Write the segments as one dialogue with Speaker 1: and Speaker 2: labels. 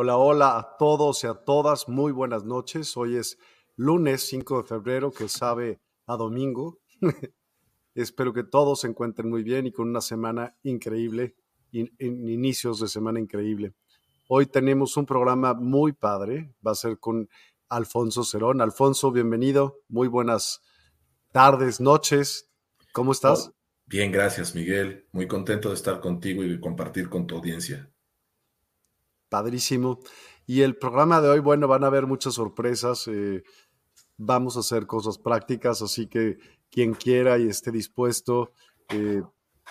Speaker 1: Hola, hola a todos y a todas, muy buenas noches. Hoy es lunes 5 de febrero, que sabe a domingo. Espero que todos se encuentren muy bien y con una semana increíble, en inicios de semana increíble. Hoy tenemos un programa muy padre, va a ser con Alfonso Cerón. Alfonso, bienvenido, muy buenas tardes, noches. ¿Cómo estás?
Speaker 2: Bien, gracias Miguel. Muy contento de estar contigo y de compartir con tu audiencia
Speaker 1: padrísimo. Y el programa de hoy, bueno, van a haber muchas sorpresas. Eh, vamos a hacer cosas prácticas, así que quien quiera y esté dispuesto eh,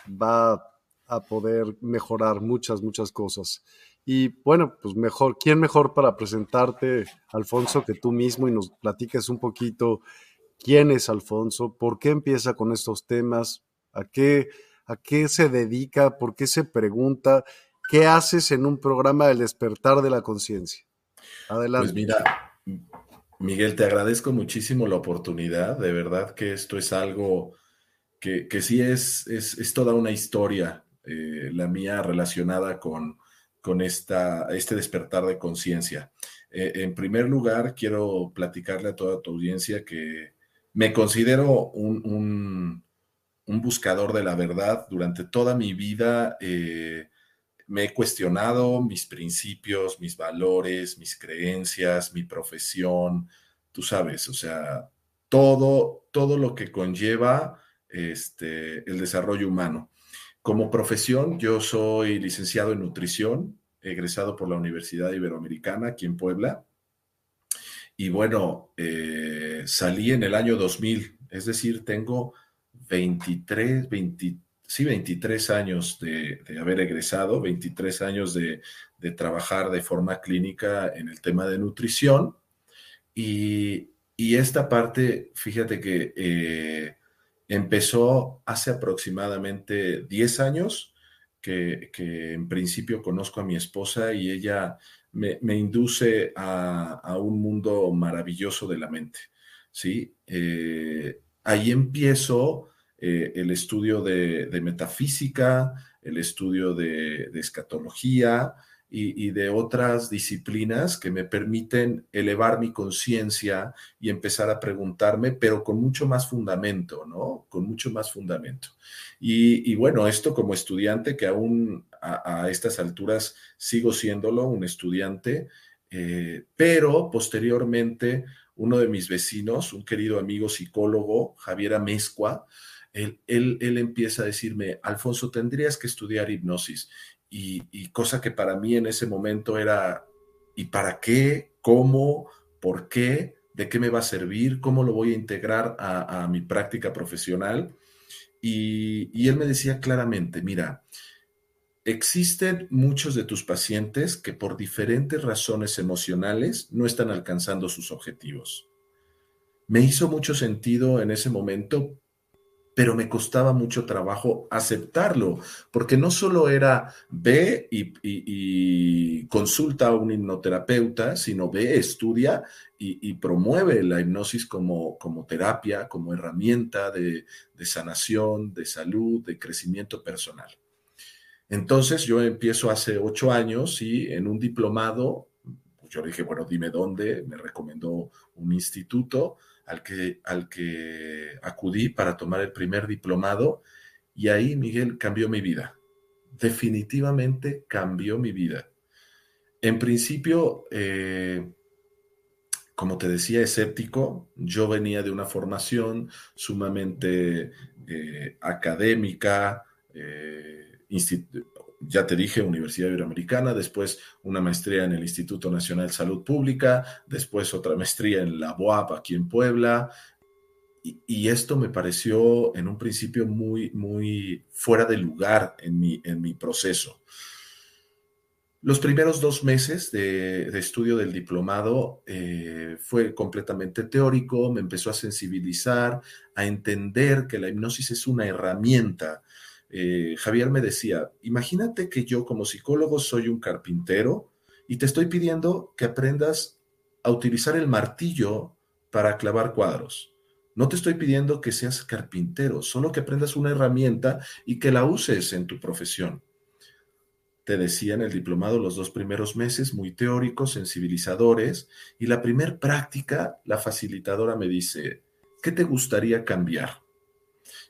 Speaker 1: va a poder mejorar muchas, muchas cosas. Y bueno, pues mejor, ¿quién mejor para presentarte, Alfonso, que tú mismo y nos platiques un poquito quién es Alfonso, por qué empieza con estos temas, a qué, a qué se dedica, por qué se pregunta ¿Qué haces en un programa del despertar de la conciencia?
Speaker 2: Adelante. Pues mira, Miguel, te agradezco muchísimo la oportunidad. De verdad que esto es algo que, sí es, es, toda una historia, eh, la mía relacionada con, con esta, este despertar de conciencia. Eh, en primer lugar, quiero platicarle a toda tu audiencia que me considero un, buscador de la verdad. Durante toda mi vida eh, me he cuestionado mis principios, mis valores, mis creencias, mi profesión, tú sabes, o sea, todo, todo lo que conlleva este, el desarrollo humano. Como profesión, yo soy licenciado en nutrición, egresado por la Universidad Iberoamericana aquí en Puebla. Y bueno, eh, salí en el año 2000, es decir, tengo 23, 23 sí, 23 años de, haber egresado, 23 años de, trabajar de forma clínica en el tema de nutrición. Y, esta parte, fíjate que eh, empezó hace aproximadamente 10 años, que, en principio conozco a mi esposa y ella me, induce a, un mundo maravilloso de la mente. ¿sí? Eh, ahí empiezo eh, el estudio de, metafísica, el estudio de, escatología y, de otras disciplinas que me permiten elevar mi conciencia y empezar a preguntarme, pero con mucho más fundamento, ¿no? Con mucho más fundamento. Y, bueno, esto como estudiante, que aún a, estas alturas sigo siéndolo, un estudiante, eh, pero posteriormente uno de mis vecinos, un querido amigo psicólogo, Javier Amezcua, él, él, empieza a decirme, Alfonso, tendrías que estudiar hipnosis. Y, cosa que para mí en ese momento era, ¿y para qué? ¿Cómo? ¿Por qué? ¿De qué me va a servir? ¿Cómo lo voy a integrar a, mi práctica profesional? Y, y él me decía claramente, mira, Existen muchos de tus pacientes que por diferentes razones emocionales no están alcanzando sus objetivos. Me hizo mucho sentido en ese momento, pero me costaba mucho trabajo aceptarlo, porque no solo era ve y, consulta a un hipnoterapeuta, sino ve, estudia y, promueve la hipnosis como, terapia, como herramienta de sanación, de salud, de crecimiento personal. Entonces yo empiezo hace ocho años y en un diplomado, yo le dije, bueno, dime dónde, me recomendó un instituto al que, al que acudí para tomar el primer diplomado y ahí, Miguel, cambió mi vida. Definitivamente cambió mi vida. En principio, eh, como te decía, escéptico. Yo venía de una formación sumamente eh, académica, eh, ya te dije, Universidad Iberoamericana, después una maestría en el Instituto Nacional de Salud Pública, después otra maestría en la BOAP aquí en Puebla. Y, esto me pareció en un principio muy, muy fuera de lugar en mi, en mi proceso. Los primeros dos meses de, estudio del diplomado eh, fue completamente teórico, me empezó a sensibilizar, a entender que la hipnosis es una herramienta eh, Javier me decía, imagínate que yo como psicólogo soy un carpintero y te estoy pidiendo que aprendas a utilizar el martillo para clavar cuadros. No te estoy pidiendo que seas carpintero, solo que aprendas una herramienta y que la uses en tu profesión. Te decía en el diplomado los dos primeros meses, muy teóricos, sensibilizadores, y la primer práctica, la facilitadora me dice, ¿qué te gustaría cambiar?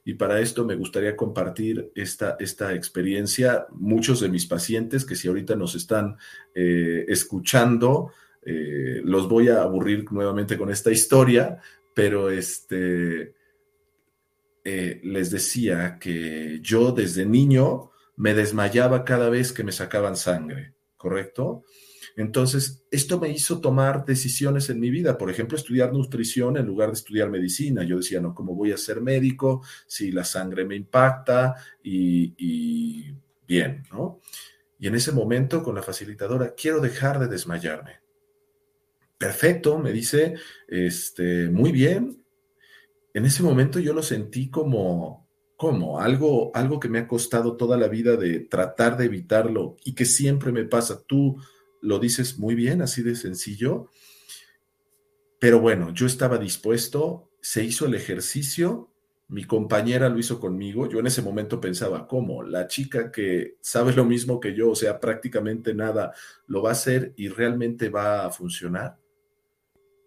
Speaker 2: Y para esto me gustaría compartir esta, esta experiencia. Muchos de mis pacientes que si ahorita nos están eh, escuchando, eh, los voy a aburrir nuevamente con esta historia, pero este, eh, les decía que yo desde niño me desmayaba cada vez que me sacaban sangre, ¿correcto? Entonces, esto me hizo tomar decisiones en mi vida, por ejemplo, estudiar nutrición en lugar de estudiar medicina. Yo decía, no, ¿cómo voy a ser médico si la sangre me impacta y, bien, ¿no? Y en ese momento, con la facilitadora, quiero dejar de desmayarme. Perfecto, me dice, este, muy bien. En ese momento yo lo sentí como, como algo, algo que me ha costado toda la vida de tratar de evitarlo y que siempre me pasa. Tú lo dices muy bien, así de sencillo. Pero bueno, yo estaba dispuesto, se hizo el ejercicio, mi compañera lo hizo conmigo, yo en ese momento pensaba, ¿cómo? La chica que sabe lo mismo que yo, o sea, prácticamente nada, lo va a hacer y realmente va a funcionar.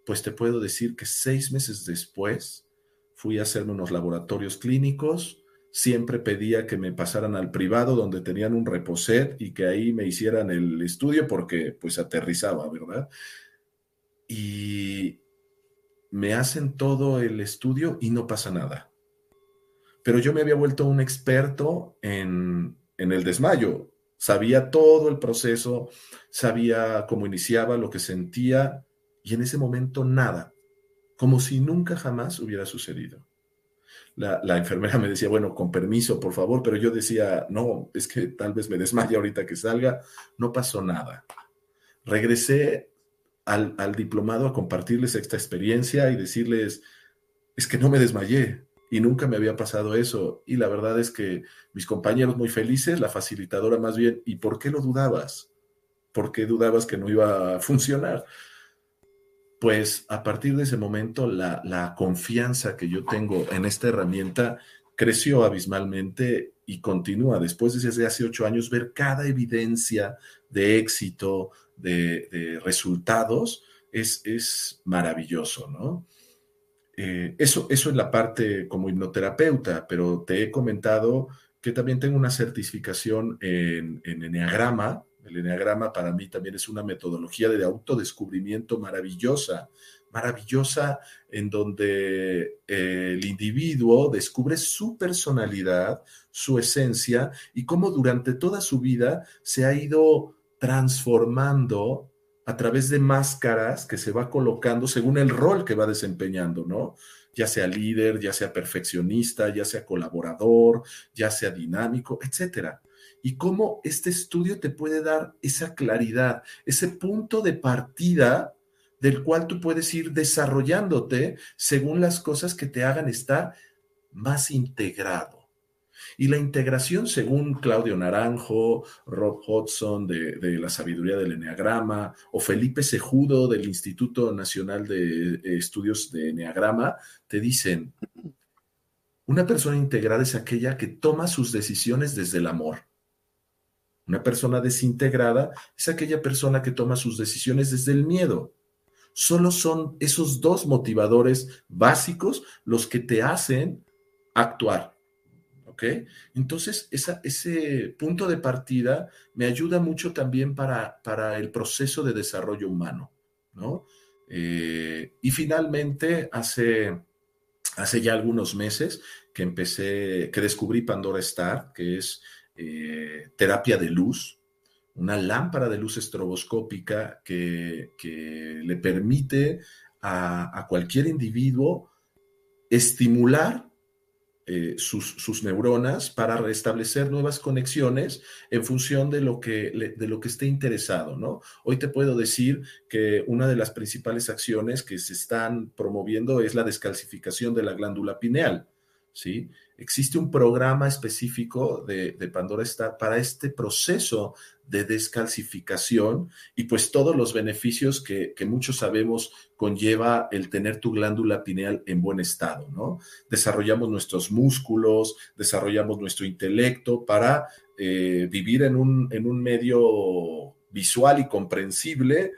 Speaker 2: Pues te puedo decir que seis meses después fui a hacerme unos laboratorios clínicos, siempre pedía que me pasaran al privado donde tenían un reposet y que ahí me hicieran el estudio porque pues aterrizaba, ¿verdad? Y me hacen todo el estudio y no pasa nada. Pero yo me había vuelto un experto en, en el desmayo. Sabía todo el proceso, sabía cómo iniciaba, lo que sentía y en ese momento nada, como si nunca jamás hubiera sucedido la, enfermera me decía, bueno, con permiso, por favor, pero yo decía, no, es que tal vez me desmaye ahorita que salga. No pasó nada. Regresé al, al diplomado a compartirles esta experiencia y decirles, es que no me desmayé y nunca me había pasado eso. Y la verdad es que mis compañeros muy felices, la facilitadora más bien, ¿y por qué lo dudabas? ¿Por qué dudabas que no iba a funcionar? Pues a partir de ese momento la, confianza que yo tengo en esta herramienta creció abismalmente y continúa después de desde hace ocho años ver cada evidencia de éxito, de, resultados, es, es, maravilloso, ¿no? Eh, eso, eso es la parte como hipnoterapeuta, pero te he comentado que también tengo una certificación en, en Enneagrama, el enneagrama para mí también es una metodología de autodescubrimiento maravillosa, maravillosa en donde eh, el individuo descubre su personalidad, su esencia y cómo durante toda su vida se ha ido transformando a través de máscaras que se va colocando según el rol que va desempeñando, ¿no? Ya sea líder, ya sea perfeccionista, ya sea colaborador, ya sea dinámico, etcétera. Y cómo este estudio te puede dar esa claridad, ese punto de partida del cual tú puedes ir desarrollándote según las cosas que te hagan estar más integrado. Y la integración, según Claudio Naranjo, Rob Hodgson de, la sabiduría del Enneagrama o Felipe Sejudo del Instituto Nacional de eh, Estudios de Enneagrama, te dicen, una persona integrada es aquella que toma sus decisiones desde el amor. Una persona desintegrada es aquella persona que toma sus decisiones desde el miedo. Solo son esos dos motivadores básicos los que te hacen actuar. ¿Ok? Entonces, ese punto de partida me ayuda mucho también para, para el proceso de desarrollo humano, ¿no? Eh, y finalmente, hace, hace ya algunos meses que empecé, que descubrí Pandora Star, que es eh, terapia de luz, una lámpara de luz estroboscópica que, le permite a, cualquier individuo estimular eh, sus, neuronas para restablecer nuevas conexiones en función de lo, que, de lo que esté interesado, ¿no? Hoy te puedo decir que una de las principales acciones que se están promoviendo es la descalcificación de la glándula pineal, ¿sí? Existe un programa específico de, Pandora Star para este proceso de descalcificación y pues todos los beneficios que, muchos sabemos conlleva el tener tu glándula pineal en buen estado, ¿no? Desarrollamos nuestros músculos, desarrollamos nuestro intelecto para eh, vivir en un, en un medio visual y comprensible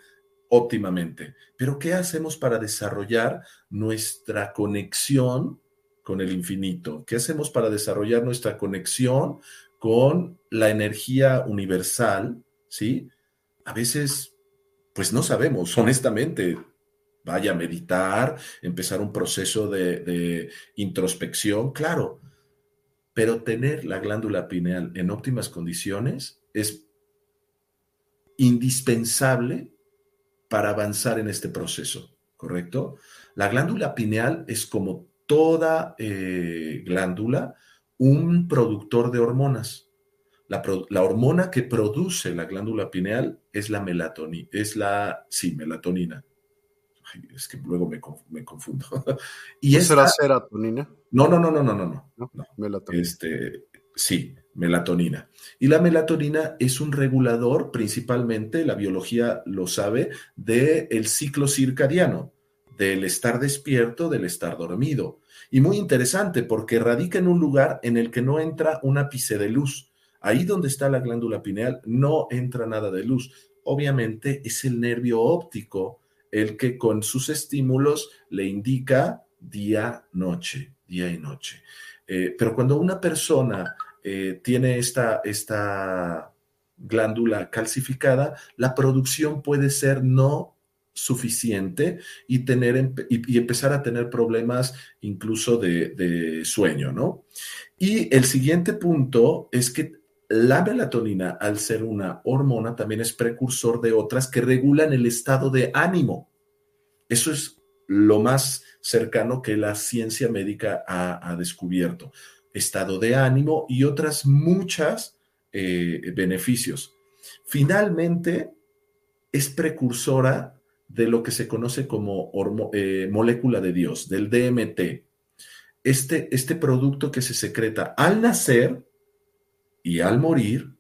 Speaker 2: óptimamente. Pero ¿qué hacemos para desarrollar nuestra conexión con el infinito? ¿Qué hacemos para desarrollar nuestra conexión con la energía universal? ¿Sí? A veces, pues no sabemos, honestamente. Vaya a meditar, empezar un proceso de, de introspección, claro, pero tener la glándula pineal en óptimas condiciones es indispensable para avanzar en este proceso, ¿correcto? La glándula pineal es como toda eh, glándula un productor de hormonas. La, hormona que produce la glándula pineal es la melatonina, es la, sí, melatonina. es que luego me, confundo.
Speaker 1: y ¿Es la serotonina?
Speaker 2: No, no, no, no, no, no, no. Melatonina. Este, sí, melatonina. Y la melatonina es un regulador, principalmente, la biología lo sabe, del ciclo circadiano, del estar despierto, del estar dormido. Y muy interesante porque radica en un lugar en el que no entra un ápice de luz. Ahí donde está la glándula pineal no entra nada de luz. Obviamente es el nervio óptico el que con sus estímulos le indica día, noche, día y noche. Eh, pero cuando una persona eh, tiene esta, esta glándula calcificada, la producción puede ser no suficiente y, tener, y, empezar a tener problemas incluso de, sueño, ¿no? Y el siguiente punto es que la melatonina, al ser una hormona, también es precursor de otras que regulan el estado de ánimo. Eso es lo más cercano que la ciencia médica ha, descubierto. Estado de ánimo y otras muchas eh, beneficios. Finalmente, es precursora de lo que se conoce como eh, molécula de Dios, del DMT. Este, este producto que se secreta al nacer y al morir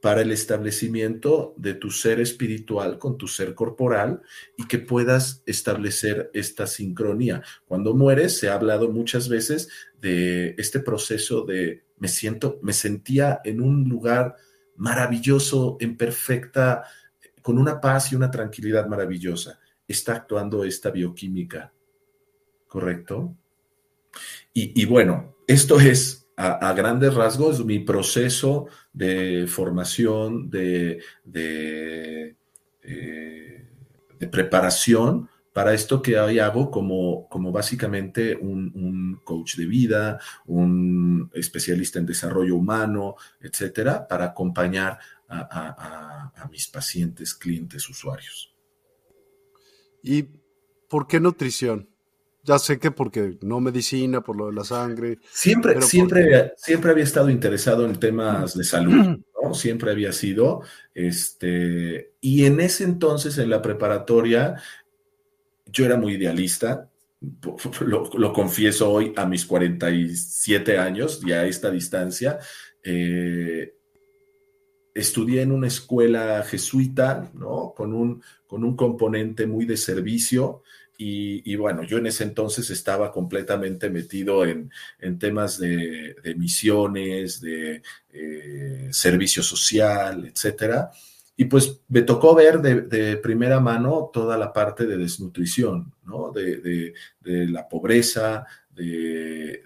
Speaker 2: para el establecimiento de tu ser espiritual con tu ser corporal y que puedas establecer esta sincronía. Cuando mueres, se ha hablado muchas veces de este proceso de me siento, me sentía en un lugar maravilloso, en perfecta con una paz y una tranquilidad maravillosa. Está actuando esta bioquímica, ¿correcto? Y, bueno, esto es a, grandes rasgos mi proceso de formación, de, eh, preparación para esto que hoy hago como, básicamente un, coach de vida, un especialista en desarrollo humano, etcétera, para acompañar a, a mis pacientes, clientes, usuarios.
Speaker 1: ¿Y por qué nutrición? Ya sé que porque no medicina, por lo de la sangre.
Speaker 2: Siempre, siempre, siempre había estado interesado en temas de salud, ¿no? Siempre había sido. Este, y en ese entonces, en la preparatoria, yo era muy idealista. Lo, confieso hoy a mis 47 años y a esta distancia. Eh, estudié en una escuela jesuita, ¿no? Con un, con un componente muy de servicio y, bueno, yo en ese entonces estaba completamente metido en, temas de, misiones, de eh, servicio social, etcétera. Y pues me tocó ver de, primera mano toda la parte de desnutrición, ¿no? De, la pobreza, de,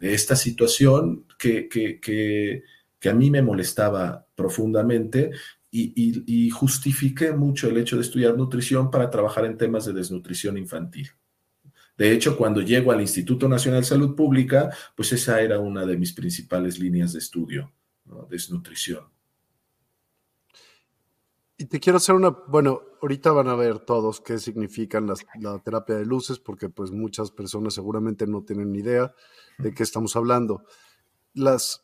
Speaker 2: esta situación que, que, que, a mí me molestaba profundamente y, justifiqué mucho el hecho de estudiar nutrición para trabajar en temas de desnutrición infantil. De hecho, cuando llego al Instituto Nacional de Salud Pública, pues esa era una de mis principales líneas de estudio, desnutrición.
Speaker 1: Y te quiero hacer una, bueno, ahorita van a ver todos qué significan la terapia de luces, porque pues muchas personas seguramente no tienen idea de qué estamos hablando. Las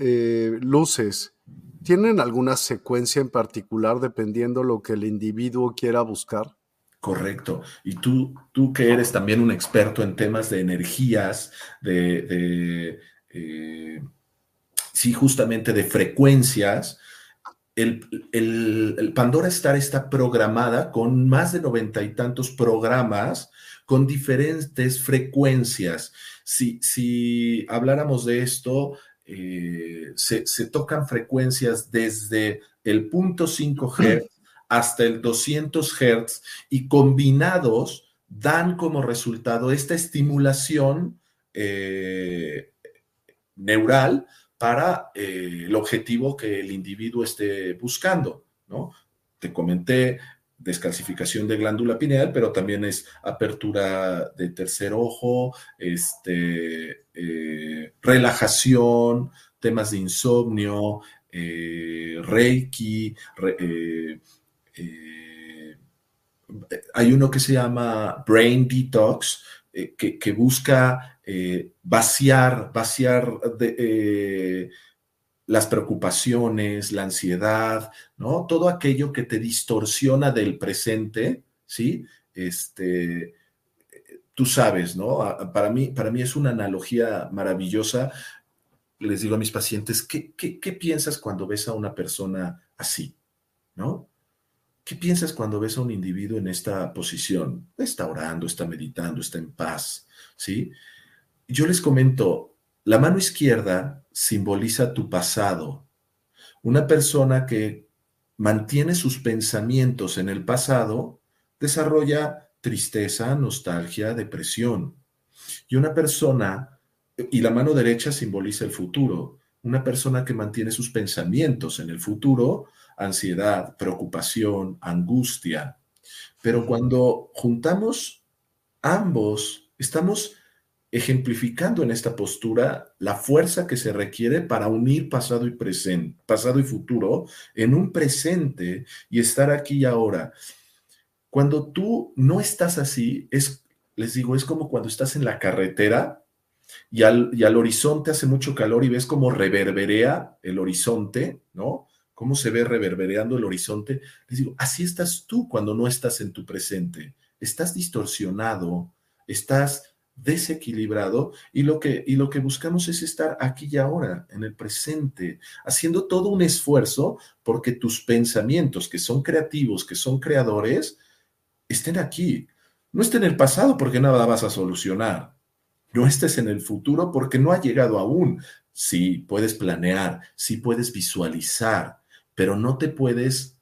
Speaker 1: eh, luces ¿Tienen alguna secuencia en particular dependiendo lo que el individuo quiera buscar?
Speaker 2: Correcto. Y tú, tú que eres también un experto en temas de energías, de, eh, sí, justamente de frecuencias, el, Pandora Star está programada con más de noventa y tantos programas con diferentes frecuencias. Si, si habláramos de esto, eh, se, tocan frecuencias desde el punto 5 Hz hasta el 200 Hz y combinados dan como resultado esta estimulación eh, neural para eh, el objetivo que el individuo esté buscando, ¿no? Te comenté descalcificación de glándula pineal, pero también es apertura de tercer ojo, este, eh, relajación, temas de insomnio, eh, reiki, eh, hay uno que se llama Brain Detox, que, busca vaciar, vaciar de las preocupaciones, la ansiedad, ¿no? Todo aquello que te distorsiona del presente, ¿sí? Este, tú sabes, ¿no? Para mí, para mí es una analogía maravillosa. Les digo a mis pacientes, ¿qué, qué, piensas cuando ves a una persona así? ¿No? ¿Qué piensas cuando ves a un individuo en esta posición? Está orando, está meditando, está en paz, ¿sí? Yo les comento, la mano izquierda simboliza tu pasado. Una persona que mantiene sus pensamientos en el pasado desarrolla tristeza, nostalgia, depresión. Y una persona, y la mano derecha simboliza el futuro, una persona que mantiene sus pensamientos en el futuro, ansiedad, preocupación, angustia. Pero cuando juntamos ambos, estamos ejemplificando en esta postura la fuerza que se requiere para unir pasado y presente, pasado y futuro en un presente y estar aquí y ahora. Cuando tú no estás así, es, les digo, es como cuando estás en la carretera y al, y al horizonte hace mucho calor y ves cómo reverberea el horizonte, ¿no? Cómo se ve reverbereando el horizonte. Les digo, así estás tú cuando no estás en tu presente. Estás distorsionado, estás desequilibrado y lo que, y lo que buscamos es estar aquí y ahora, en el presente, haciendo todo un esfuerzo porque tus pensamientos, que son creativos, que son creadores, estén aquí. No estén en el pasado porque nada vas a solucionar. No estés en el futuro porque no ha llegado aún. Sí, puedes planear, sí puedes visualizar, pero no te puedes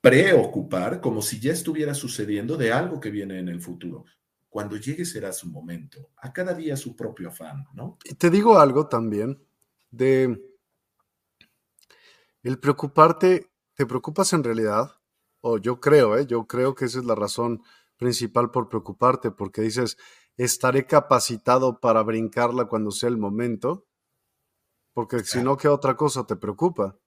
Speaker 2: preocupar como si ya estuviera sucediendo de algo que viene en el futuro cuando llegue será su momento. A cada día su propio afán, ¿no?
Speaker 1: Y te digo algo también de el preocuparte, te preocupas en realidad o yo creo, ¿eh? yo creo que esa es la razón principal por preocuparte, porque dices, estaré capacitado para brincarla cuando sea el momento, porque si no, ¿qué otra cosa te preocupa?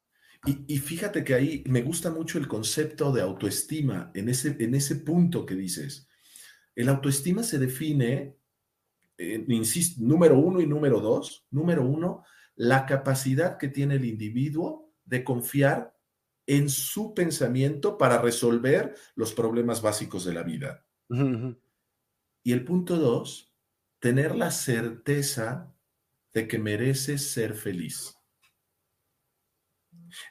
Speaker 2: Y, fíjate que ahí me gusta mucho el concepto de autoestima en ese, en ese punto que dices. El autoestima se define, eh, insisto, número uno y número dos. Número uno, la capacidad que tiene el individuo de confiar en su pensamiento para resolver los problemas básicos de la vida. Y el punto dos, tener la certeza de que mereces ser feliz.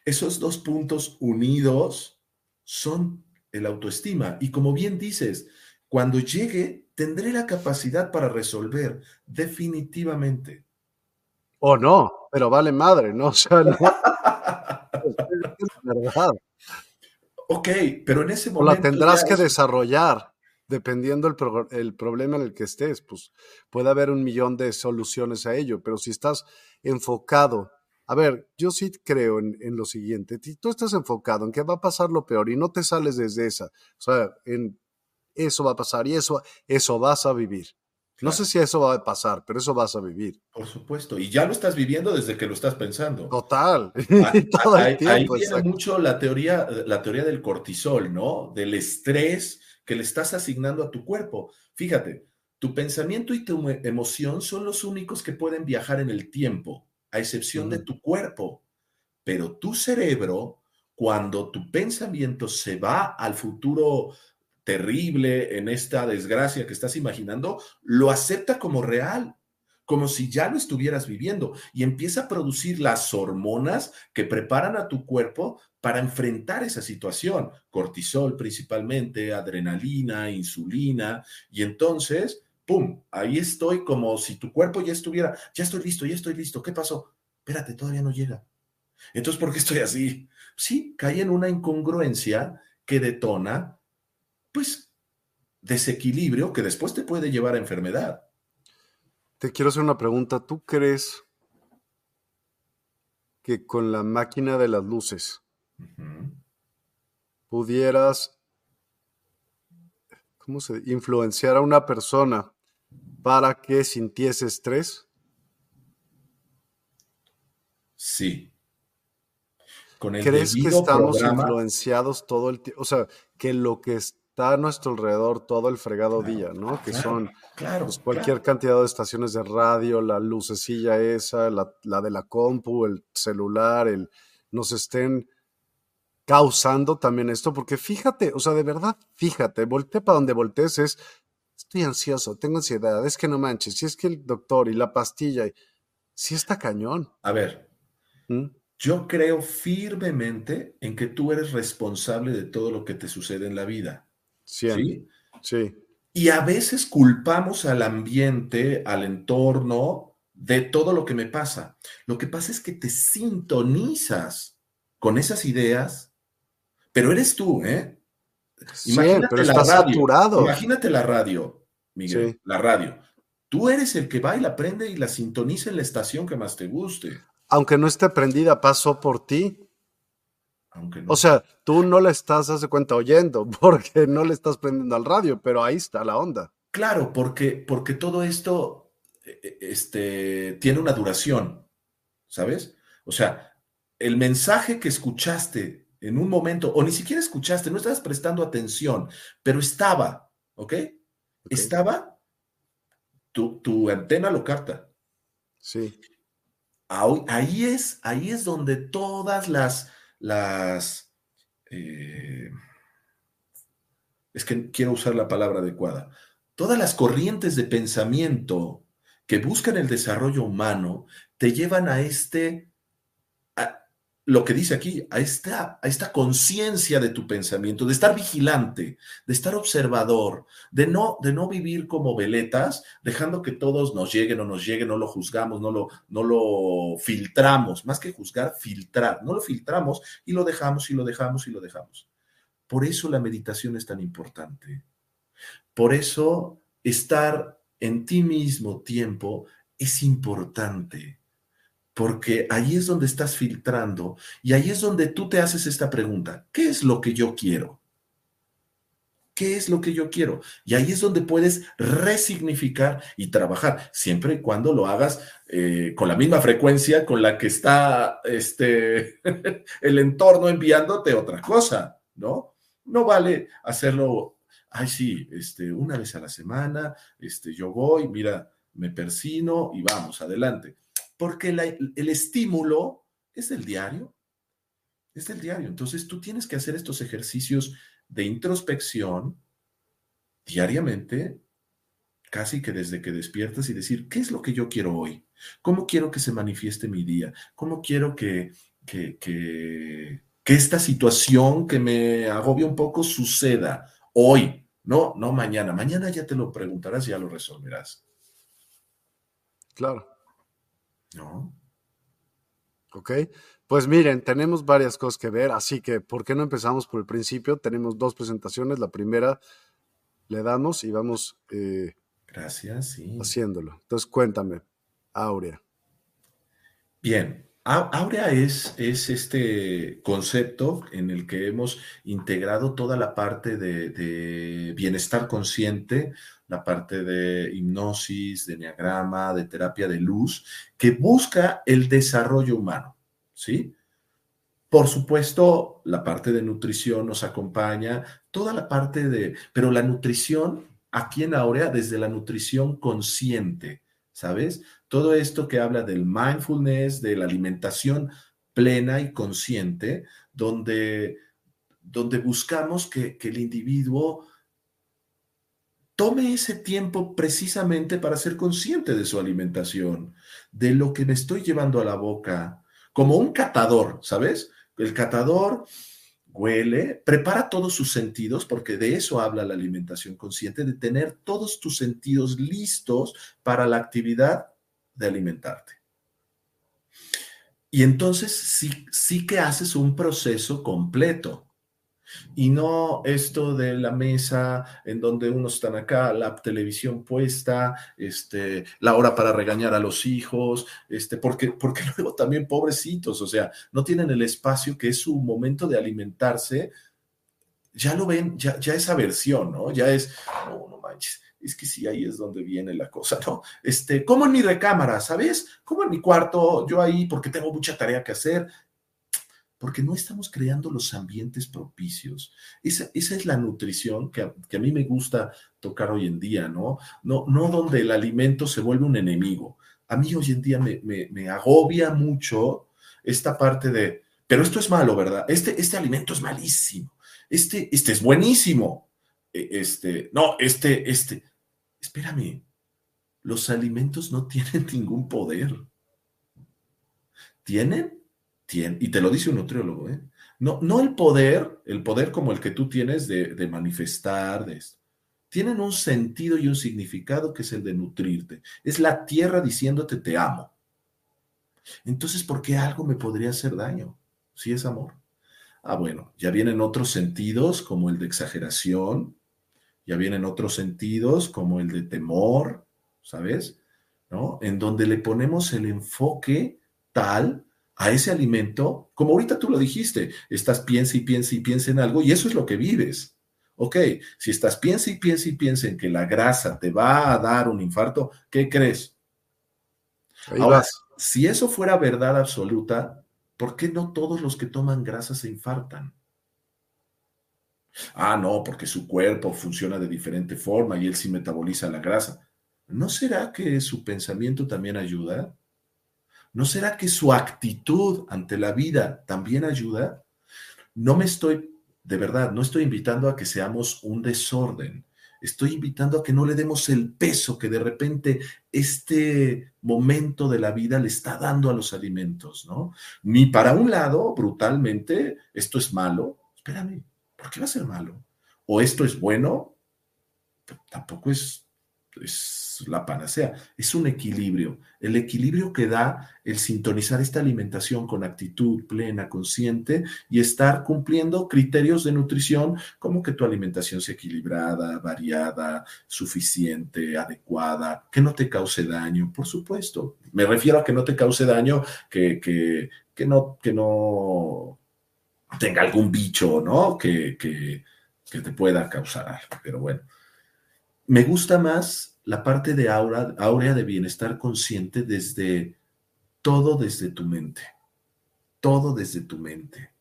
Speaker 2: Esos dos puntos unidos son el autoestima. Y como bien dices, cuando llegue, tendré la capacidad para resolver definitivamente.
Speaker 1: O no, pero vale madre, ¿no? O sea, no.
Speaker 2: es verdad. Ok, pero en ese momento.
Speaker 1: la tendrás que desarrollar, dependiendo el, el problema en el que estés. Pues puede haber un millón de soluciones a ello, pero si estás enfocado a ver, yo sí creo en, lo siguiente. Si tú estás enfocado en que va a pasar lo peor y no te sales desde esa, o sea, en eso va a pasar y eso, eso vas a vivir. No sé si eso va a pasar, pero eso vas a vivir.
Speaker 2: Por supuesto. Y ya lo estás viviendo desde que lo estás pensando.
Speaker 1: Total.
Speaker 2: ahí, viene mucho la teoría, la teoría del cortisol, ¿no? Del estrés que le estás asignando a tu cuerpo. Fíjate, tu pensamiento y tu emoción son los únicos que pueden viajar en el tiempo a excepción de tu cuerpo. Pero tu cerebro, cuando tu pensamiento se va al futuro terrible, en esta desgracia que estás imaginando, lo acepta como real, como si ya lo estuvieras viviendo y empieza a producir las hormonas que preparan a tu cuerpo para enfrentar esa situación, cortisol principalmente, adrenalina, insulina, y entonces ¡pum! Ahí estoy como si tu cuerpo ya estuviera, ya estoy listo, ya estoy listo. ¿Qué pasó? Espérate, todavía no llega. Entonces, ¿por qué estoy así? Sí, cae en una incongruencia que detona, pues, desequilibrio que después te puede llevar a enfermedad.
Speaker 1: Te quiero hacer una pregunta. ¿Tú crees que con la máquina de las luces pudieras ¿cómo se influenciar a una persona para que sintiese estrés?
Speaker 2: Sí.
Speaker 1: Con el ¿Crees que estamos influenciados todo el tiempo? O sea, que lo que está a nuestro alrededor todo el fregado día, ¿no? Que son pues, cualquier cantidad de estaciones de radio, la lucecilla esa, la, la de la compu, el celular, el nos estén causando también esto, porque fíjate, o sea, de verdad, fíjate, voltea para donde voltees es, estoy ansioso, tengo ansiedad, es que no manches, si es que el doctor y la pastilla, si está cañón.
Speaker 2: A ver, ¿Mm? yo creo firmemente en que tú eres responsable de todo lo que te sucede en la vida.
Speaker 1: Sí. Sí.
Speaker 2: Y a veces culpamos al ambiente, al entorno, de todo lo que me pasa. Lo que pasa es que te sintonizas con esas ideas pero eres tú, ¿eh?
Speaker 1: Imagínate pero la radio. Saturado.
Speaker 2: Imagínate la radio, Miguel, la radio. Tú eres el que va y la prende y la sintoniza en la estación que más te guste.
Speaker 1: Aunque no esté prendida, pasó por ti. Aunque no. O sea, tú no la estás, hace cuenta, oyendo, porque no le estás prendiendo al radio, pero ahí está la onda.
Speaker 2: Claro, porque, porque todo esto e, e, este, tiene una duración, ¿sabes? O sea, el mensaje que escuchaste en un momento, o ni siquiera escuchaste, no estabas prestando atención, pero estaba, ¿ok? Estaba, tu, antena lo capta.
Speaker 1: Sí.
Speaker 2: Ahí es, ahí es donde todas las, las, eh, es que quiero usar la palabra adecuada, todas las corrientes de pensamiento que buscan el desarrollo humano te llevan a este lo que dice aquí, a esta, a esta conciencia de tu pensamiento, de estar vigilante, de estar observador, de no, de no vivir como veletas, dejando que todos nos lleguen o nos lleguen, no lo juzgamos, no lo, no lo filtramos, más que juzgar, filtrar, no lo filtramos y lo dejamos y lo dejamos y lo dejamos. Por eso la meditación es tan importante. Por eso estar en ti mismo tiempo es importante porque ahí es donde estás filtrando y ahí es donde tú te haces esta pregunta, ¿qué es lo que yo quiero? ¿Qué es lo que yo quiero? Y ahí es donde puedes resignificar y trabajar, siempre y cuando lo hagas eh, con la misma frecuencia con la que está este, el entorno enviándote otra cosa, ¿no? No vale hacerlo, ay sí, este, una vez a la semana, este, yo voy, mira, me persino y vamos, adelante. Porque el estímulo es el diario, es el diario. Entonces tú tienes que hacer estos ejercicios de introspección diariamente, casi que desde que despiertas y decir, ¿qué es lo que yo quiero hoy? ¿Cómo quiero que se manifieste mi día? ¿Cómo quiero que, que, que, esta situación que me agobia un poco suceda hoy? No, no mañana. Mañana ya te lo preguntarás y ya lo resolverás.
Speaker 1: Claro.
Speaker 2: ¿No?
Speaker 1: Ok. Pues miren, tenemos varias cosas que ver, así que ¿por qué no empezamos por el principio? Tenemos dos presentaciones. La primera le damos y vamos
Speaker 2: eh, Gracias, sí.
Speaker 1: haciéndolo. Entonces cuéntame, Aurea.
Speaker 2: Bien, Aurea es, es, este concepto en el que hemos integrado toda la parte de, de, bienestar consciente, la parte de hipnosis, de enneagrama, de terapia de luz, que busca el desarrollo humano. ¿sí? Por supuesto, la parte de nutrición nos acompaña, toda la parte de, pero la nutrición aquí en Aurea, desde la nutrición consciente, ¿sabes? Todo esto que habla del mindfulness, de la alimentación plena y consciente, donde, donde buscamos que, que el individuo tome ese tiempo precisamente para ser consciente de su alimentación, de lo que me estoy llevando a la boca, como un catador, ¿sabes? El catador huele, prepara todos sus sentidos, porque de eso habla la alimentación consciente, de tener todos tus sentidos listos para la actividad de alimentarte. Y entonces sí, sí que haces un proceso completo y no esto de la mesa en donde unos están acá, la televisión puesta, este, la hora para regañar a los hijos, este, porque, porque luego también pobrecitos, o sea, no tienen el espacio que es su momento de alimentarse, ya lo ven, ya, ya esa versión, ¿no? Ya es, no, no manches, es que sí, ahí es donde viene la cosa, ¿no? Este, como en mi recámara, ¿sabes? Como en mi cuarto, yo ahí porque tengo mucha tarea que hacer, porque no estamos creando los ambientes propicios. Esa, es la nutrición que a, mí me gusta tocar hoy en día, ¿no? ¿no? No donde el alimento se vuelve un enemigo. A mí hoy en día me, agobia mucho esta parte de, pero esto es malo, ¿verdad? Este, este alimento es malísimo. Este, este es buenísimo. E, este, no, este, este. Espérame, los alimentos no tienen ningún poder. Tienen y te lo dice un nutriólogo, ¿eh? No, no el poder, el poder como el que tú tienes de, manifestar, de esto. Tienen un sentido y un significado que es el de nutrirte. Es la tierra diciéndote te amo. Entonces, ¿por qué algo me podría hacer daño? Si es amor. Ah, bueno, ya vienen otros sentidos como el de exageración, ya vienen otros sentidos como el de temor, ¿sabes? ¿No? En donde le ponemos el enfoque tal a ese alimento, como ahorita tú lo dijiste, estás piensa y piensa y piensa en algo y eso es lo que vives. Ok, si estás piensa y piensa y piensa en que la grasa te va a dar un infarto, ¿qué crees? Ahora, si eso fuera verdad absoluta, ¿por qué no todos los que toman grasa se infartan? Ah, no, porque su cuerpo funciona de diferente forma y él sí metaboliza la grasa. ¿No será que su pensamiento también ayuda? ¿No será que su actitud ante la vida también ayuda? No me estoy, de verdad, no estoy invitando a que seamos un desorden. Estoy invitando a que no le demos el peso que de repente este momento de la vida le está dando a los alimentos, ¿no? Ni para un lado, brutalmente, esto es malo. Espérame, ¿por qué va a ser malo? O esto es bueno, tampoco es es la panacea, es un equilibrio. El equilibrio que da el sintonizar esta alimentación con actitud plena, consciente y estar cumpliendo criterios de nutrición como que tu alimentación sea equilibrada, variada, suficiente, adecuada, que no te cause daño, por supuesto. Me refiero a que no te cause daño, que, que, que no, que no tenga algún bicho, ¿no? Que, que que te pueda causar algo, pero bueno. Me gusta más la parte de aura, áurea de bienestar consciente desde todo desde tu mente, todo desde tu mente.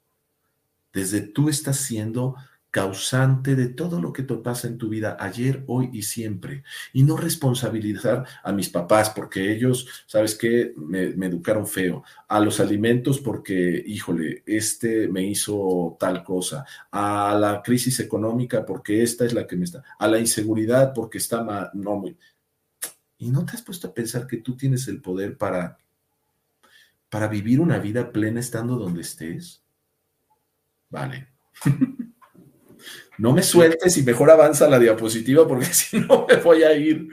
Speaker 2: Desde tú estás siendo causante de todo lo que te pasa en tu vida ayer, hoy y siempre. Y no responsabilizar a mis papás porque ellos, ¿sabes qué? Me, educaron feo. A los alimentos porque, híjole, este me hizo tal cosa. A la crisis económica porque esta es la que me está. A la inseguridad porque está mal. No, muy. Y no te has puesto a pensar que tú tienes el poder para, para vivir una vida plena estando donde estés. Vale. No me sueltes y mejor avanza la diapositiva porque si no me voy a ir.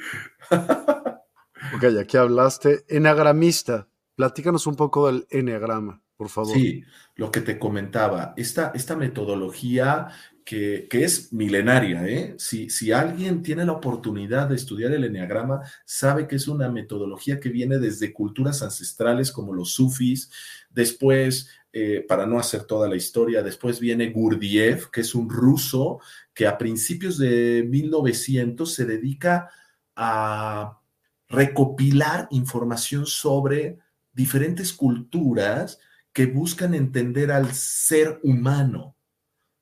Speaker 1: ok, ya que hablaste, enagramista, platícanos un poco del eneagrama, por favor.
Speaker 2: Sí, lo que te comentaba, esta, esta metodología que, es milenaria, ¿eh? Si, si alguien tiene la oportunidad de estudiar el eneagrama, sabe que es una metodología que viene desde culturas ancestrales como los sufis, después eh, para no hacer toda la historia, después viene Gurdjieff, que es un ruso que a principios de 1900 se dedica a recopilar información sobre diferentes culturas que buscan entender al ser humano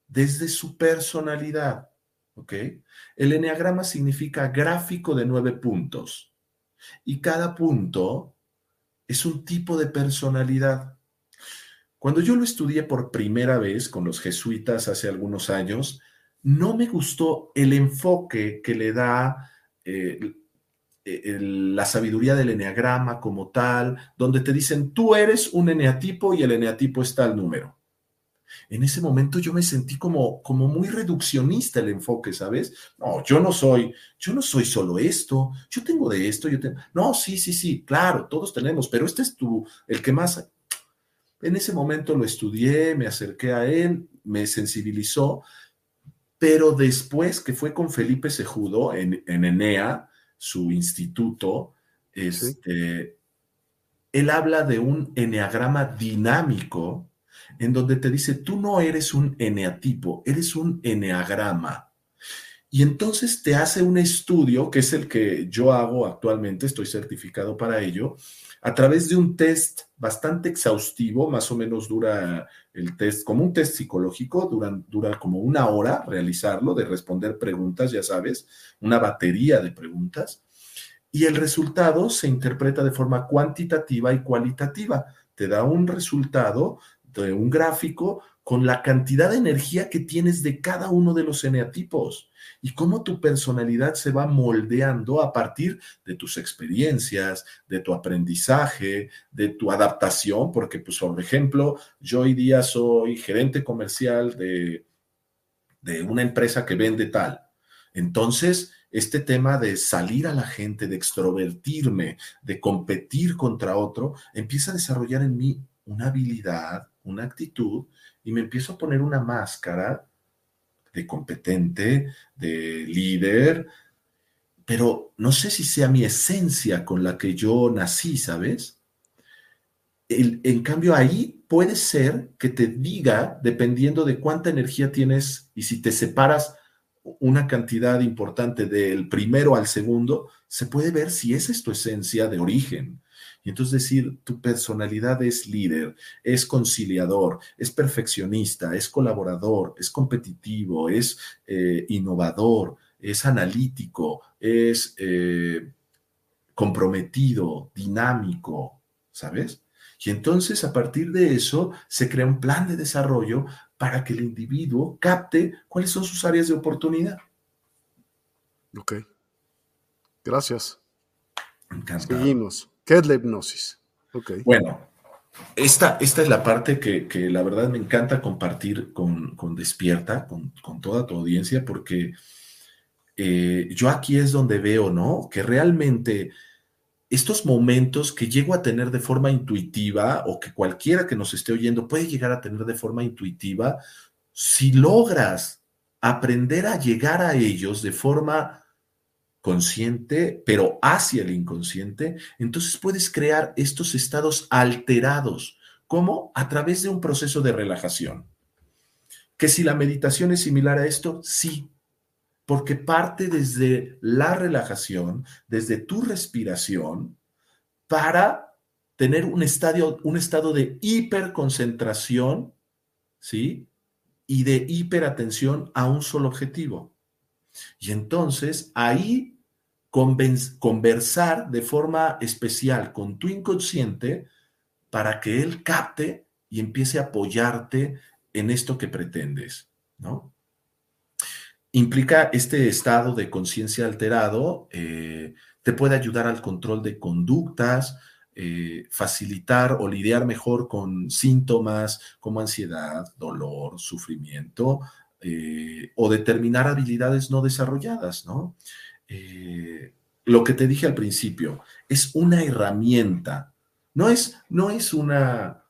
Speaker 2: desde su personalidad. El enneagrama significa gráfico de nueve puntos y cada punto es un tipo de personalidad. Cuando yo lo estudié por primera vez con los jesuitas hace algunos años, no me gustó el enfoque que le da eh, la sabiduría del eneagrama como tal, donde te dicen, tú eres un eneatipo y el eneatipo está al número. En ese momento yo me sentí como, como muy reduccionista el enfoque, ¿sabes? No, yo no soy, yo no soy solo esto, yo tengo de esto, yo tengo, no, sí, sí, sí, claro, todos tenemos, pero este es tu, el que más, en ese momento lo estudié, me acerqué a él, me sensibilizó, pero después que fue con Felipe Sejudo en, Enea, su instituto, este, él habla de un eneagrama dinámico en donde te dice, tú no eres un eneatipo, eres un eneagrama. Y entonces te hace un estudio, que es el que yo hago actualmente, estoy certificado para ello, a través de un test bastante exhaustivo, más o menos dura el test, como un test psicológico, dura, dura como una hora realizarlo, de responder preguntas, ya sabes, una batería de preguntas, y el resultado se interpreta de forma cuantitativa y cualitativa. Te da un resultado de un gráfico con la cantidad de energía que tienes de cada uno de los eneatipos y cómo tu personalidad se va moldeando a partir de tus experiencias, de tu aprendizaje, de tu adaptación, porque, pues, por ejemplo, yo hoy día soy gerente comercial de, de una empresa que vende tal. Entonces, este tema de salir a la gente, de extrovertirme, de competir contra otro, empieza a desarrollar en mí una habilidad, una actitud, y me empiezo a poner una máscara de competente, de líder, pero no sé si sea mi esencia con la que yo nací, ¿sabes? en cambio, ahí puede ser que te diga, dependiendo de cuánta energía tienes y si te separas una cantidad importante del primero al segundo, se puede ver si esa es tu esencia de origen. Y entonces decir, tu personalidad es líder, es conciliador, es perfeccionista, es colaborador, es competitivo, es eh, innovador, es analítico, es eh, comprometido, dinámico, ¿sabes? Y entonces a partir de eso se crea un plan de desarrollo para que el individuo capte cuáles son sus áreas de oportunidad.
Speaker 1: Ok. Gracias. Encantado. Seguimos. ¿Qué es la hipnosis?
Speaker 2: Bueno, esta, esta, es la parte que, la verdad me encanta compartir con, Despierta, con, toda tu audiencia, porque eh, yo aquí es donde veo, ¿no? Que realmente estos momentos que llego a tener de forma intuitiva o que cualquiera que nos esté oyendo puede llegar a tener de forma intuitiva, si logras aprender a llegar a ellos de forma consciente, pero hacia el inconsciente, entonces puedes crear estos estados alterados, como a través de un proceso de relajación. Que si la meditación es similar a esto, sí, porque parte desde la relajación, desde tu respiración, para tener un, estadio, un estado de hiperconcentración, ¿sí? Y de hiperatención a un solo objetivo. Y entonces ahí conversar de forma especial con tu inconsciente para que él capte y empiece a apoyarte en esto que pretendes, ¿no? Implica este estado de conciencia alterado, eh, te puede ayudar al control de conductas, eh, facilitar o lidiar mejor con síntomas como ansiedad, dolor, sufrimiento eh, o determinar habilidades no desarrolladas, ¿no? Eh, lo que te dije al principio, es una herramienta, no es, no es una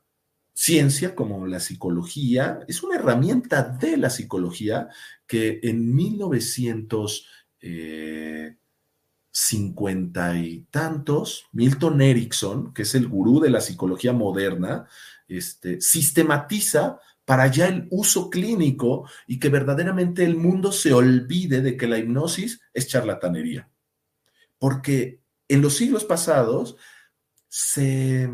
Speaker 2: ciencia como la psicología, es una herramienta de la psicología que en 1900 cincuenta y tantos, Milton Erickson, que es el gurú de la psicología moderna, este, sistematiza para ya el uso clínico y que verdaderamente el mundo se olvide de que la hipnosis es charlatanería. Porque en los siglos pasados se,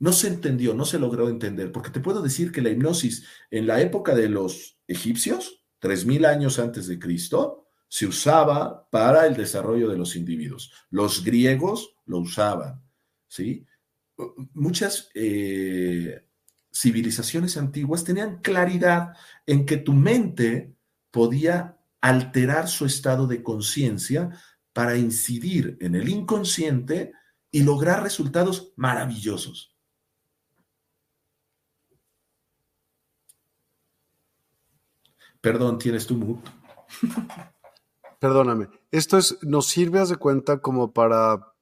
Speaker 2: no se entendió, no se logró entender, porque te puedo decir que la hipnosis en la época de los egipcios, tres mil años antes de Cristo, se usaba para el desarrollo de los individuos. Los griegos lo usaban, ¿sí? Muchas eh, civilizaciones antiguas tenían claridad en que tu mente podía alterar su estado de conciencia para incidir en el inconsciente y lograr resultados maravillosos. Perdón, tienes tu mood.
Speaker 1: perdóname, esto es, nos sirve, de cuenta, como para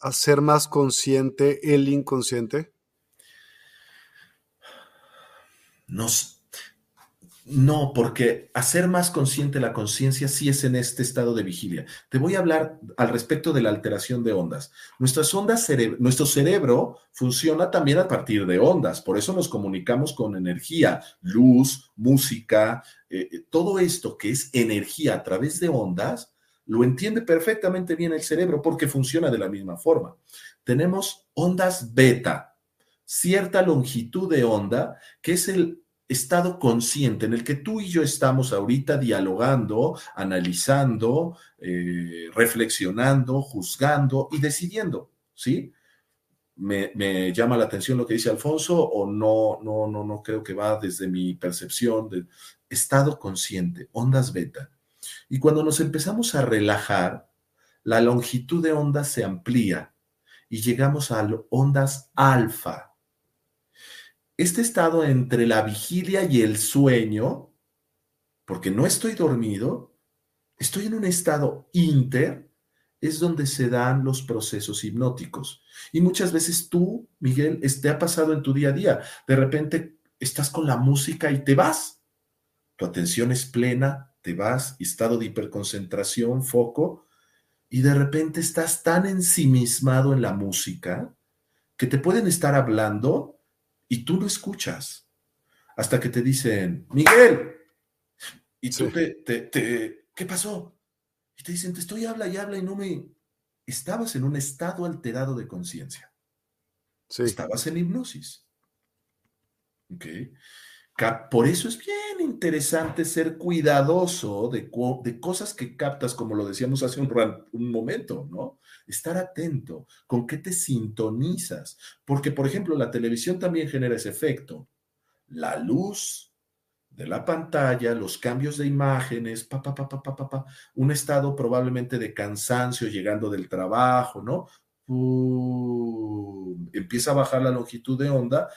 Speaker 1: hacer más consciente el inconsciente.
Speaker 2: No, porque hacer más consciente la conciencia sí es en este estado de vigilia. Te voy a hablar al respecto de la alteración de ondas. Nuestras ondas nuestro cerebro funciona también a partir de ondas, por eso nos comunicamos con energía, luz, música, eh, eh, todo esto que es energía a través de ondas, lo entiende perfectamente bien el cerebro porque funciona de la misma forma. Tenemos ondas beta, cierta longitud de onda, que es el estado consciente en el que tú y yo estamos ahorita dialogando, analizando, eh, reflexionando, juzgando y decidiendo, ¿sí? Me, me, llama la atención lo que dice Alfonso o no, no, no, no creo que va desde mi percepción de estado consciente, ondas beta. Y cuando nos empezamos a relajar, la longitud de onda se amplía y llegamos a ondas alfa este estado entre la vigilia y el sueño, porque no estoy dormido, estoy en un estado inter, es donde se dan los procesos hipnóticos. Y muchas veces tú, Miguel, te ha pasado en tu día a día. De repente estás con la música y te vas. Tu atención es plena, te vas, estado de hiperconcentración, foco, y de repente estás tan ensimismado en la música que te pueden estar hablando y tú lo escuchas hasta que te dicen, Miguel, y tú te, te, ¿qué pasó? Y te dicen, te estoy habla y habla y no me... Estabas en un estado alterado de conciencia. Estabas en hipnosis. ¿Ok? Por eso es bien interesante ser cuidadoso de, de cosas que captas, como lo decíamos hace un, un, momento, ¿no? Estar atento con qué te sintonizas, porque, por ejemplo, la televisión también genera ese efecto. La luz de la pantalla, los cambios de imágenes, pa, pa, pa, pa, un estado probablemente de cansancio llegando del trabajo, ¿no? empieza a bajar la longitud de onda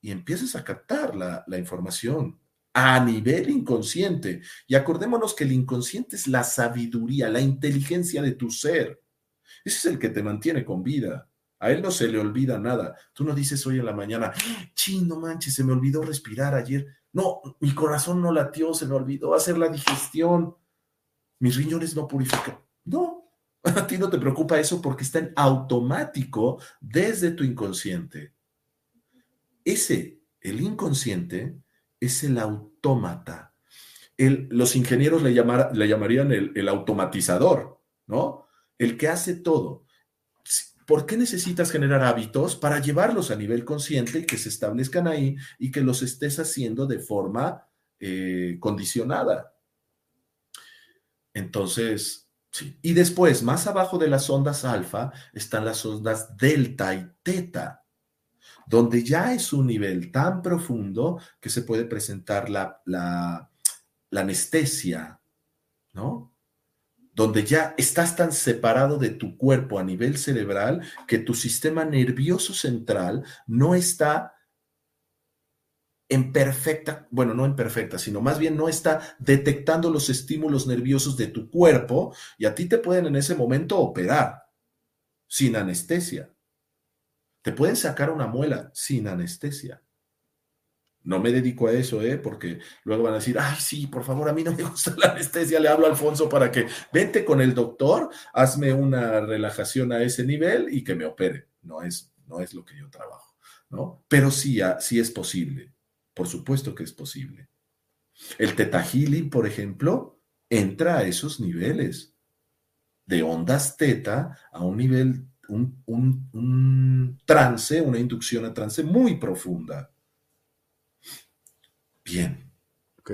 Speaker 2: y empiezas a captar la, información a nivel inconsciente. Y acordémonos que el inconsciente es la sabiduría, la inteligencia de tu ser. Ese es el que te mantiene con vida. A él no se le olvida nada. Tú no dices hoy en la mañana, chino manches, se me olvidó respirar ayer. No, mi corazón no latió, se me olvidó hacer la digestión. Mis riñones no purifican. No, a ti no te preocupa eso porque está en automático desde tu inconsciente. Ese, el inconsciente, es el autómata. los ingenieros le, llamarían el automatizador, ¿no? El que hace todo. ¿Por qué necesitas generar hábitos para llevarlos a nivel consciente y que se establezcan ahí y que los estés haciendo de forma eh, condicionada? Entonces. Y después, más abajo de las ondas alfa, están las ondas delta y teta, donde ya es un nivel tan profundo que se puede presentar la, la, la anestesia, ¿no? Donde ya estás tan separado de tu cuerpo a nivel cerebral que tu sistema nervioso central no está en perfecta, bueno, no en perfecta, sino más bien no está detectando los estímulos nerviosos de tu cuerpo y a ti te pueden en ese momento operar sin anestesia. Te pueden sacar una muela sin anestesia. No me dedico a eso, ¿eh? Porque luego van a decir, ay, sí, por favor, a mí no me gusta la anestesia, le hablo a Alfonso para que vente con el doctor, hazme una relajación a ese nivel y que me opere. No es, no es lo que yo trabajo, ¿no? Pero sí, ah, sí es posible, por supuesto que es posible. El teta healing, por ejemplo, entra a esos niveles de ondas teta a un nivel, un trance, una inducción a trance muy profunda. Bien.
Speaker 1: Ok.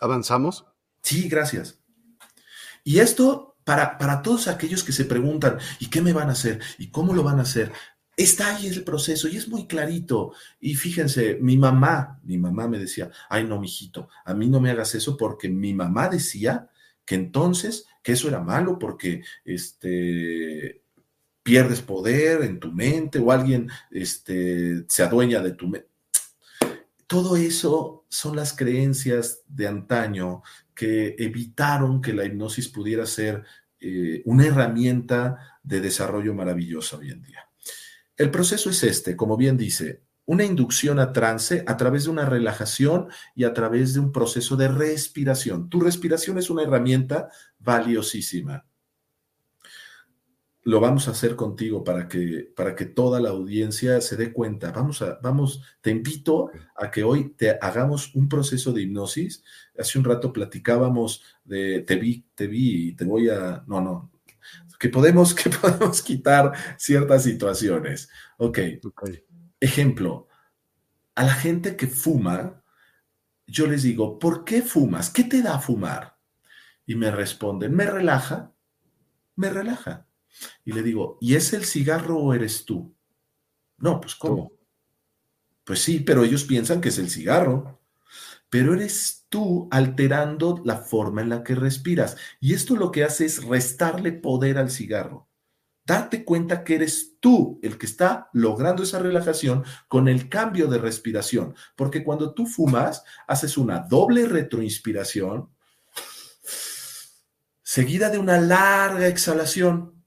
Speaker 1: ¿Avanzamos?
Speaker 2: Sí, gracias. Y esto para, para todos aquellos que se preguntan, ¿y qué me van a hacer? ¿Y cómo lo van a hacer? Está ahí el proceso y es muy clarito. Y fíjense, mi mamá, mi mamá me decía, ay no, mijito, a mí no me hagas eso porque mi mamá decía que entonces, que eso era malo porque este, pierdes poder en tu mente o alguien este, se adueña de tu mente. Todo eso son las creencias de antaño que evitaron que la hipnosis pudiera ser eh, una herramienta de desarrollo maravillosa hoy en día. El proceso es este, como bien dice, una inducción a trance a través de una relajación y a través de un proceso de respiración. Tu respiración es una herramienta valiosísima lo vamos a hacer contigo para que, para que toda la audiencia se dé cuenta. Vamos a, vamos, te invito a que hoy te hagamos un proceso de hipnosis. Hace un rato platicábamos de te vi, te vi y te voy a. No, no. Que podemos, que podemos quitar ciertas situaciones. Ok. okay. Ejemplo, a la gente que fuma, yo les digo, ¿por qué fumas? ¿Qué te da fumar? Y me responden, me relaja, me relaja y le digo, ¿y es el cigarro o eres tú? No, pues ¿cómo? Pues sí, pero ellos piensan que es el cigarro. Pero eres tú alterando la forma en la que respiras. Y esto lo que hace es restarle poder al cigarro. Date cuenta que eres tú el que está logrando esa relajación con el cambio de respiración. Porque cuando tú fumas, haces una doble retroinspiración seguida de una larga exhalación.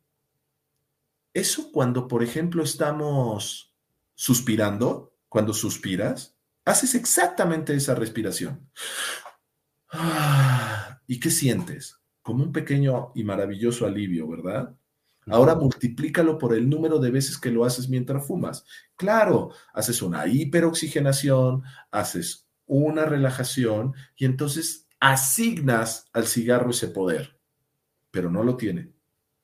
Speaker 2: Eso cuando, por ejemplo, estamos suspirando, cuando suspiras, haces exactamente esa respiración. ¿Y qué sientes? Como un pequeño y maravilloso alivio, ¿verdad? Ahora multiplícalo por el número de veces que lo haces mientras fumas. Claro, haces una hiperoxigenación, haces una relajación y entonces asignas al cigarro ese poder, pero no lo tiene.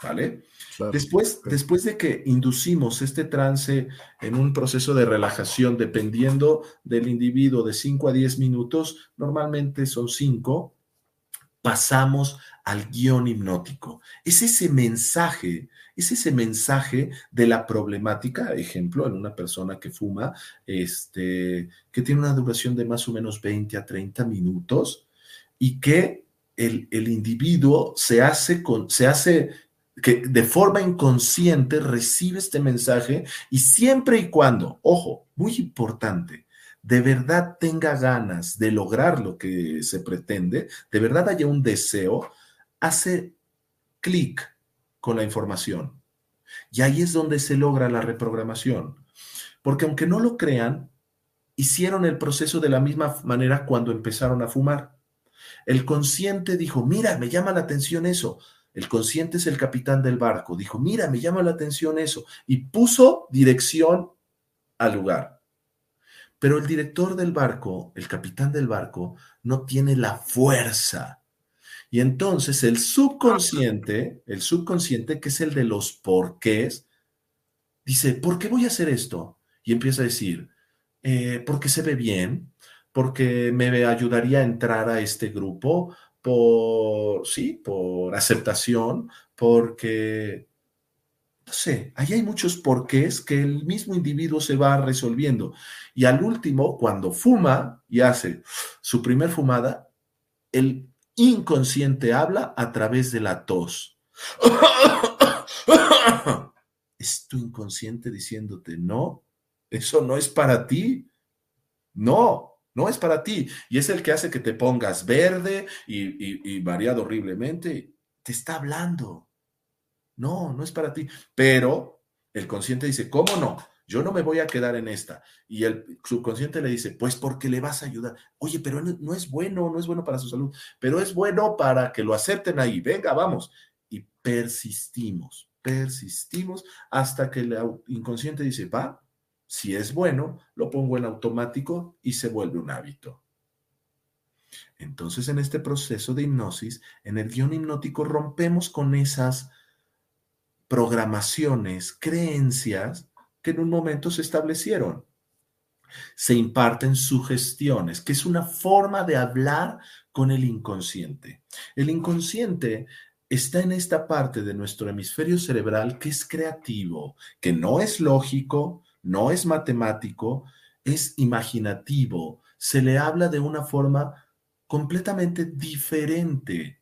Speaker 2: ¿Vale? después, después de que inducimos este trance en un proceso de relajación, dependiendo del individuo, de 5 a 10 minutos, normalmente son 5, pasamos al guion hipnótico. Es ese mensaje, es ese mensaje de la problemática, ejemplo, en una persona que fuma, este, que tiene una duración de más o menos 20 a 30 minutos y que el, el individuo se hace, con, se hace que de forma inconsciente recibe este mensaje y siempre y cuando, ojo, muy importante, de verdad tenga ganas de lograr lo que se pretende, de verdad haya un deseo, hace clic con la información. Y ahí es donde se logra la reprogramación. Porque aunque no lo crean, hicieron el proceso de la misma manera cuando empezaron a fumar. El consciente dijo, mira, me llama la atención eso el consciente es el capitán del barco. Dijo, mira, me llama la atención eso. Y puso dirección al lugar. Pero el director del barco, el capitán del barco, no tiene la fuerza. Y entonces el subconsciente, el subconsciente que es el de los porqués, dice, ¿por qué voy a hacer esto? Y empieza a decir, eh, porque se ve bien, porque me ayudaría a entrar a este grupo, por, sí, por aceptación, porque, no sé, ahí hay muchos porqués que el mismo individuo se va resolviendo. Y al último, cuando fuma y hace su primer fumada, el inconsciente habla a través de la tos. Es tu inconsciente diciéndote, no, eso no es para ti. No, no es para ti. Y es el que hace que te pongas verde y, variado horriblemente. Te está hablando. No, no es para ti. Pero el consciente dice, ¿cómo no? Yo no me voy a quedar en esta. Y el subconsciente le dice, pues porque le vas a ayudar. Oye, pero no, es bueno, no es bueno para su salud, pero es bueno para que lo acepten ahí. Venga, vamos. Y persistimos, persistimos hasta que el inconsciente dice, va, si es bueno, lo pongo en automático y se vuelve un hábito. Entonces, en este proceso de hipnosis, en el guion hipnótico rompemos con esas programaciones, creencias que en un momento se establecieron. Se imparten sugestiones, que es una forma de hablar con el inconsciente. El inconsciente está en esta parte de nuestro hemisferio cerebral que es creativo, que no es lógico, no es matemático, es imaginativo, se le habla de una forma completamente diferente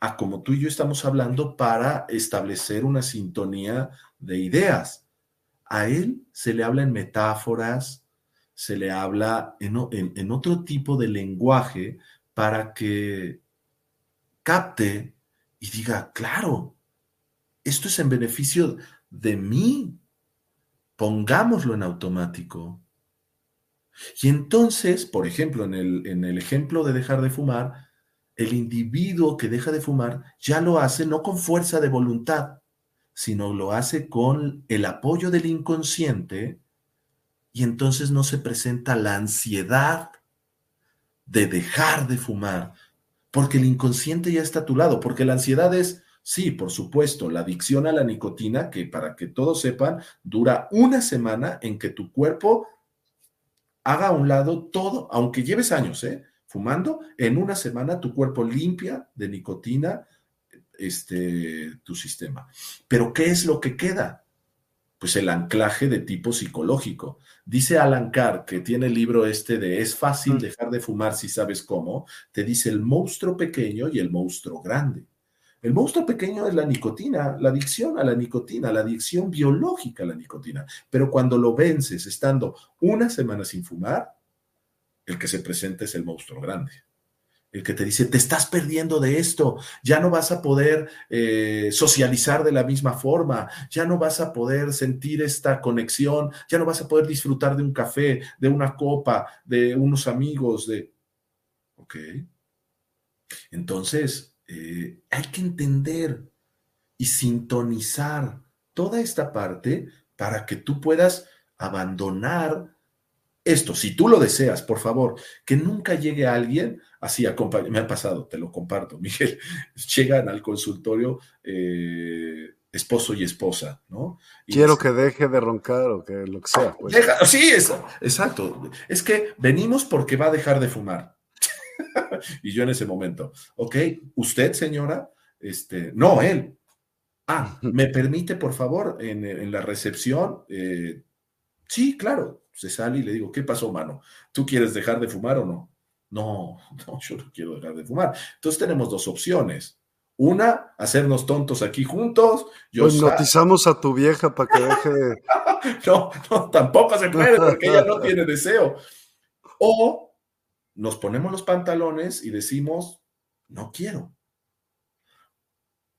Speaker 2: a como tú y yo estamos hablando para establecer una sintonía de ideas. A él se le habla en metáforas, se le habla en, en otro tipo de lenguaje para que capte y diga, claro, esto es en beneficio de mí, pongámoslo en automático. Y entonces, por ejemplo, en el, en el ejemplo de dejar de fumar, el individuo que deja de fumar ya lo hace no con fuerza de voluntad, sino lo hace con el apoyo del inconsciente y entonces no se presenta la ansiedad de dejar de fumar, porque el inconsciente ya está a tu lado, porque la ansiedad es, Sí, por supuesto, la adicción a la nicotina, que para que todos sepan, dura una semana en que tu cuerpo haga a un lado todo, aunque lleves años, ¿eh? Fumando, en una semana tu cuerpo limpia de nicotina este, tu sistema. Pero ¿qué es lo que queda? Pues el anclaje de tipo psicológico. Dice Alan Carr, que tiene el libro este de Es fácil mm. dejar de fumar si sabes cómo, te dice el monstruo pequeño y el monstruo grande. El monstruo pequeño es la nicotina, la adicción a la nicotina, la adicción biológica a la nicotina. Pero cuando lo vences estando una semana sin fumar, el que se presenta es el monstruo grande. El que te dice, te estás perdiendo de esto, ya no vas a poder eh, socializar de la misma forma, ya no vas a poder sentir esta conexión, ya no vas a poder disfrutar de un café, de una copa, de unos amigos, de... Ok. Entonces, eh, hay que entender y sintonizar toda esta parte para que tú puedas abandonar esto. Si tú lo deseas, por favor, que nunca llegue alguien así. Me ha pasado, te lo comparto, Miguel. Llegan al consultorio eh, esposo y esposa, ¿no?
Speaker 1: Quiero que deje de roncar o que lo que sea.
Speaker 2: Pues. sí, es, exacto. Es que venimos porque va a dejar de fumar. y yo en ese momento, ok, usted, señora, este, no, él. Ah, ¿me permite, por favor, en, la recepción? Eh, sí, claro. Se sale y le digo, ¿qué pasó, mano? ¿Tú quieres dejar de fumar o no? No, no, yo no quiero dejar de fumar. Entonces tenemos dos opciones. Una, hacernos tontos aquí juntos.
Speaker 1: Yo pues notizamos a tu vieja para que deje de...
Speaker 2: no, no, tampoco se puede porque ella no tiene deseo. O nos ponemos los pantalones y decimos, no quiero.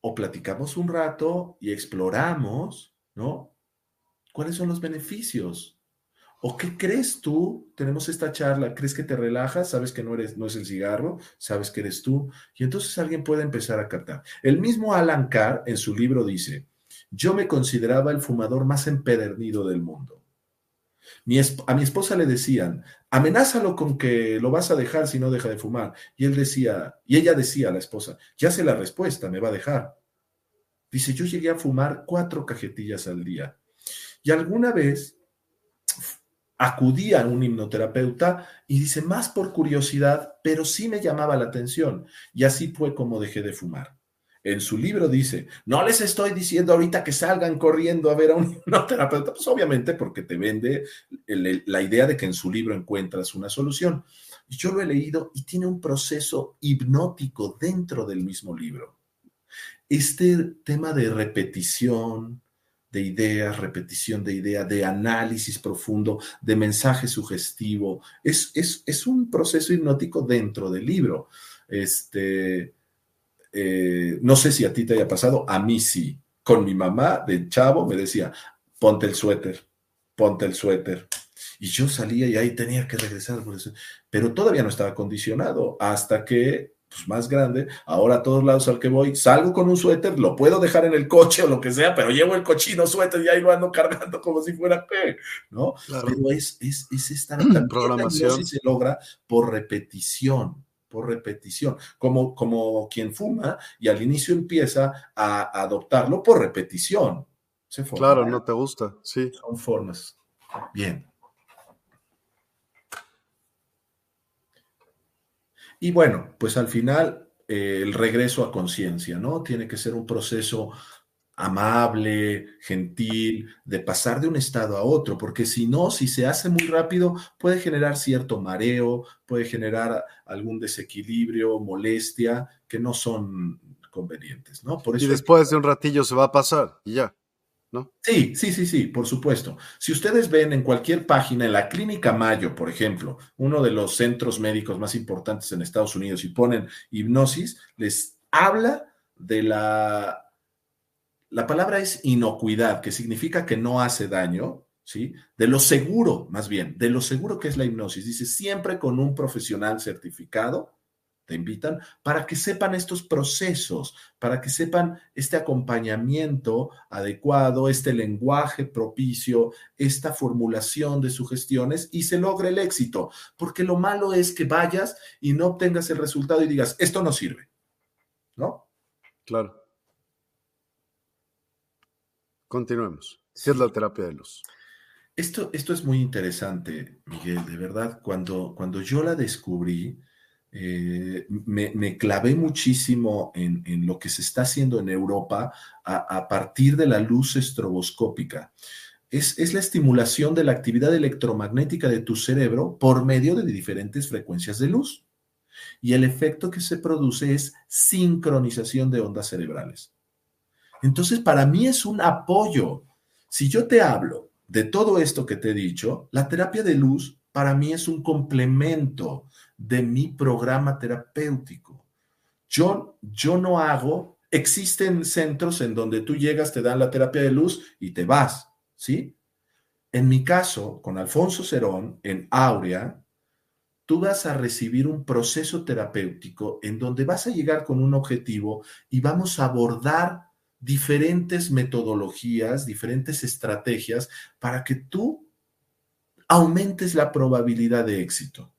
Speaker 2: O platicamos un rato y exploramos, ¿no? ¿Cuáles son los beneficios? ¿O qué crees tú? Tenemos esta charla, ¿crees que te relajas? Sabes que no eres, no es el cigarro, sabes que eres tú. Y entonces alguien puede empezar a captar. El mismo Alan Carr en su libro dice, yo me consideraba el fumador más empedernido del mundo. A mi esposa le decían, amenázalo con que lo vas a dejar si no deja de fumar. Y él decía, y ella decía a la esposa, ya sé la respuesta, me va a dejar. Dice, yo llegué a fumar cuatro cajetillas al día. Y alguna vez acudí a un hipnoterapeuta y dice, más por curiosidad, pero sí me llamaba la atención. Y así fue como dejé de fumar. En su libro dice, no les estoy diciendo ahorita que salgan corriendo a ver a un hipnoterapeuta, pues obviamente porque te vende la idea de que en su libro encuentras una solución. Yo lo he leído y tiene un proceso hipnótico dentro del mismo libro. Este tema de repetición, de ideas, repetición de ideas, de análisis profundo, de mensaje sugestivo, es, es, es un proceso hipnótico dentro del libro. Este, eh, no sé si a ti te haya pasado, a mí sí. Con mi mamá de chavo me decía, ponte el suéter, ponte el suéter. Y yo salía y ahí tenía que regresar, pero todavía no estaba condicionado hasta que, pues más grande, ahora a todos lados al que voy, salgo con un suéter, lo puedo dejar en el coche o lo que sea, pero llevo el cochino suéter y ahí lo ando cargando como si fuera qué, ¿no? Pero es, es, es esta
Speaker 1: programación.
Speaker 2: se logra por repetición por repetición, como, como quien fuma y al inicio empieza a, adoptarlo por repetición.
Speaker 1: claro, no te gusta, sí.
Speaker 2: Son formas. Bien. Y bueno, pues al final eh, el regreso a conciencia, ¿no? Tiene que ser un proceso amable, gentil, de pasar de un estado a otro, porque si no, si se hace muy rápido, puede generar cierto mareo, puede generar algún desequilibrio, molestia, que no son convenientes, ¿no?
Speaker 1: Por eso y después de un ratillo se va a pasar y ya, ¿no?
Speaker 2: Sí, sí, sí, sí, por supuesto. Si ustedes ven en cualquier página, en la Clínica Mayo, por ejemplo, uno de los centros médicos más importantes en Estados Unidos, y ponen hipnosis, les habla de la la palabra es inocuidad, que significa que no hace daño, ¿sí? De lo seguro, más bien, de lo seguro que es la hipnosis. Dice, siempre con un profesional certificado, te invitan, para que sepan estos procesos, para que sepan este acompañamiento adecuado, este lenguaje propicio, esta formulación de sugestiones y se logre el éxito. Porque lo malo es que vayas y no obtengas el resultado y digas, esto no sirve, ¿no?
Speaker 1: Claro. Continuemos. ¿Qué es la terapia de luz?
Speaker 2: Esto, esto es muy interesante, Miguel, de verdad. Cuando, cuando yo la descubrí, eh, me, clavé muchísimo en, lo que se está haciendo en Europa a, partir de la luz estroboscópica. Es, es, la estimulación de la actividad electromagnética de tu cerebro por medio de diferentes frecuencias de luz. Y el efecto que se produce es sincronización de ondas cerebrales. Entonces, para mí es un apoyo. Si yo te hablo de todo esto que te he dicho, la terapia de luz para mí es un complemento de mi programa terapéutico. Yo, yo no hago, existen centros en donde tú llegas, te dan la terapia de luz y te vas, ¿sí? En mi caso, con Alfonso Cerón, en Aurea, tú vas a recibir un proceso terapéutico en donde vas a llegar con un objetivo y vamos a abordar diferentes metodologías, diferentes estrategias para que tú aumentes la probabilidad de éxito,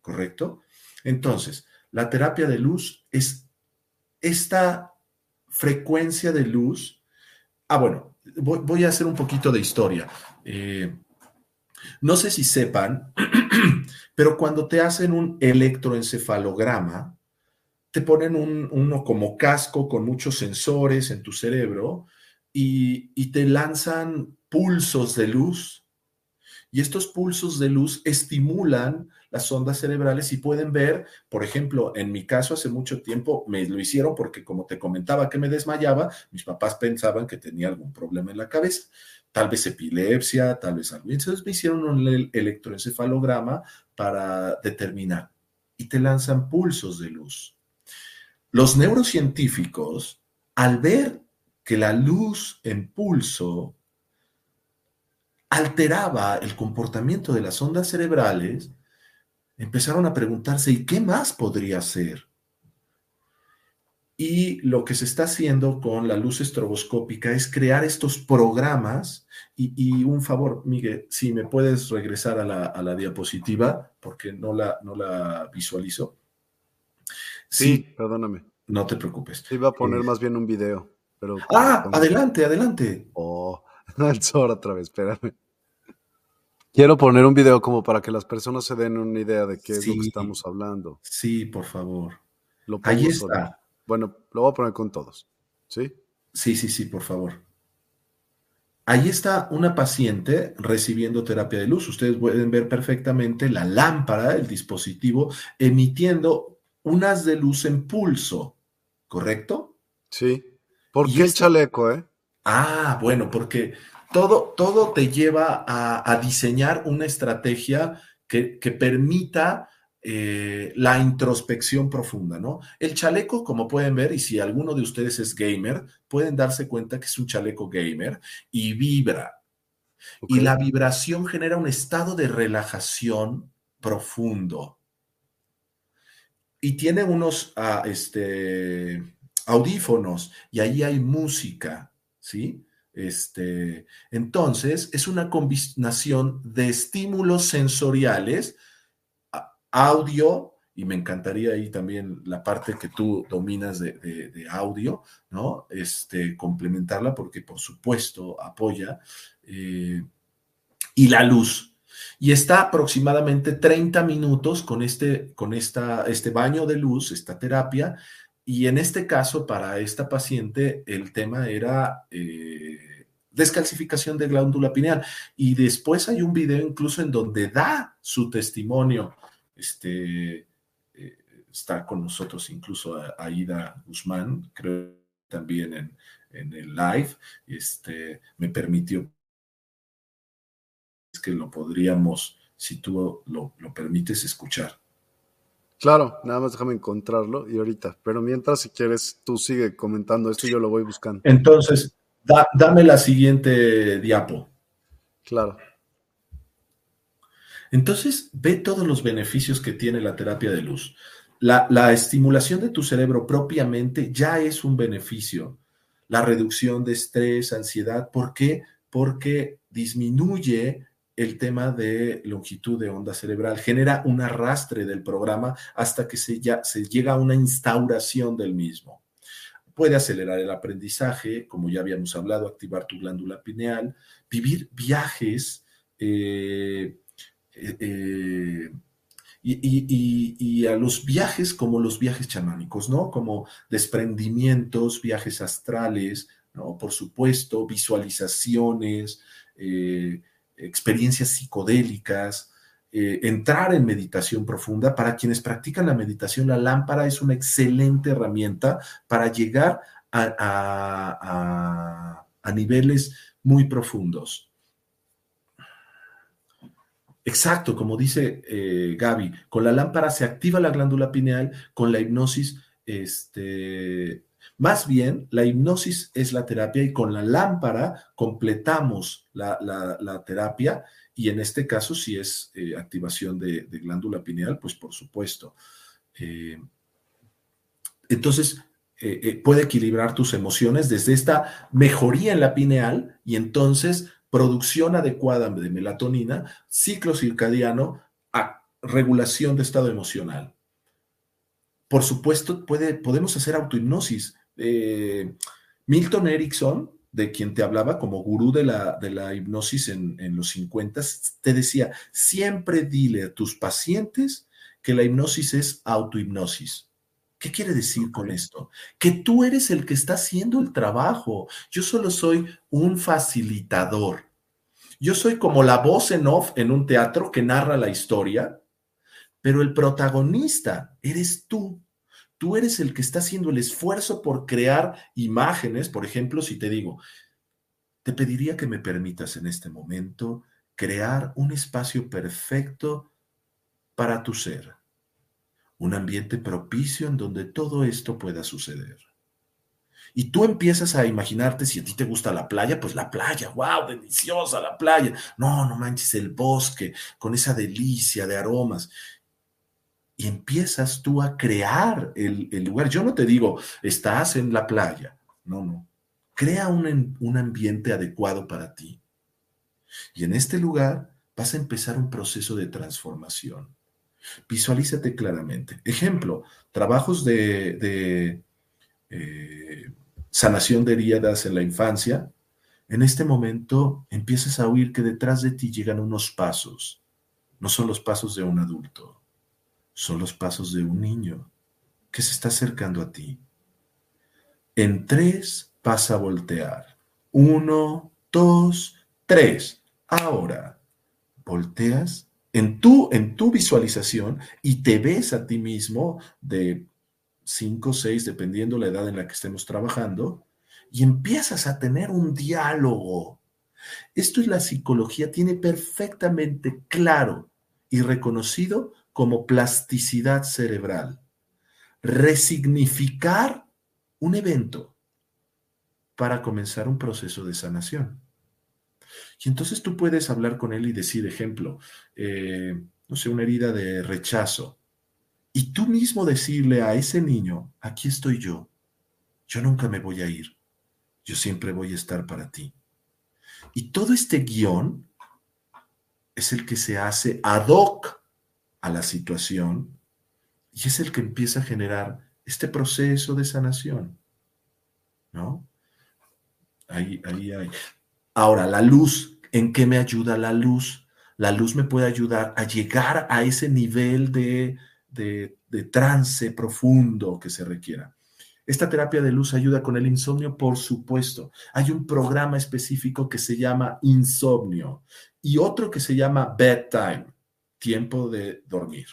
Speaker 2: ¿correcto? Entonces, la terapia de luz es esta frecuencia de luz. Ah, bueno, voy, a hacer un poquito de historia. Eh, no sé si sepan, pero cuando te hacen un electroencefalograma, te ponen un, uno como casco con muchos sensores en tu cerebro y te lanzan pulsos de luz. Y estos pulsos de luz estimulan las ondas cerebrales y pueden ver, por ejemplo, en mi caso hace mucho tiempo me lo hicieron porque como te comentaba que me desmayaba, mis papás pensaban que tenía algún problema en la cabeza, tal vez epilepsia, tal vez algo. Entonces me hicieron un electroencefalograma para determinar y te lanzan pulsos de luz. Los neurocientíficos, al ver que la luz en pulso alteraba el comportamiento de las ondas cerebrales, empezaron a preguntarse, ¿y qué más podría ser? Y lo que se está haciendo con la luz estroboscópica es crear estos programas. Y, un favor, Miguel, si me puedes regresar a la, diapositiva, porque no la, no la visualizo.
Speaker 1: Sí, perdóname.
Speaker 2: No te preocupes.
Speaker 1: Iba a poner más bien un video. Pero
Speaker 2: ah, adelante, adelante.
Speaker 1: Oh, el otra vez, espérame. Quiero poner un video como para que las personas se den una idea de qué es lo que estamos hablando.
Speaker 2: Sí, por favor.
Speaker 1: Lo Ahí está. Bueno, lo voy a poner con todos. ¿Sí?
Speaker 2: Sí, sí, sí, por favor. Ahí está una paciente recibiendo terapia de luz. Ustedes pueden ver perfectamente la lámpara, el dispositivo, emitiendo unas de luz en pulso, ¿correcto?
Speaker 1: Sí. ¿Por qué el chaleco, eh?
Speaker 2: Ah, bueno, porque todo, todo te lleva a, diseñar una estrategia que, permita eh, la introspección profunda, ¿no? El chaleco, como pueden ver, y si alguno de ustedes es gamer, pueden darse cuenta que es un chaleco gamer y vibra. Y la vibración genera un estado de relajación profundo. Y tiene unos ah, este, audífonos y ahí hay música, ¿sí? Este, entonces, es una combinación de estímulos sensoriales, audio, y me encantaría ahí también la parte que tú dominas de, audio, ¿no? Este, complementarla porque por supuesto apoya, eh, y la luz. Y está aproximadamente 30 minutos con este, con esta, este baño de luz, esta terapia, y en este caso, para esta paciente, el tema era eh, descalcificación de glándula pineal. Y después hay un video incluso en donde da su testimonio. Este, eh, está con nosotros incluso Aida Guzmán, creo también en, en el live. Este, me permitió que lo podríamos, si tú lo, lo permites, escuchar.
Speaker 1: Claro, nada más déjame encontrarlo y ahorita. Pero mientras, si quieres, tú sigue comentando esto y yo lo voy buscando.
Speaker 2: Entonces, dame la siguiente diapo.
Speaker 1: Claro.
Speaker 2: Entonces, ve todos los beneficios que tiene la terapia de luz. La, la, estimulación de tu cerebro propiamente ya es un beneficio. La reducción de estrés, ansiedad. ¿Por qué? Porque disminuye el tema de longitud de onda cerebral, genera un arrastre del programa hasta que se, llega a una instauración del mismo. Puede acelerar el aprendizaje, como ya habíamos hablado, activar tu glándula pineal, vivir viajes eh, eh, eh, y, y, a los viajes como los viajes chamánicos, ¿no? Como desprendimientos, viajes astrales, ¿no? Por supuesto, visualizaciones, experiencias psicodélicas, eh, entrar en meditación profunda. Para quienes practican la meditación, la lámpara es una excelente herramienta para llegar a, niveles muy profundos. Exacto, como dice eh, Gaby, con la lámpara se activa la glándula pineal, con la hipnosis este, más bien, la hipnosis es la terapia y con la lámpara completamos la, terapia y en este caso, si es eh, activación de, glándula pineal, pues por supuesto. Eh, entonces, eh, puede equilibrar tus emociones desde esta mejoría en la pineal y entonces producción adecuada de melatonina, ciclo circadiano, regulación de estado emocional. Por supuesto, puede, podemos hacer autohipnosis. Eh, Milton Erickson, de quien te hablaba como gurú de la, de la hipnosis en, los 50, te decía, siempre dile a tus pacientes que la hipnosis es autohipnosis. ¿Qué quiere decir con esto? Que tú eres el que está haciendo el trabajo. Yo solo soy un facilitador. Yo soy como la voz en off en un teatro que narra la historia, pero el protagonista eres tú. Tú eres el que está haciendo el esfuerzo por crear imágenes. Por ejemplo, si te digo, te pediría que me permitas en este momento crear un espacio perfecto para tu ser, un ambiente propicio en donde todo esto pueda suceder. Y tú empiezas a imaginarte, si a ti te gusta la playa, pues la playa, wow, deliciosa la playa. No, no manches, el bosque con esa delicia de aromas. Y empiezas tú a crear el, lugar. Yo no te digo, estás en la playa. No, no. Crea un, un ambiente adecuado para ti. Y en este lugar vas a empezar un proceso de transformación. Visualízate claramente. Ejemplo, trabajos de, eh, sanación de heridas en la infancia. En este momento empiezas a oír que detrás de ti llegan unos pasos. No son los pasos de un adulto, son los pasos de un niño que se está acercando a ti. En tres vas a voltear. Uno, dos, tres. Ahora, volteas en tu, en tu visualización y te ves a ti mismo de 5 o 6, dependiendo la edad en la que estemos trabajando, y empiezas a tener un diálogo. Esto es la psicología, tiene perfectamente claro y reconocido como plasticidad cerebral. Resignificar un evento para comenzar un proceso de sanación. Y entonces tú puedes hablar con él y decir, ejemplo, eh, no sé, una herida de rechazo. Y tú mismo decirle a ese niño, aquí estoy yo, yo nunca me voy a ir, yo siempre voy a estar para ti. Y todo este guion es el que se hace ad hoc a la situación y es el que empieza a generar este proceso de sanación. ¿No? Ahí, ahí, ahí. Ahora, la luz, ¿en qué me ayuda la luz? La luz me puede ayudar a llegar a ese nivel de, trance profundo que se requiera. Esta terapia de luz ayuda con el insomnio, por supuesto. Hay un programa específico que se llama insomnio y otro que se llama bedtime, tiempo de dormir.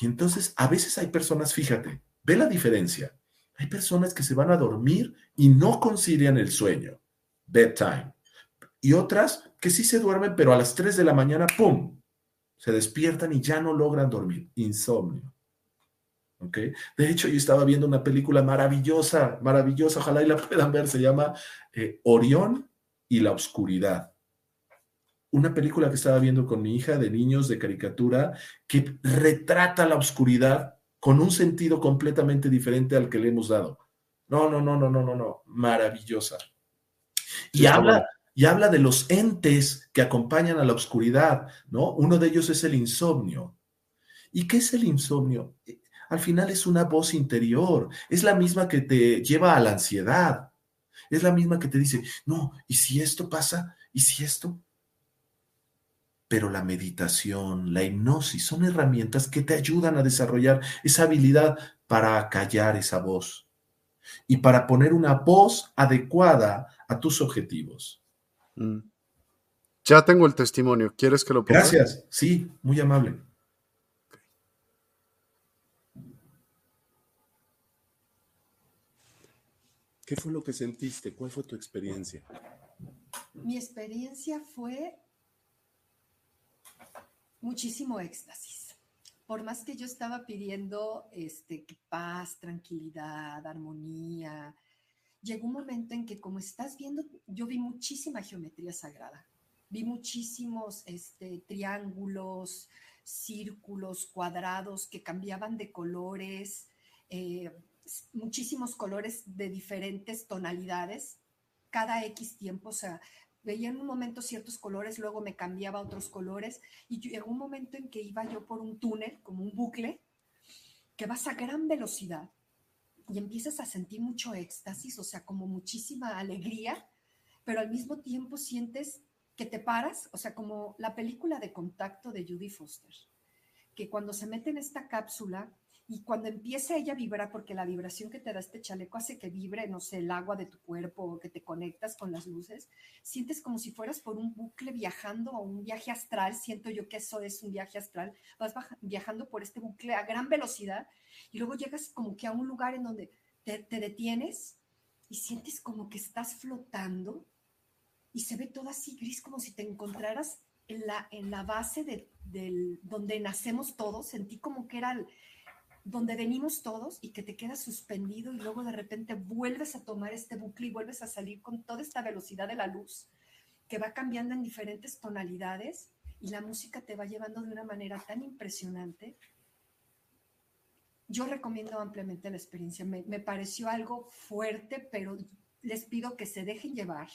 Speaker 2: Y entonces, a veces hay personas, fíjate, ve la diferencia. Hay personas que se van a dormir y no concilian el sueño, bedtime y otras que sí se duermen, pero a las 3 de la mañana, ¡pum!, se despiertan y ya no logran dormir. Insomnio. ¿Ok? De hecho, yo estaba viendo una película maravillosa, maravillosa, ojalá y la puedan ver, se llama eh, Orión y la Oscuridad. Una película que estaba viendo con mi hija de niños de caricatura que retrata la oscuridad con un sentido completamente diferente al que le hemos dado. No, no, no, no, no, no, no, maravillosa. Y habla, y habla de los entes que acompañan a la oscuridad, ¿no? Uno de ellos es el insomnio. ¿Y qué es el insomnio? Al final es una voz interior, es la misma que te lleva a la ansiedad, es la misma que te dice, no, ¿y si esto pasa? ¿Y si esto? Pero la meditación, la hipnosis son herramientas que te ayudan a desarrollar esa habilidad para callar esa voz y para poner una voz adecuada a tus objetivos. Mm.
Speaker 1: Ya tengo el testimonio. ¿Quieres que lo
Speaker 2: ponga? Gracias. Sí, muy amable. ¿Qué fue lo que sentiste? ¿Cuál fue tu experiencia?
Speaker 3: Mi experiencia fue muchísimo éxtasis. Por más que yo estaba pidiendo este, paz, tranquilidad, armonía, llegó un momento en que como estás viendo, yo vi muchísima geometría sagrada, vi muchísimos este, triángulos, círculos, cuadrados que cambiaban de colores, eh, muchísimos colores de diferentes tonalidades, cada X tiempo, o sea, veía en un momento ciertos colores, luego me cambiaba a otros colores y llegó un momento en que iba yo por un túnel, como un bucle, que vas a gran velocidad y empiezas a sentir mucho éxtasis, o sea, como muchísima alegría, pero al mismo tiempo sientes que te paras, o sea, como la película de contacto de Judy Foster, que cuando se mete en esta cápsula y cuando empieza ella a vibrar, porque la vibración que te da este chaleco hace que vibre, no sé, el agua de tu cuerpo o que te conectas con las luces, sientes como si fueras por un bucle viajando o un viaje astral, siento yo que eso es un viaje astral, vas viajando por este bucle a gran velocidad y luego llegas como que a un lugar en donde te, detienes y sientes como que estás flotando y se ve todo así gris como si te encontraras en la, en la base de, del, donde nacemos todos, sentí como que era... El, donde venimos todos y que te quedas suspendido y luego de repente vuelves a tomar este bucle y vuelves a salir con toda esta velocidad de la luz que va cambiando en diferentes tonalidades y la música te va llevando de una manera tan impresionante yo recomiendo ampliamente la experiencia. Me, me, pareció algo fuerte, pero les pido que se dejen llevar,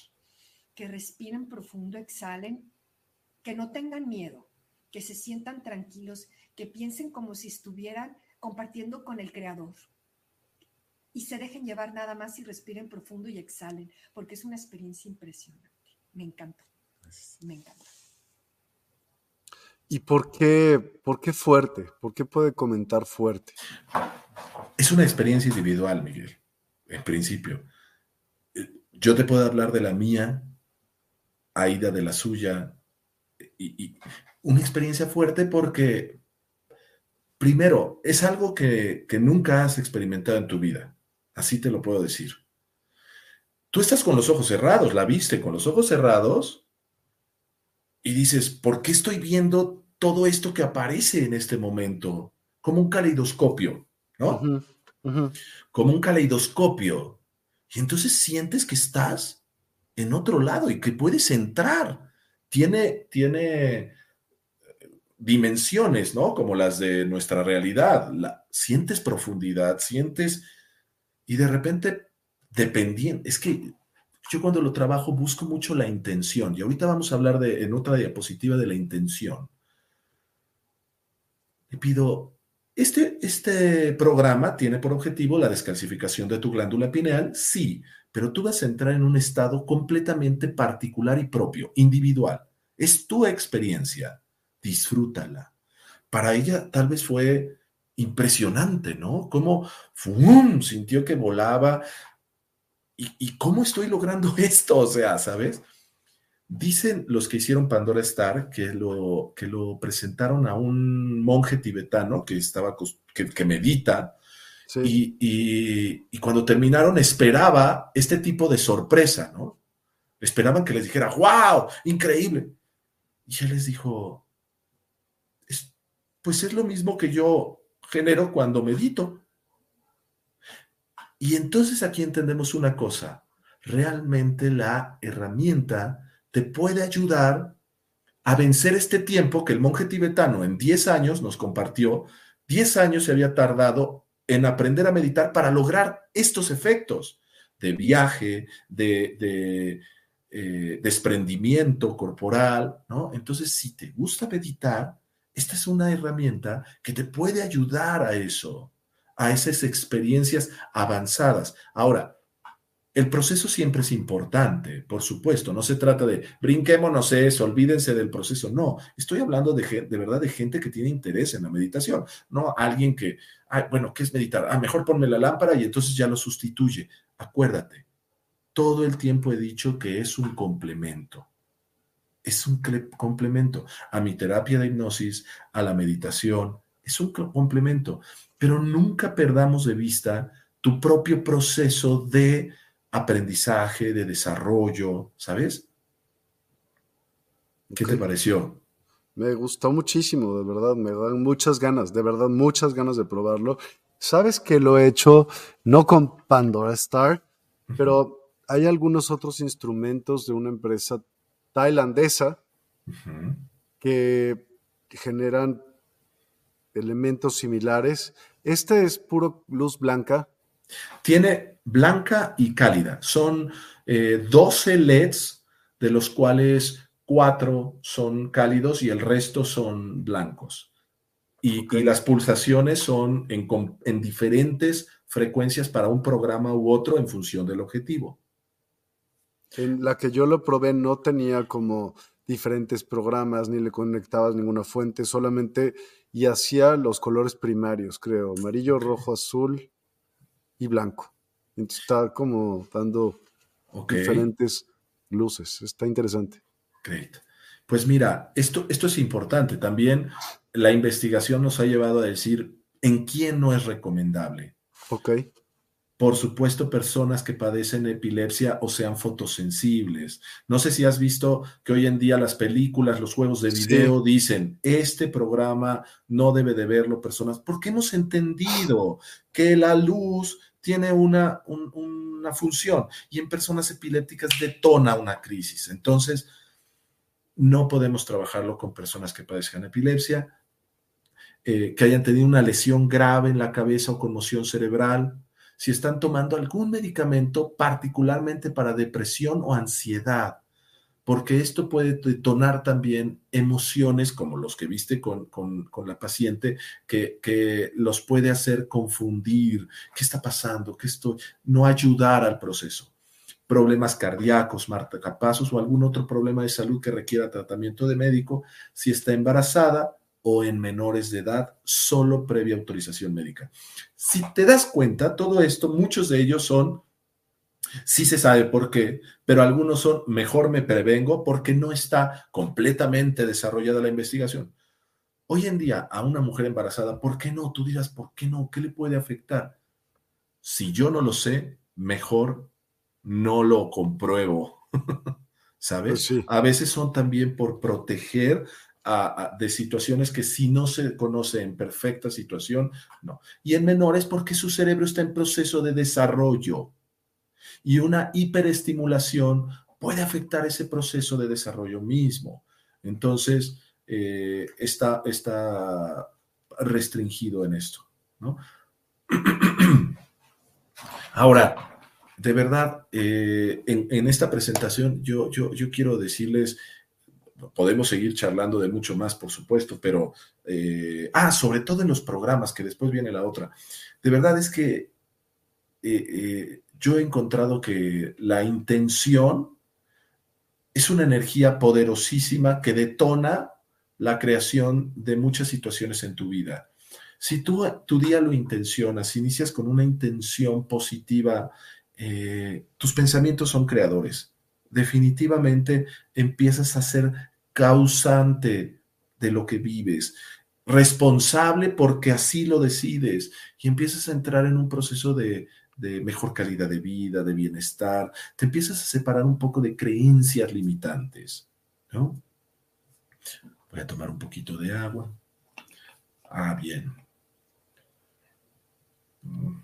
Speaker 3: que respiren profundo, exhalen, que no tengan miedo, que se sientan tranquilos, que piensen como si estuvieran compartiendo con el Creador. Y se dejen llevar nada más y respiren profundo y exhalen, porque es una experiencia impresionante. Me encanta. Me encanta.
Speaker 1: ¿Y por qué, por qué fuerte? ¿Por qué puede comentar fuerte?
Speaker 2: Es una experiencia individual, Miguel, en principio. Yo te puedo hablar de la mía, Aida de la suya, y, una experiencia fuerte porque, primero, es algo que, que nunca has experimentado en tu vida, así te lo puedo decir. Tú estás con los ojos cerrados, la viste con los ojos cerrados y dices, ¿por qué estoy viendo todo esto que aparece en este momento, como un caleidoscopio, ¿no? Como un caleidoscopio. Y entonces sientes que estás en otro lado y que puedes entrar. Tiene, tiene dimensiones, ¿no? Como las de nuestra realidad. La, sientes profundidad, sientes y de repente, dependiendo, es que yo cuando lo trabajo busco mucho la intención y ahorita vamos a hablar de, en otra diapositiva de la intención le pido, este, este programa tiene por objetivo la descalcificación de tu glándula pineal, sí, pero tú vas a entrar en un estado completamente particular y propio, individual. Es tu experiencia, disfrútala. Para ella tal vez fue impresionante, ¿no? Cómo ¡fum! sintió que volaba. ¿Y, ¿Y cómo estoy logrando esto? O sea, ¿sabes? Dicen los que hicieron Pandora Star que lo, que lo presentaron a un monje tibetano que, estaba, que, medita, y, y, cuando terminaron esperaba este tipo de sorpresa, ¿no? Esperaban que les dijera, wow, increíble. Y él les dijo, pues es lo mismo que yo genero cuando medito. Y entonces aquí entendemos una cosa, realmente la herramienta te puede ayudar a vencer este tiempo que el monje tibetano en 10 años nos compartió. 10 años se había tardado en aprender a meditar para lograr estos efectos de viaje, de, eh, desprendimiento corporal, ¿no? Entonces, si te gusta meditar, esta es una herramienta que te puede ayudar a eso, a esas experiencias avanzadas. Ahora, el proceso siempre es importante, por supuesto. No se trata de brinquémonos eso, olvídense del proceso. No, estoy hablando de, de verdad de gente que tiene interés en la meditación, no alguien que, bueno, ¿qué es meditar? Ah, mejor ponme la lámpara y entonces ya lo sustituye. Acuérdate, todo el tiempo he dicho que es un complemento. Es un complemento a mi terapia de hipnosis, a la meditación. Es un complemento, pero nunca perdamos de vista tu propio proceso de aprendizaje, de desarrollo, ¿sabes? ¿Qué te pareció?
Speaker 1: Me gustó muchísimo, de verdad, me dan muchas ganas, de verdad, muchas ganas de probarlo. Sabes que lo he hecho no con Pandora Star, pero hay algunos otros instrumentos de una empresa tailandesa que generan elementos similares. Este es puro luz blanca,
Speaker 2: tiene blanca y cálida. Son 12 eh, LEDs, de los cuales 4 son cálidos y el resto son blancos. Y, las pulsaciones son en, en diferentes frecuencias para un programa u otro en función del objetivo.
Speaker 1: En la que yo lo probé no tenía como diferentes programas, ni le conectabas ninguna fuente, solamente y hacía los colores primarios, creo, amarillo, rojo, azul y blanco. Entonces está como dando diferentes luces. Está interesante.
Speaker 2: Great. Pues mira, esto, esto es importante. También la investigación nos ha llevado a decir en quién no es recomendable.
Speaker 1: Ok
Speaker 2: por supuesto, personas que padecen epilepsia o sean fotosensibles. No sé si has visto que hoy en día las películas, los juegos de video dicen, este programa no debe de verlo personas, porque hemos entendido que la luz tiene una, una función y en personas epilépticas detona una crisis. Entonces, no podemos trabajarlo con personas que padezcan epilepsia. eh, que hayan tenido una lesión grave en la cabeza o conmoción cerebral, si están tomando algún medicamento particularmente para depresión o ansiedad, porque esto puede detonar también emociones como los que viste con, la paciente, que, que, los puede hacer confundir, qué está pasando, qué estoy, no ayudar al proceso. Problemas cardíacos, marcapasos o algún otro problema de salud que requiera tratamiento de médico, si está embarazada o en menores de edad, solo previa autorización médica. Si te das cuenta, todo esto, muchos de ellos son Sí se sabe por qué, pero algunos son mejor me prevengo porque no está completamente desarrollada la investigación. Hoy en día, a una mujer embarazada, ¿por qué no? Tú dirás, ¿por qué no? ¿Qué le puede afectar? Si yo no lo sé, mejor no lo compruebo. ¿Sabes? Pues a veces son también por proteger de situaciones que si no se conoce en perfecta situación, no. Y en menores porque su cerebro está en proceso de desarrollo y una hiperestimulación puede afectar ese proceso de desarrollo mismo. Entonces, eh, está, está restringido en esto. Ahora, de verdad, eh, en, esta presentación yo, yo, yo, quiero decirles, podemos seguir charlando de mucho más, por supuesto, pero, eh, ah, sobre todo en los programas, que después viene la otra. De verdad es que yo he encontrado que la intención es una energía poderosísima que detona la creación de muchas situaciones en tu vida. Si tú tu día lo intencionas, inicias con una intención positiva, eh, tus pensamientos son creadores. Definitivamente empiezas a ser causante de lo que vives, responsable porque así lo decides y empiezas a entrar en un proceso de, de mejor calidad de vida, de bienestar, te empiezas a separar un poco de creencias limitantes, ¿no? Voy a tomar un poquito de agua. Ah, bien. Ah.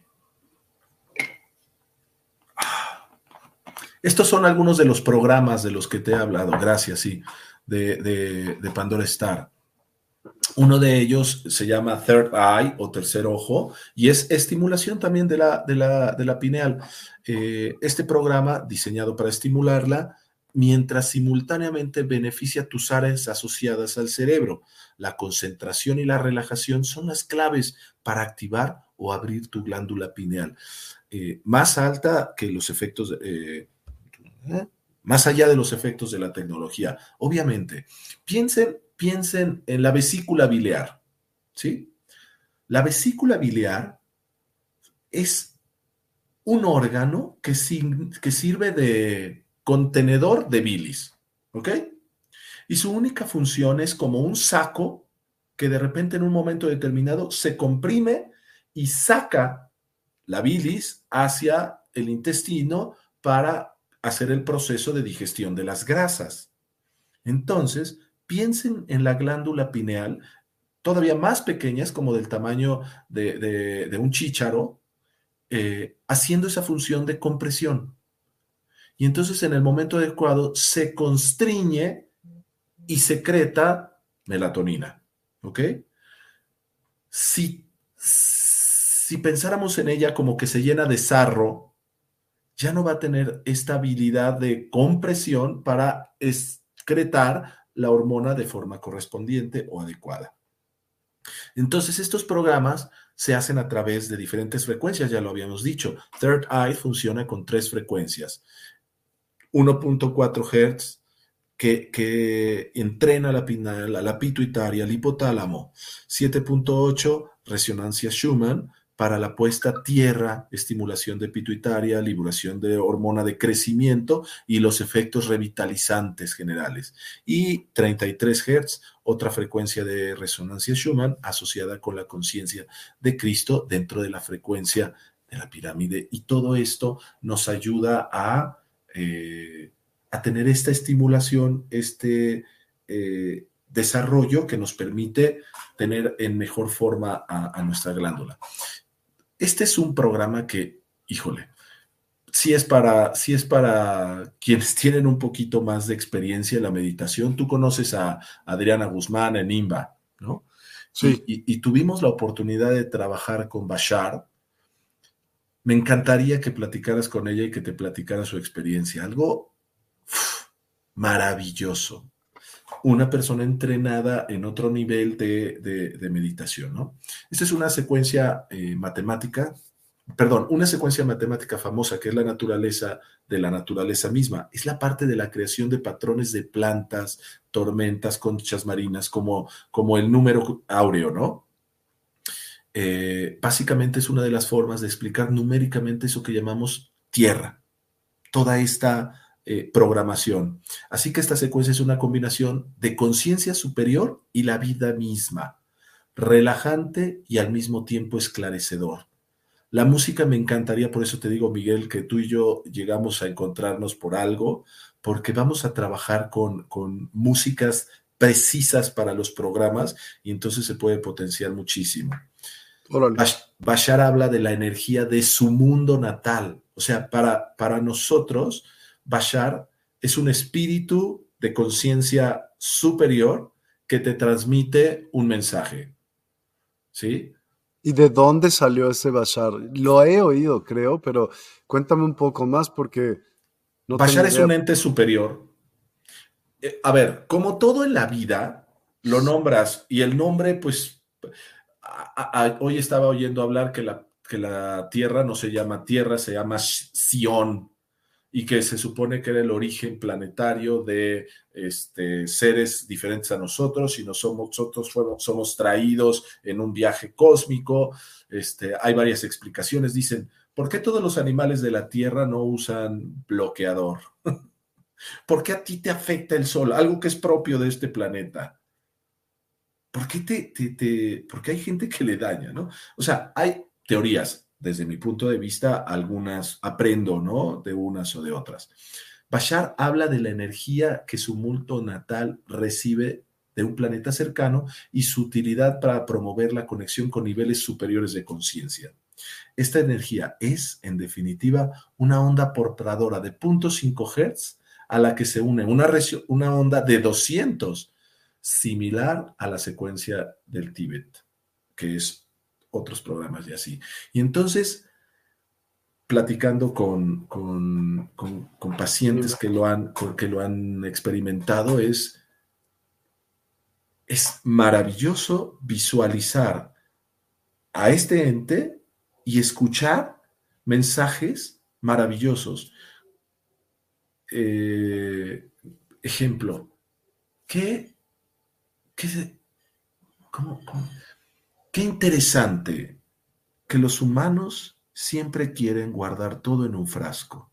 Speaker 2: Estos son algunos de los programas de los que te he hablado, gracias, sí, de, de, de Pandora Star. Uno de ellos se llama Third Eye o tercer ojo y es estimulación también de la, de la, pineal. Eh, este programa, diseñado para estimularla, mientras simultáneamente beneficia tus áreas asociadas al cerebro. La concentración y la relajación son las claves para activar o abrir tu glándula pineal. Eh, más alta que los efectos, eh, más allá de los efectos de la tecnología. Obviamente, piensen piensen en la vesícula biliar, ¿sí? La vesícula biliar es un órgano que, que sirve de contenedor de bilis, ¿ok? Y su única función es como un saco que de repente en un momento determinado se comprime y saca la bilis hacia el intestino para hacer el proceso de digestión de las grasas. Entonces, piensen en la glándula pineal, todavía más pequeñas, como del tamaño de, un chícharo, eh, haciendo esa función de compresión. Y entonces en el momento adecuado se constriñe y secreta melatonina. ¿Ok? Si, si pensáramos en ella como que se llena de sarro, ya no va a tener esta habilidad de compresión para excretar la hormona de forma correspondiente o adecuada. Entonces, estos programas se hacen a través de diferentes frecuencias, ya lo habíamos dicho. Third Eye funciona con tres frecuencias. 1.4 Hz, que, que, entrena la, pinal, la pituitaria, el hipotálamo. 7.8, resonancia Schumann, para la puesta tierra, estimulación de pituitaria, liberación de hormona de crecimiento y los efectos revitalizantes generales. Y 33 Hz, otra frecuencia de resonancia Schumann asociada con la conciencia de Cristo dentro de la frecuencia de la pirámide. Y todo esto nos ayuda a, eh, a tener esta estimulación, este eh, desarrollo que nos permite tener en mejor forma a nuestra glándula. Este es un programa que, híjole, si es para, si es para quienes tienen un poquito más de experiencia en la meditación. Tú conoces a Adriana Guzmán en IMBA, ¿no? Sí. Y, tuvimos la oportunidad de trabajar con Bashar. Me encantaría que platicaras con ella y que te platicara su experiencia. Algo maravilloso. Una persona entrenada en otro nivel de, meditación, ¿no? Esta es una secuencia eh, matemática perdón, una secuencia matemática famosa que es la naturaleza de la naturaleza misma. Es la parte de la creación de patrones de plantas, tormentas, conchas marinas, como, como el número áureo, ¿no? Eh, básicamente es una de las formas de explicar numéricamente eso que llamamos tierra, toda esta eh, programación. Así que esta secuencia es una combinación de conciencia superior y la vida misma, relajante y al mismo tiempo esclarecedor. La música me encantaría, por eso te digo, Miguel, que tú y yo llegamos a encontrarnos por algo, porque vamos a trabajar con, con músicas precisas para los programas y entonces se puede potenciar muchísimo. Bashar habla de la energía de su mundo natal. O sea, para, para nosotros, Bashar es un espíritu de conciencia superior que te transmite un mensaje. ¿Sí?
Speaker 1: ¿Y de dónde salió ese Bashar? Lo he oído, creo, pero cuéntame un poco más porque...
Speaker 2: No Bashar es un ente superior. Eh, a ver, como todo en la vida, lo nombras y el nombre, pues, hoy estaba oyendo hablar que la, que la tierra no se llama tierra, se llama Sion y que se supone que era el origen planetario de este, seres diferentes a nosotros y nosotros somos traídos en un viaje cósmico. Este, hay varias explicaciones. Dicen, ¿por qué todos los animales de la Tierra no usan bloqueador? ¿Por qué a ti te afecta el sol? Algo que es propio de este planeta. ¿Por qué, te, hay gente que le daña, ¿no? O sea, hay teorías desde mi punto de vista, algunas aprendo, ¿no? De unas o de otras. Bashar habla de la energía que su multo natal recibe de un planeta cercano y su utilidad para promover la conexión con niveles superiores de conciencia. Esta energía es, en definitiva, una onda portadora de 0.5 Hz a la que se une una, una onda de 200, similar a la secuencia del Tíbet, que es otros programas y así. Y entonces, platicando con, con, pacientes que lo, han, que lo han experimentado, es, es maravilloso visualizar a este ente y escuchar mensajes maravillosos. Eh, ejemplo, ¿qué, qué, cómo, cómo, Qué interesante que los humanos siempre quieren guardar todo en un frasco.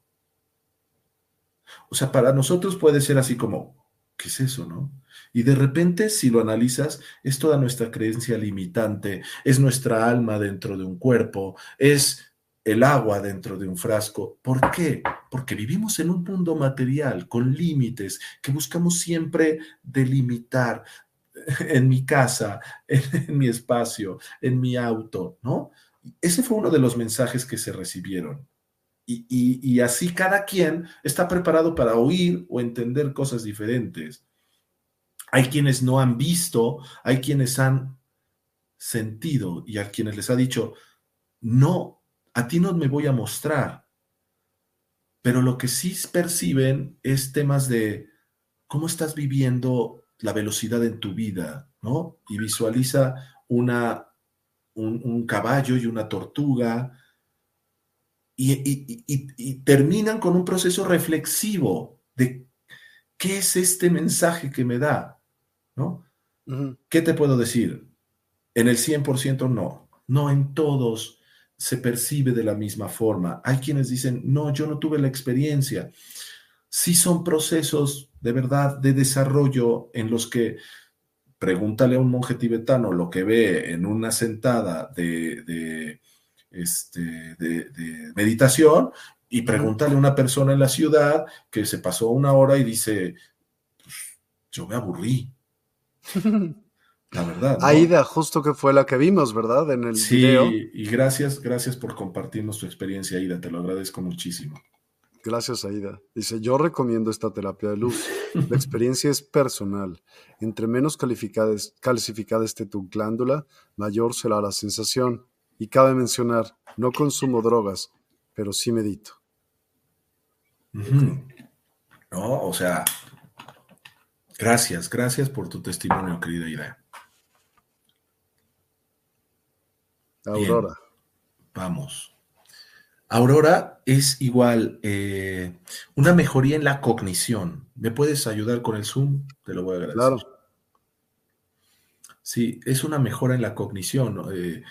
Speaker 2: O sea, para nosotros puede ser así como, ¿qué es eso, no? Y de repente, si lo analizas, es toda nuestra creencia limitante, es nuestra alma dentro de un cuerpo, es el agua dentro de un frasco. ¿Por qué? Porque vivimos en un mundo material con límites que buscamos siempre delimitar, en mi casa, en, mi espacio, en mi auto, ¿no? Ese fue uno de los mensajes que se recibieron. Y, y, así cada quien está preparado para oír o entender cosas diferentes. Hay quienes no han visto, hay quienes han sentido y a quienes les ha dicho, no, a ti no me voy a mostrar. Pero lo que sí perciben es temas de cómo estás viviendo la velocidad en tu vida, ¿no? Y visualiza una, un, caballo y una tortuga y, terminan con un proceso reflexivo de qué es este mensaje que me da, ¿no? ¿Qué te puedo decir? En el 100% no, no en todos se percibe de la misma forma. Hay quienes dicen, no, yo no tuve la experiencia. Sí son procesos de verdad de desarrollo en los que pregúntale a un monje tibetano lo que ve en una sentada de, este, de, meditación y pregúntale a una persona en la ciudad que se pasó una hora y dice, pues, yo me aburrí. La verdad.
Speaker 1: Aida, justo que fue la que vimos, ¿verdad? En el
Speaker 2: sí, y gracias, gracias por compartirnos tu experiencia, Aida, te lo agradezco muchísimo.
Speaker 1: Gracias, Aida. Dice, yo recomiendo esta terapia de luz. La experiencia es personal. Entre menos calificada, calificada esté tu glándula, mayor será la sensación. Y cabe mencionar, no consumo drogas, pero sí medito.
Speaker 2: No, o sea, gracias, gracias por tu testimonio, querida Aida.
Speaker 1: Aurora.
Speaker 2: Vamos. Aurora es igual eh, una mejoría en la cognición. ¿Me puedes ayudar con el Zoom? Te lo voy a agradecer. Claro. Sí, es una mejora en la cognición. Eh,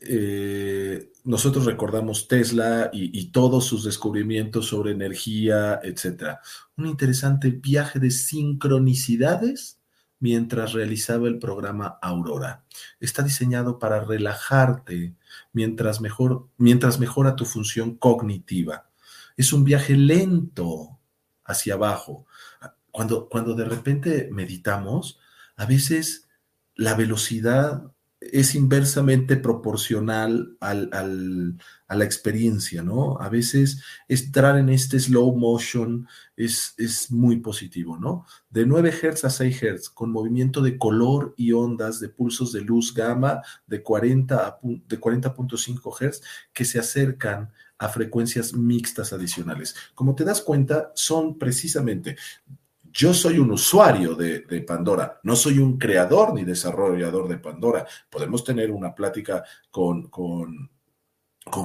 Speaker 2: eh, nosotros recordamos Tesla y, y, todos sus descubrimientos sobre energía, etc. Un interesante viaje de sincronicidades mientras realizaba el programa Aurora. Está diseñado para relajarte mientras, mejor, mientras mejora tu función cognitiva. Es un viaje lento hacia abajo. Cuando, cuando de repente meditamos, a veces la velocidad es inversamente proporcional al, a la experiencia, ¿no? A veces entrar en este slow motion es, es muy positivo, ¿no? De 9 Hz a 6 Hz, con movimiento de color y ondas de pulsos de luz gamma de 40 de 40.5 Hz que se acercan a frecuencias mixtas adicionales. Como te das cuenta, son precisamente yo soy un usuario de, Pandora, no soy un creador ni desarrollador de Pandora. Podemos tener una plática con, con,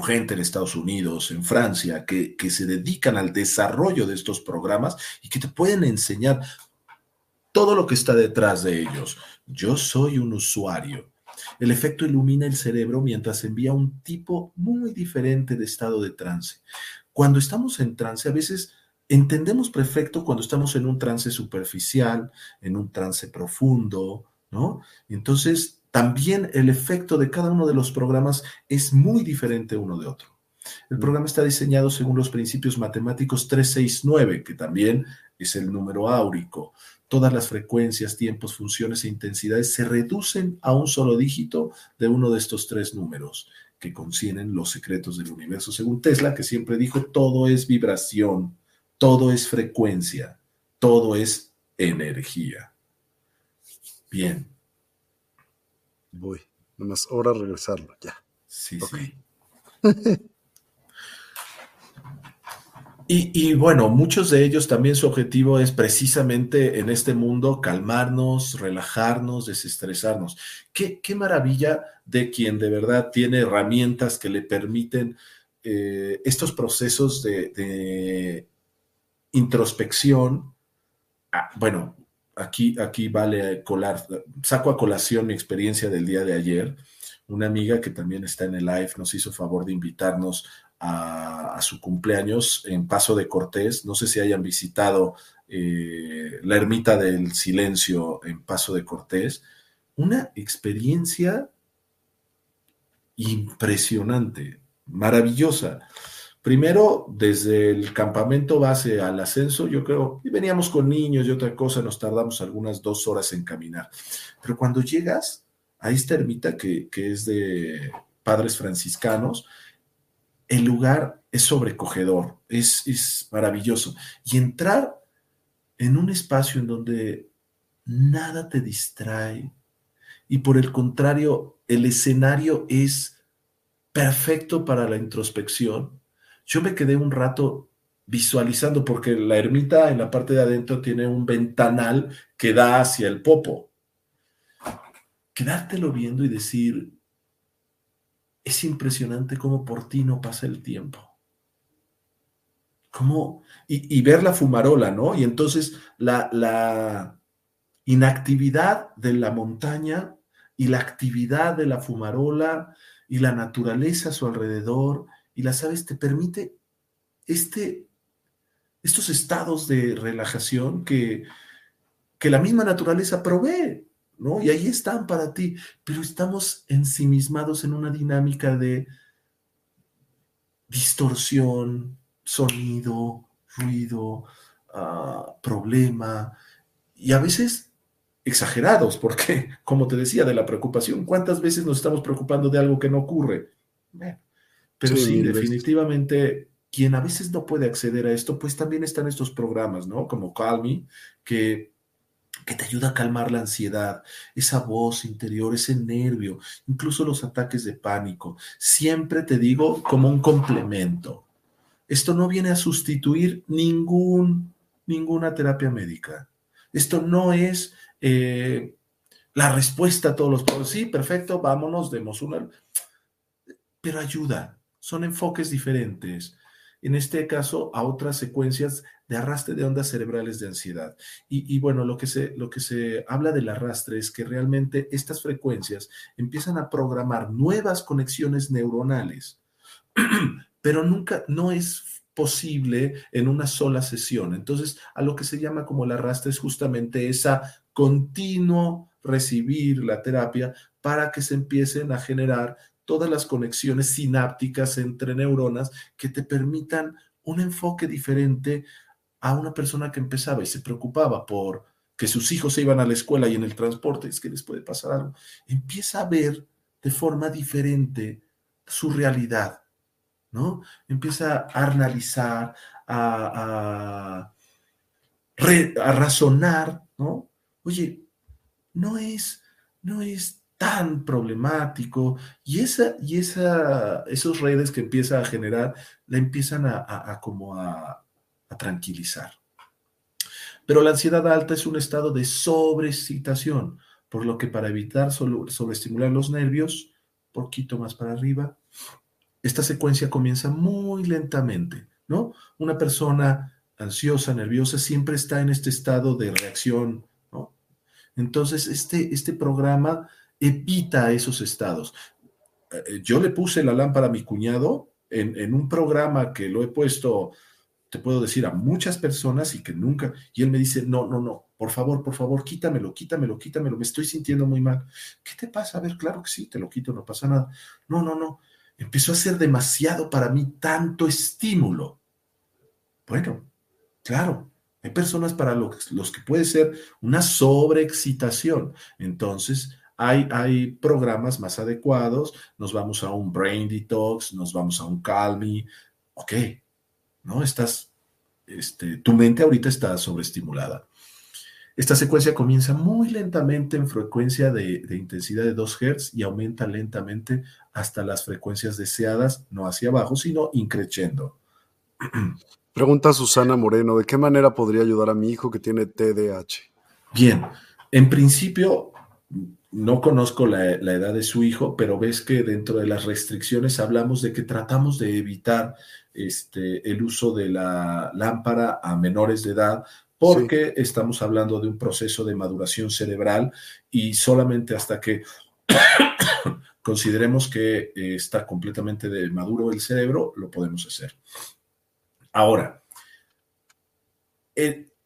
Speaker 2: gente en Estados Unidos, en Francia, que, que se dedican al desarrollo de estos programas y que te pueden enseñar todo lo que está detrás de ellos. Yo soy un usuario. El efecto ilumina el cerebro mientras envía un tipo muy diferente de estado de trance. Cuando estamos en trance, a veces entendemos perfecto cuando estamos en un trance superficial, en un trance profundo, ¿no? Entonces, también el efecto de cada uno de los programas es muy diferente uno de otro. El mm. programa está diseñado según los principios matemáticos 369, que también es el número áurico. Todas las frecuencias, tiempos, funciones e intensidades se reducen a un solo dígito de uno de estos tres números que contienen los secretos del universo, según Tesla, que siempre dijo, todo es vibración, todo es frecuencia, todo es energía. Bien.
Speaker 1: Voy. Nomás hora regresarlo, ya.
Speaker 2: Sí, sí. y, bueno, muchos de ellos también su objetivo es precisamente en este mundo calmarnos, relajarnos, desestresarnos. Qué, qué maravilla de quien de verdad tiene herramientas que le permiten eh, estos procesos de introspección, ah, bueno, aquí, aquí vale colar, saco a colación mi experiencia del día de ayer. Una amiga que también está en el live nos hizo favor de invitarnos a, su cumpleaños en Paso de Cortés. No sé si hayan visitado eh, la ermita del silencio en Paso de Cortés. Una experiencia impresionante, maravillosa. Primero, desde el campamento base al ascenso, yo creo, y veníamos con niños y otra cosa, nos tardamos algunas dos horas en caminar. Pero cuando llegas a esta ermita que, es de padres franciscanos, el lugar es sobrecogedor, es, maravilloso. Y entrar en un espacio en donde nada te distrae y por el contrario, el escenario es perfecto para la introspección, yo me quedé un rato visualizando, porque la ermita en la parte de adentro tiene un ventanal que da hacia el popo. Quedártelo viendo y decir, es impresionante cómo por ti no pasa el tiempo. Cómo, y, ver la fumarola, ¿no? Y entonces la, la inactividad de la montaña y la actividad de la fumarola y la naturaleza a su alrededor y las aves te permite este, estos estados de relajación que, que la misma naturaleza provee, ¿no? Y ahí están para ti, pero estamos ensimismados en una dinámica de distorsión, sonido, ruido, ah, problema, y a veces exagerados, porque, como te decía, de la preocupación, ¿cuántas veces nos estamos preocupando de algo que no ocurre? Pero sí, definitivamente quien a veces no puede acceder a esto, pues también están estos programas, ¿no? Como Calmi, que, que te ayuda a calmar la ansiedad, esa voz interior, ese nervio, incluso los ataques de pánico. Siempre te digo como un complemento. Esto no viene a sustituir ningún, ninguna terapia médica. Esto no es eh, la respuesta a todos los problemas. Sí, perfecto, vámonos, demos una. Pero ayuda, son enfoques diferentes en este caso a otras secuencias de arrastre de ondas cerebrales de ansiedad. Y, bueno, lo que, se, lo que se habla del arrastre es que realmente estas frecuencias empiezan a programar nuevas conexiones neuronales, pero nunca, no es posible en una sola sesión. Entonces, a lo que se llama como el arrastre es justamente esa continuo recibir la terapia para que se empiecen a generar todas las conexiones sinápticas entre neuronas que te permitan un enfoque diferente a una persona que empezaba y se preocupaba por que sus hijos se iban a la escuela y en el transporte, es que les puede pasar algo, empieza a ver de forma diferente su realidad, ¿no? Empieza a analizar, a, a razonar, ¿no? Oye, no es, no es tan problemático y, esa, y esa, redes que empieza a generar la empiezan a, como a, tranquilizar. Pero la ansiedad alta es un estado de sobreexcitación, por lo que para evitar sobreestimular los nervios, poquito más para arriba, esta secuencia comienza muy lentamente, ¿no? Una persona ansiosa, nerviosa, siempre está en este estado de reacción, ¿no? Entonces, este, este programa evita esos estados. Eh, yo le puse la lámpara a mi cuñado en, un programa que lo he puesto, te puedo decir, a muchas personas y que nunca, y él me dice, no, no, no, por favor, por favor, quítamelo, quítamelo, quítamelo, me estoy sintiendo muy mal. ¿Qué te pasa? A ver, claro que sí, te lo quito, no pasa nada. No, no, no, empezó a ser demasiado para mí tanto estímulo. Bueno, claro, hay personas para los, los que puede ser una sobreexcitación. Entonces, hay, programas más adecuados, nos vamos a un Brain Detox, nos vamos a un Calmi, ok, ¿no? Estás, este, tu mente ahorita está sobreestimulada. Esta secuencia comienza muy lentamente en frecuencia de, intensidad de 2 Hz y aumenta lentamente hasta las frecuencias deseadas, no hacia abajo, sino increciendo.
Speaker 1: Pregunta Susana Moreno, ¿de qué manera podría ayudar a mi hijo que tiene TDAH?
Speaker 2: Bien, en principio no conozco la, edad de su hijo, pero ves que dentro de las restricciones hablamos de que tratamos de evitar este, el uso de la lámpara a menores de edad porque estamos hablando de un proceso de maduración cerebral y solamente hasta que consideremos que eh, está completamente de maduro el cerebro, lo podemos hacer. Ahora,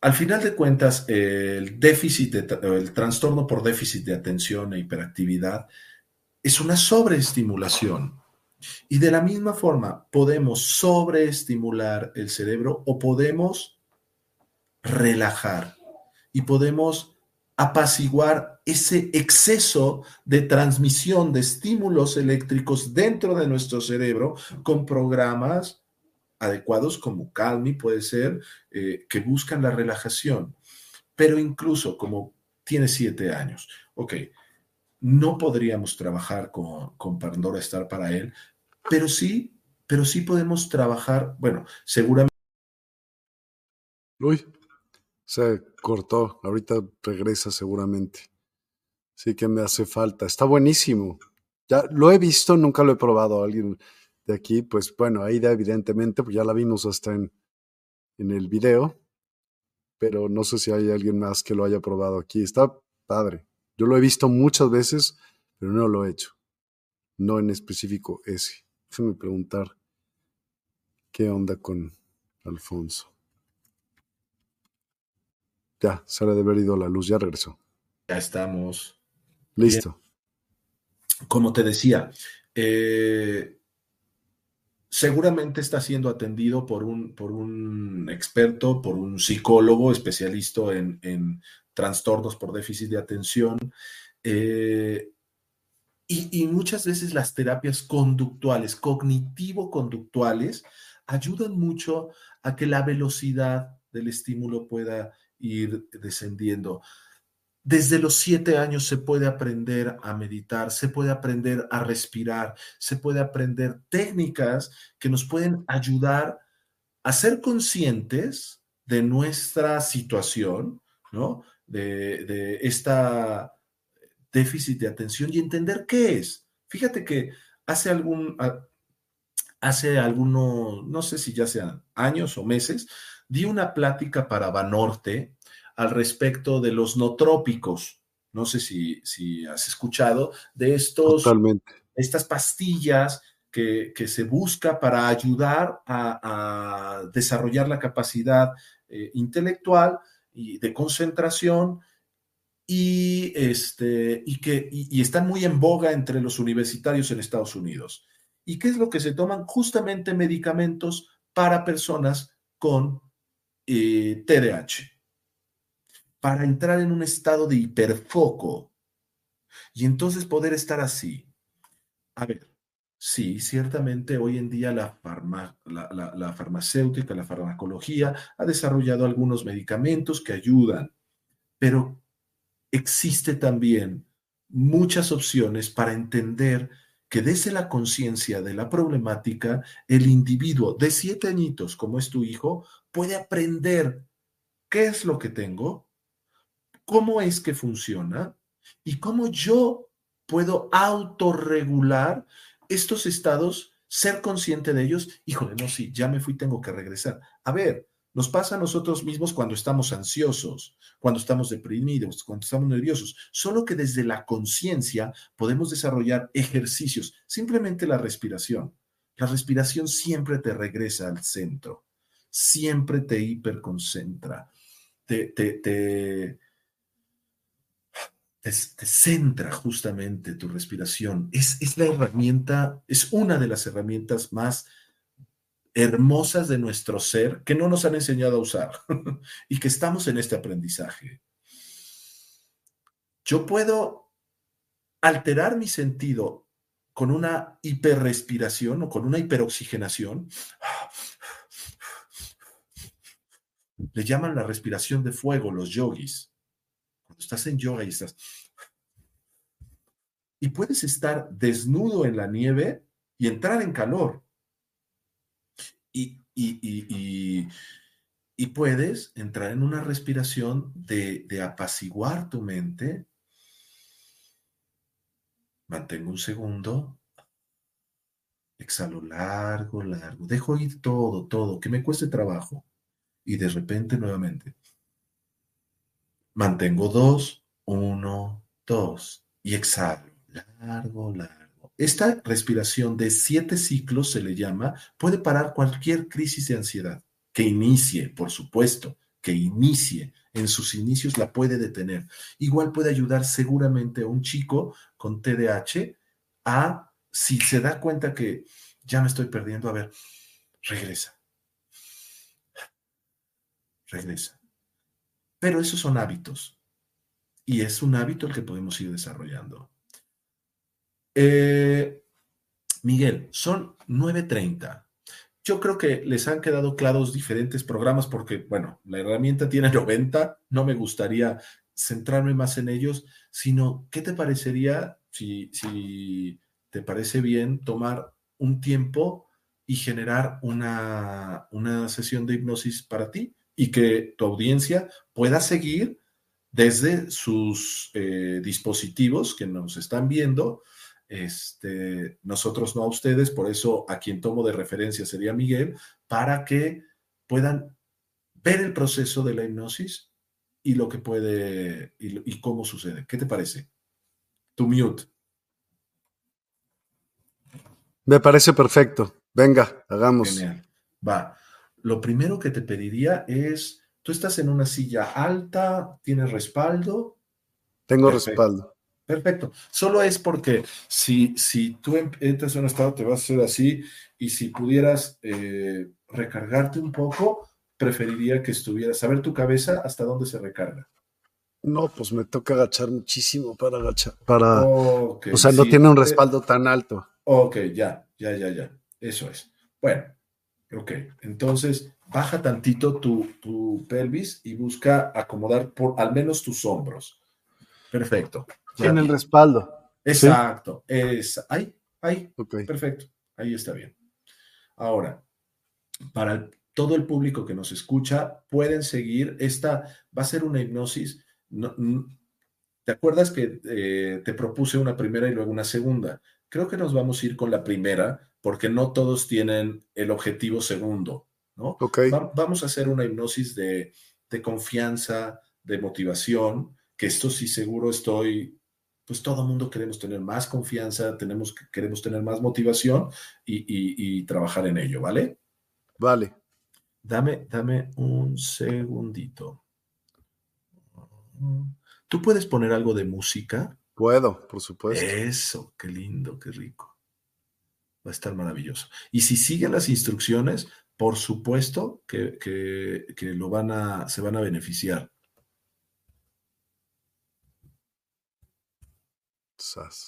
Speaker 2: al final de cuentas, el déficit, el trastorno por déficit de atención e hiperactividad es una sobreestimulación. Y de la misma forma, podemos sobreestimular el cerebro o podemos relajar y podemos apaciguar ese exceso de transmisión de estímulos eléctricos dentro de nuestro cerebro con programas adecuados como Calmi puede ser, eh, que buscan la relajación. Pero incluso como tiene siete años, ok, no podríamos trabajar con, con Pandora Star para él, pero sí, pero sí podemos trabajar, bueno, seguramente.
Speaker 1: Uy, se cortó, ahorita regresa seguramente. Sí que me hace falta, está buenísimo. Ya lo he visto, nunca lo he probado. Alguien de aquí, pues bueno, Aida evidentemente, pues ya la vimos hasta en, en el video, pero no sé si hay alguien más que lo haya probado aquí. Está padre. Yo lo he visto muchas veces, pero no lo he hecho. No en específico ese. Déjame preguntar qué onda con Alfonso. Ya, sale de haber ido la luz, ya regresó.
Speaker 2: Ya estamos.
Speaker 1: Listo.
Speaker 2: Como te decía, eh, seguramente está siendo atendido por un, por un experto, por un psicólogo especialista en, trastornos por déficit de atención. Eh, y, muchas veces las terapias conductuales, cognitivo-conductuales, ayudan mucho a que la velocidad del estímulo pueda ir descendiendo. Desde los siete años se puede aprender a meditar, se puede aprender a respirar, se puede aprender técnicas que nos pueden ayudar a ser conscientes de nuestra situación, ¿no? De, de esta déficit de atención y entender qué es. Fíjate que hace algún, hace algunos, no sé si ya sean años o meses, di una plática para Banorte al respecto de los no trópicos. No sé si, si has escuchado de estos, estas pastillas que, se busca para ayudar a, desarrollar la capacidad eh, intelectual y de concentración y, este, y que y están muy en boga entre los universitarios en Estados Unidos. ¿Y qué es lo que se toman? Justamente medicamentos para personas con TDAH, eh, para entrar en un estado de hiperfoco y entonces poder estar así. A ver, sí, ciertamente hoy en día la, la farmacéutica, la farmacología ha desarrollado algunos medicamentos que ayudan, pero existe también muchas opciones para entender que desde la conciencia de la problemática, el individuo de siete añitos, como es tu hijo, puede aprender qué es lo que tengo, cómo es que funciona y cómo yo puedo autorregular estos estados, ser consciente de ellos. Híjole, no, sí, ya me fui, tengo que regresar. A ver, nos pasa a nosotros mismos cuando estamos ansiosos, cuando estamos deprimidos, cuando estamos nerviosos. Solo que desde la conciencia podemos desarrollar ejercicios, simplemente la respiración. La respiración siempre te regresa al centro, siempre te hiperconcentra, te, te, te, te, centra justamente tu respiración. Es, es la herramienta, es una de las herramientas más hermosas de nuestro ser que no nos han enseñado a usar y que estamos en este aprendizaje. Yo puedo alterar mi sentido con una hiperrespiración o con una hiperoxigenación. Le llaman la respiración de fuego los yogis. Cuando estás en yoga y estás... Y puedes estar desnudo en la nieve y entrar en calor y, y, puedes entrar en una respiración de, de apaciguar tu mente. Mantengo un segundo. Exhalo largo, largo. Dejo ir todo, todo, que me cueste trabajo. Y de repente nuevamente. Mantengo dos, uno, dos. Y exhalo. Largo, largo. Esta respiración de siete ciclos se le llama, puede parar cualquier crisis de ansiedad que inicie, por supuesto, que inicie. En sus inicios la puede detener. Igual puede ayudar seguramente a un chico con TDAH a, si se da cuenta que ya me estoy perdiendo, a ver, regresa. Regresa. Pero esos son hábitos. Y es un hábito el que podemos ir desarrollando. Eh, Miguel, son 9.30. Yo creo que les han quedado claros diferentes programas porque, bueno, la herramienta tiene 90, no me gustaría centrarme más en ellos, sino, ¿qué te parecería si, si te parece bien tomar un tiempo y generar una, una sesión de hipnosis para ti y que tu audiencia pueda seguir desde sus eh, dispositivos que nos están viendo este, nosotros no a ustedes, por eso a quien tomo de referencia sería Miguel, para que puedan ver el proceso de la hipnosis y lo que puede y, cómo sucede. ¿Qué te parece? Tu mute.
Speaker 1: Me parece perfecto. Venga, hagamos.
Speaker 2: Genial. Va. Lo primero que te pediría es, tú estás en una silla alta, tienes respaldo.
Speaker 1: Tengo respaldo.
Speaker 2: Perfecto. Solo es porque si, si tú em, entras en un estado, te vas a hacer así, y si pudieras eh, recargarte un poco, preferiría que estuvieras a ver tu cabeza hasta dónde se recarga.
Speaker 1: No, pues me toca agachar muchísimo para agachar, para, o sea, no tiene un respaldo tan alto.
Speaker 2: Ok, ya, ya, ya, ya. Eso es. Bueno, Ok, entonces baja tantito tu, pelvis y busca acomodar por al menos tus hombros. Perfecto.
Speaker 1: en el respaldo.
Speaker 2: Exacto. Es, ahí, ahí. Perfecto. Ahí está bien. Ahora, para todo el público que nos escucha, pueden seguir. Esta va a ser una hipnosis. ¿Te acuerdas que eh, te propuse una primera y luego una segunda? Creo que nos vamos a ir con la primera porque no todos tienen el objetivo segundo, ¿no? vamos a hacer una hipnosis de, confianza, de motivación, que esto sí seguro estoy, pues todo el mundo queremos tener más confianza, tenemos, queremos tener más motivación y, trabajar en ello, ¿vale?
Speaker 1: Vale.
Speaker 2: Dame, dame un segundito. ¿Tú puedes poner algo de música?
Speaker 1: Puedo, por supuesto.
Speaker 2: Eso, qué lindo, qué rico. Va a estar maravilloso. Y si siguen las instrucciones, por supuesto que, lo van a, se van a beneficiar.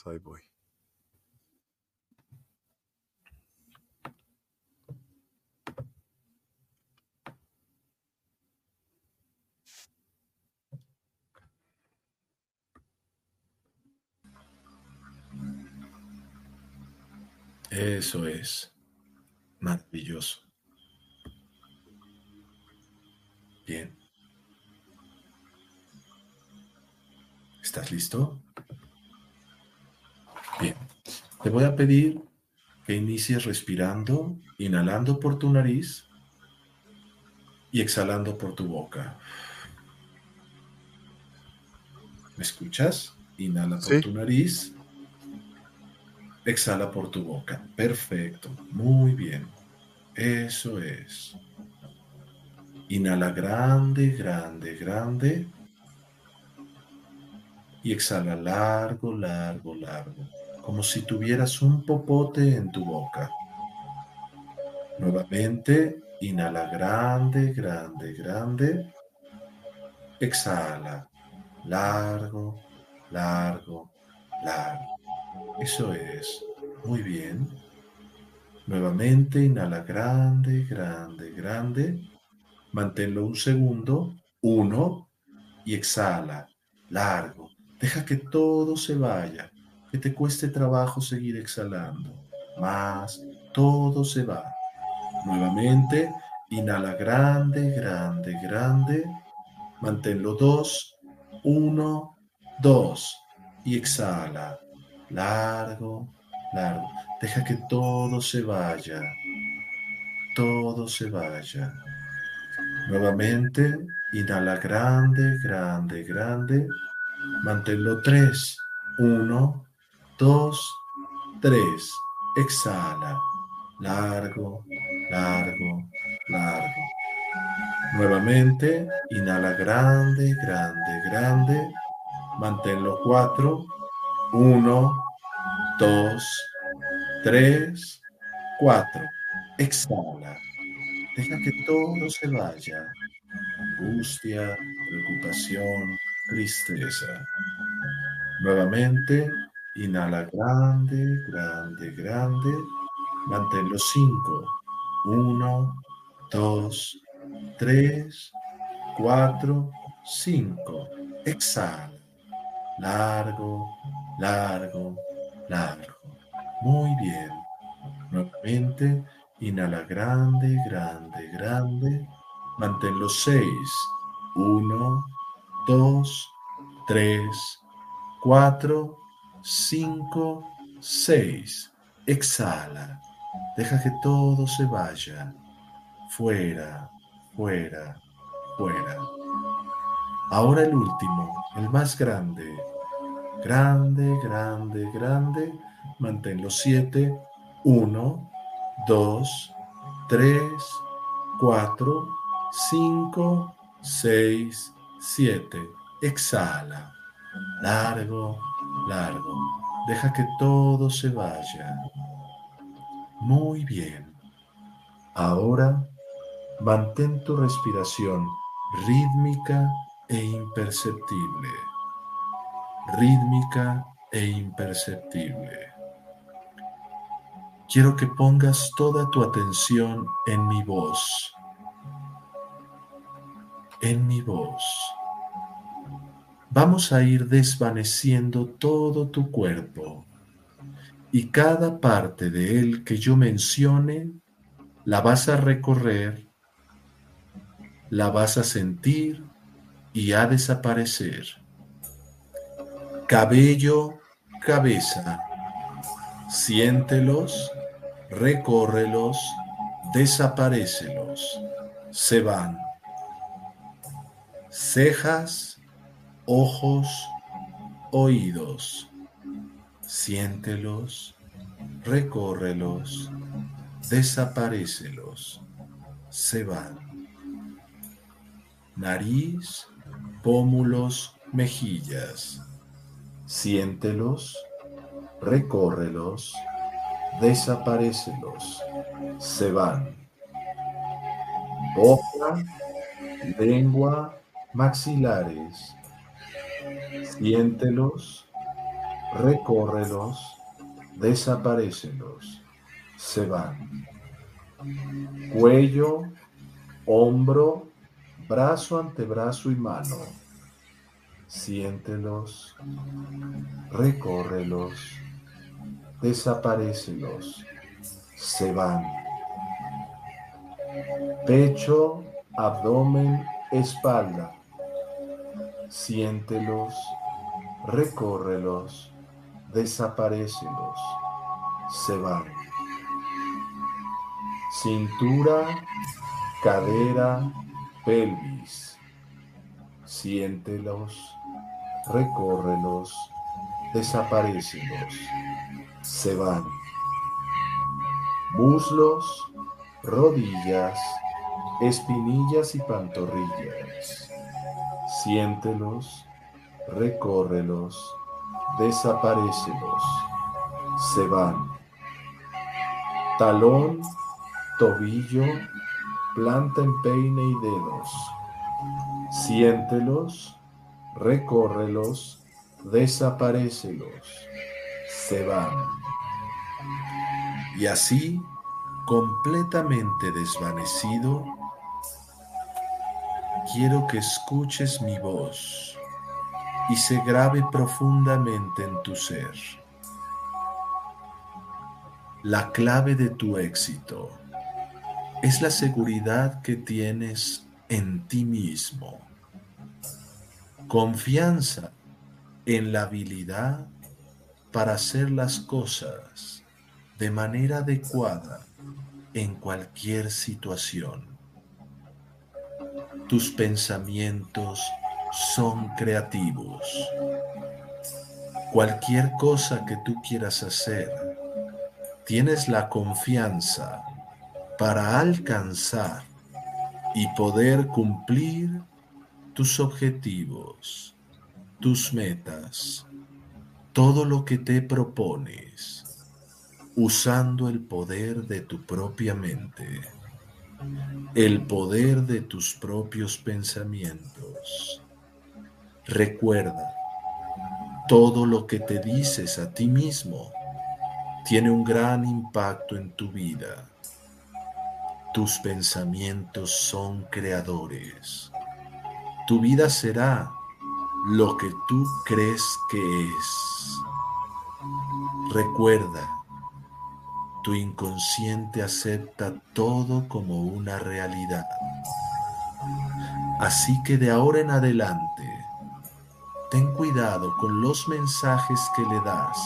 Speaker 1: ahí voy.
Speaker 2: Eso es. Maravilloso. Bien. ¿Estás listo? Bien. Te voy a pedir que inicies respirando, inhalando por tu nariz y exhalando por tu boca. ¿Me escuchas? Inhala por tu nariz Exhala por tu boca. Perfecto. Muy bien. Eso es. Inhala grande, grande, grande. Y exhala largo, largo, largo. Como si tuvieras un popote en tu boca. Nuevamente, inhala grande, grande, grande. Exhala largo, largo, largo. Eso es. Muy bien. Nuevamente, inhala grande, grande, grande. Manténlo un segundo. Uno. Y exhala. Largo. Deja que todo se vaya. Que te cueste trabajo seguir exhalando. Más. Todo se va. Nuevamente. Inhala grande, grande, grande. Manténlo dos. Uno. Dos. Y exhala largo, largo. Deja que todo se vaya, todo se vaya. Nuevamente, inhala grande, grande, grande. Manténlo tres. Uno, dos, tres. Exhala. Largo, largo, largo. Nuevamente, inhala grande, grande, grande. Manténlo cuatro. Uno, dos, tres, cuatro. Exhala. Deja que todo se vaya. Angustia, preocupación, tristeza. Nuevamente, inhala grande, grande, grande. Mantén los cinco. Uno, dos, tres, cuatro, cinco. Exhala. Largo, largo, largo. Muy bien. Nuevamente, inhala grande, grande, grande. Mantén los seis. Uno, dos, tres, cuatro, cinco, seis. Exhala. Deja que todo se vaya. Fuera, fuera, fuera. Ahora el último, el más grande grande, grande, grande. Mantén los siete. Uno, dos, tres, cuatro, cinco, seis, siete. Exhala. Largo, largo. Deja que todo se vaya. Muy bien. Ahora mantén tu respiración rítmica e imperceptible rítmica e imperceptible. quiero que pongas toda tu atención en mi voz, en mi voz. Vamos a ir desvaneciendo todo tu cuerpo y cada parte de él que yo mencione la vas a recorrer, la vas a sentir y a desaparecer. Cabello, cabeza, siéntelos, recórrelos, desaparecelos, se van. Cejas, ojos, oídos, siéntelos, recórrelos, desaparecelos, se van. Nariz, pómulos, mejillas, siéntelos, recórrelos, desaparecelos, se van. Boca, lengua, maxilares, siéntelos, recórrelos, desaparecelos, se van. Cuello, hombro, brazo, antebrazo y mano. Siéntelos, recórrelos, desaparecelos, se van. Pecho, abdomen, espalda. Siéntelos, recórrelos, desaparecelos, se van. Cintura, cadera, pelvis. Siéntelos, recórrelos, desaparecelos, se van. Muslos, rodillas, espinillas y pantorrillas. Siéntelos, recórrelos, desaparecelos, se van. Talón, tobillo, planta en peine y dedos. Siéntelos, recórrelos, desaparecelos, se van. Y así, completamente desvanecido, quiero que escuches mi voz y se grabe profundamente en tu ser. La clave de tu éxito es la seguridad que tienes en ti mismo, confianza en la habilidad para hacer las cosas de manera adecuada en cualquier situación. Tus pensamientos son creativos. Cualquier cosa que tú quieras hacer, tienes la confianza para alcanzar y poder cumplir tus objetivos, tus metas, todo lo que te propones, usando el poder de tu propia mente, el poder de tus propios pensamientos. Recuerda, todo lo que te dices a ti mismo tiene un gran impacto en tu vida. Tus pensamientos son creadores. Tu vida será lo que tú crees que es. Recuerda, tu inconsciente acepta todo como una realidad. Así que de ahora en adelante, ten cuidado con los mensajes que le das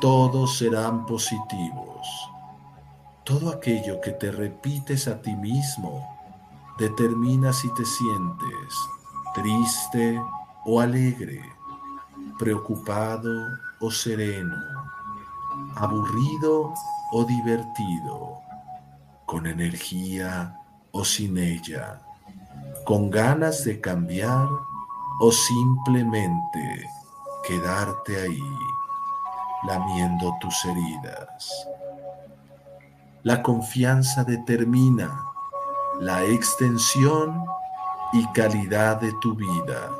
Speaker 2: todos serán positivos. Todo aquello que te repites a ti mismo determina si te sientes triste o alegre, preocupado o sereno, aburrido o divertido, con energía o sin ella, con ganas de cambiar o simplemente quedarte ahí lamiendo tus heridas. La confianza determina la extensión y calidad de tu vida,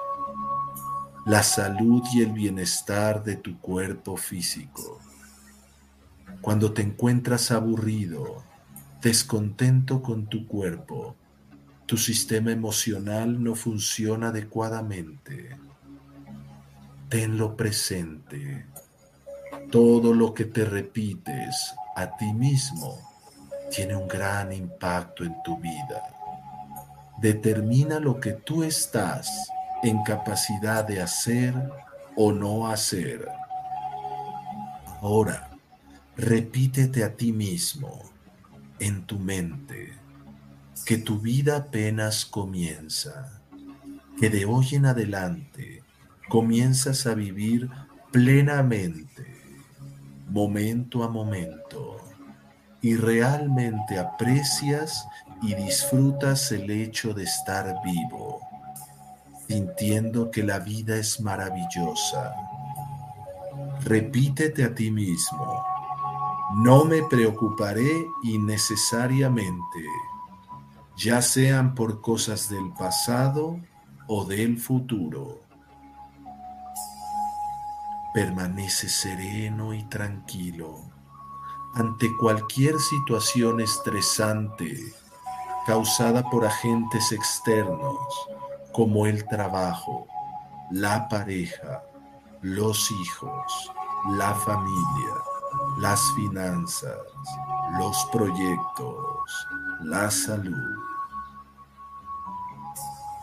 Speaker 2: la salud y el bienestar de tu cuerpo físico. cuando te encuentras aburrido, descontento con tu cuerpo, tu sistema emocional no funciona adecuadamente. Tenlo presente. Todo lo que te repites a ti mismo tiene un gran impacto en tu vida. Determina lo que tú estás en capacidad de hacer o no hacer. Ahora, repítete a ti mismo en tu mente que tu vida apenas comienza, que de hoy en adelante comienzas a vivir plenamente, momento a momento, y realmente aprecias y disfrutas el hecho de estar vivo, sintiendo que la vida es maravillosa. Repítete a ti mismo, no me preocuparé innecesariamente, ya sean por cosas del pasado o del futuro. Permanece sereno y tranquilo ante cualquier situación estresante causada por agentes externos como el trabajo, la pareja, los hijos, la familia las finanzas, los proyectos, la salud.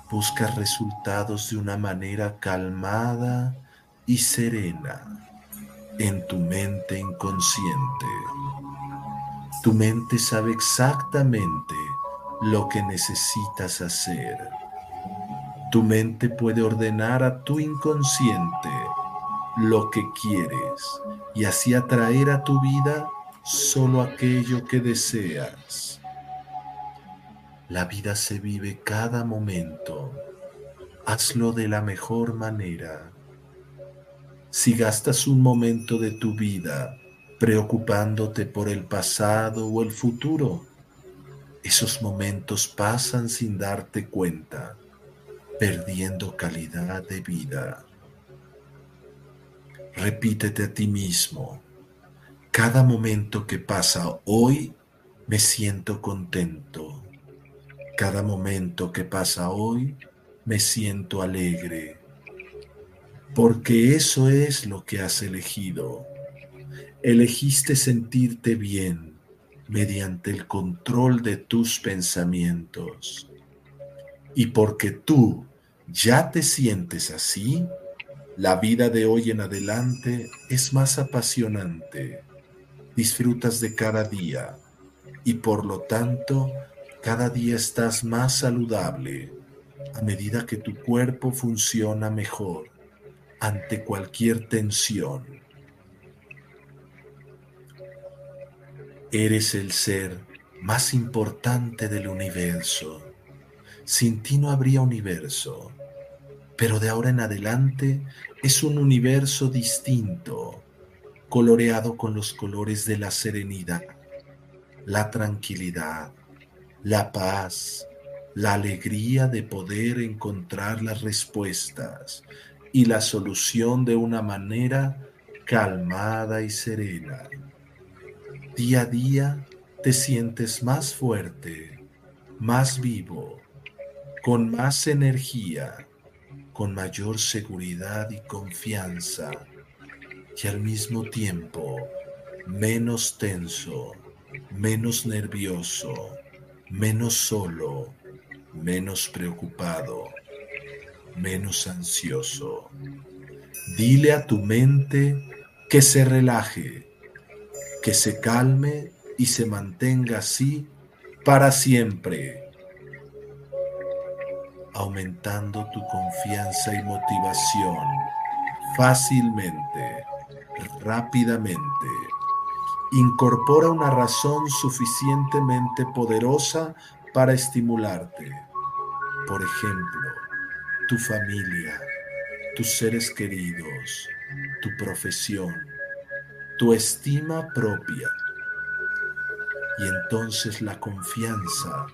Speaker 2: Busca resultados de una manera calmada y serena en tu mente inconsciente. Tu mente sabe exactamente lo que necesitas hacer. Tu mente puede ordenar a tu inconsciente lo que quieres y así atraer a tu vida solo aquello que deseas. La vida se vive cada momento. Hazlo de la mejor manera. Si gastas un momento de tu vida preocupándote por el pasado o el futuro, esos momentos pasan sin darte cuenta, perdiendo calidad de vida. Repítete a ti mismo, cada momento que pasa hoy me siento contento. Cada momento que pasa hoy me siento alegre. Porque eso es lo que has elegido. Elegiste sentirte bien mediante el control de tus pensamientos. Y porque tú ya te sientes así, la vida de hoy en adelante es más apasionante. Disfrutas de cada día y por lo tanto cada día estás más saludable a medida que tu cuerpo funciona mejor ante cualquier tensión. Eres el ser más importante del universo. Sin ti no habría universo pero de ahora en adelante es un universo distinto, coloreado con los colores de la serenidad, la tranquilidad, la paz, la alegría de poder encontrar las respuestas y la solución de una manera calmada y serena. Día a día te sientes más fuerte, más vivo, con más energía con mayor seguridad y confianza y al mismo tiempo menos tenso, menos nervioso, menos solo, menos preocupado, menos ansioso. Dile a tu mente que se relaje, que se calme y se mantenga así para siempre aumentando tu confianza y motivación fácilmente, rápidamente. Incorpora una razón suficientemente poderosa para estimularte. Por ejemplo, tu familia, tus seres queridos, tu profesión, tu estima propia. Y entonces la confianza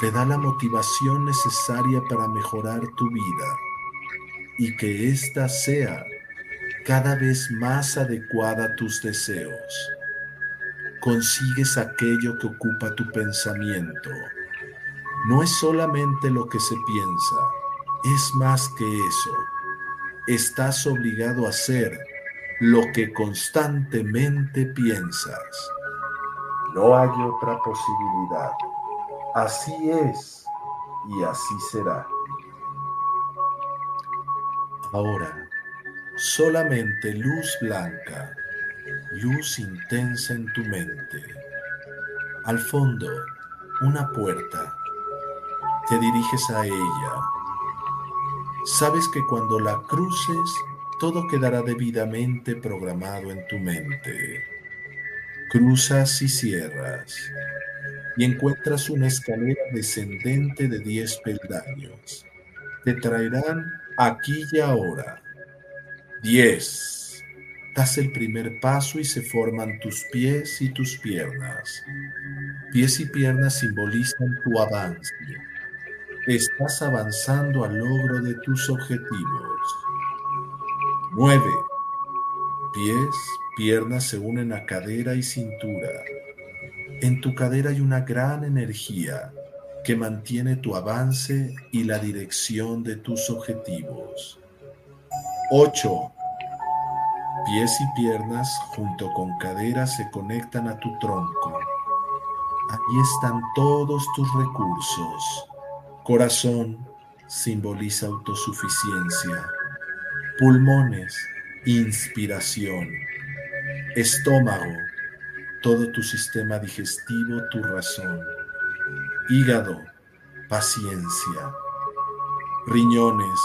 Speaker 2: te da la motivación necesaria para mejorar tu vida y que ésta sea cada vez más adecuada a tus deseos. consigues aquello que ocupa tu pensamiento. No es solamente lo que se piensa, es más que eso. Estás obligado a hacer lo que constantemente piensas. No hay otra posibilidad. Así es y así será. Ahora, solamente luz blanca, luz intensa en tu mente. Al fondo, una puerta. Te diriges a ella. Sabes que cuando la cruces, todo quedará debidamente programado en tu mente. Cruzas y cierras y encuentras una escalera descendente de diez peldaños. Te traerán aquí y ahora. Diez. Das el primer paso y se forman tus pies y tus piernas. Pies y piernas simbolizan tu avance. Estás avanzando al logro de tus objetivos. 9. Pies, piernas se unen a cadera y cintura. En tu cadera hay una gran energía que mantiene tu avance y la dirección de tus objetivos. 8. Pies y piernas junto con cadera se conectan a tu tronco. Ahí están todos tus recursos. Corazón simboliza autosuficiencia pulmones, inspiración, estómago, todo tu sistema digestivo, tu razón, hígado, paciencia, riñones,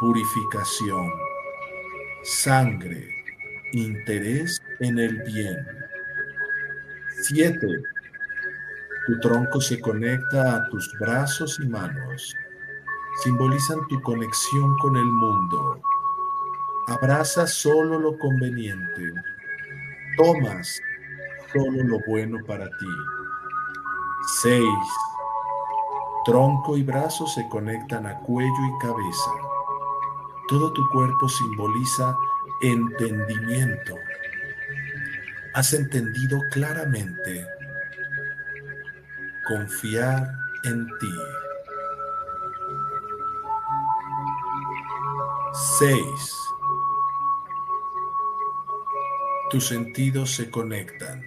Speaker 2: purificación, sangre, interés en el bien. Siete, tu tronco se conecta a tus brazos y manos. Simbolizan tu conexión con el mundo, Abraza solo lo conveniente. Tomas solo lo bueno para ti. 6. Tronco y brazo se conectan a cuello y cabeza. Todo tu cuerpo simboliza entendimiento. Has entendido claramente. Confiar en ti. 6 tus sentidos se conectan.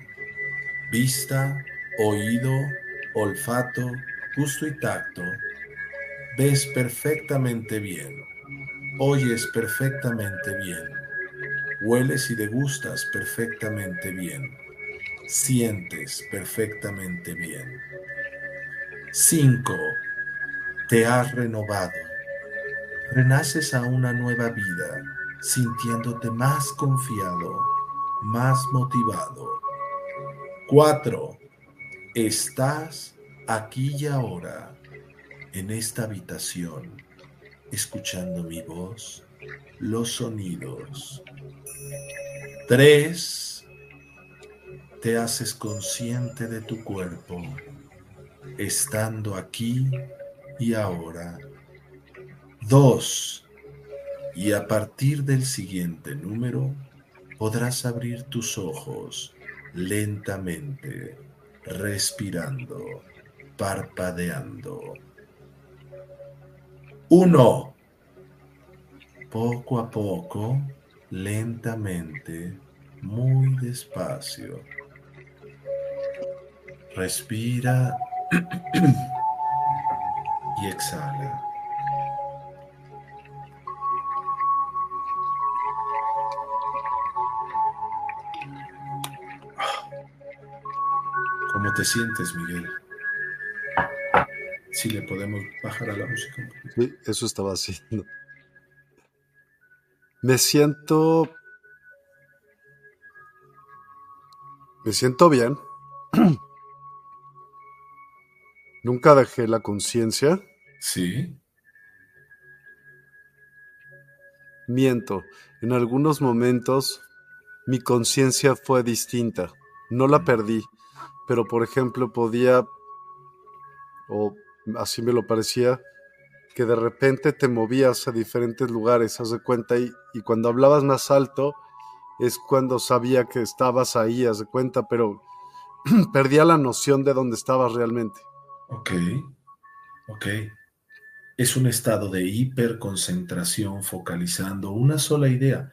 Speaker 2: Vista, oído, olfato, gusto y tacto. Ves perfectamente bien. Oyes perfectamente bien. Hueles y degustas perfectamente bien. Sientes perfectamente bien. 5. Te has renovado. Renaces a una nueva vida, sintiéndote más confiado, más motivado. Cuatro, estás aquí y ahora, en esta habitación, escuchando mi voz, los sonidos. Tres, te haces consciente de tu cuerpo, estando aquí y ahora. Dos, y a partir del siguiente número, podrás abrir tus ojos lentamente, respirando, parpadeando. Uno. Poco a poco, lentamente, muy despacio. Respira y exhala. te sientes, Miguel? Si le podemos bajar a la música.
Speaker 1: Sí, eso estaba haciendo. Me siento. Me siento bien. Nunca dejé la conciencia.
Speaker 2: Sí.
Speaker 1: Miento. En algunos momentos mi conciencia fue distinta. No la perdí pero por ejemplo podía, o así me lo parecía, que de repente te movías a diferentes lugares, haz de cuenta, y, y cuando hablabas más alto es cuando sabía que estabas ahí, haz de cuenta, pero perdía la noción de dónde estabas realmente.
Speaker 2: Ok, ok. Es un estado de hiperconcentración focalizando una sola idea.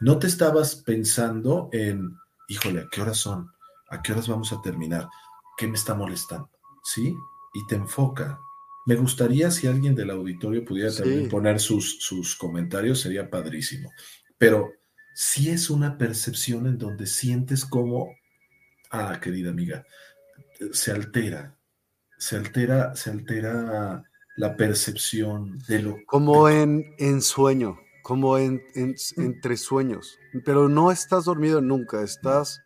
Speaker 2: No te estabas pensando en, híjole, ¿a qué horas son? ¿A qué horas vamos a terminar? ¿Qué me está molestando? ¿Sí? Y te enfoca. Me gustaría si alguien del auditorio pudiera también poner sus, sus comentarios, sería padrísimo. Pero si es una percepción en donde sientes como, ah, querida amiga, se altera, se altera, se altera la percepción de lo...
Speaker 1: Como en, en sueño, como en, entre sueños, pero no estás dormido nunca, estás...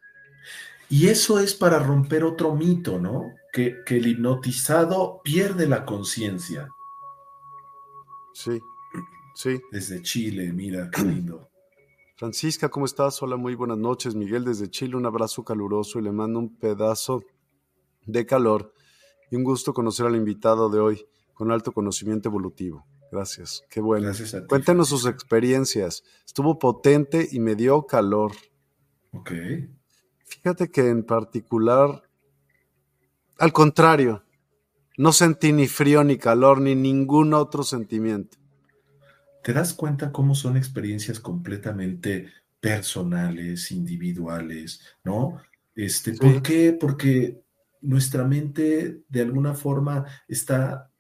Speaker 2: Y eso es para romper otro mito, ¿no? Que, que el hipnotizado pierde la conciencia.
Speaker 1: Sí, sí.
Speaker 2: Desde Chile, mira, qué lindo.
Speaker 1: Francisca, ¿cómo estás? Hola, muy buenas noches. Miguel desde Chile, un abrazo caluroso y le mando un pedazo de calor y un gusto conocer al invitado de hoy con alto conocimiento evolutivo. Gracias, qué bueno.
Speaker 2: Gracias
Speaker 1: Cuéntenos sus experiencias. Estuvo potente y me dio calor.
Speaker 2: Ok.
Speaker 1: Fíjate que en particular, al contrario, no sentí ni frío ni calor ni ningún otro sentimiento
Speaker 2: te das cuenta cómo son experiencias completamente personales, individuales, ¿no? Este, ¿Por qué? Porque nuestra mente de alguna forma está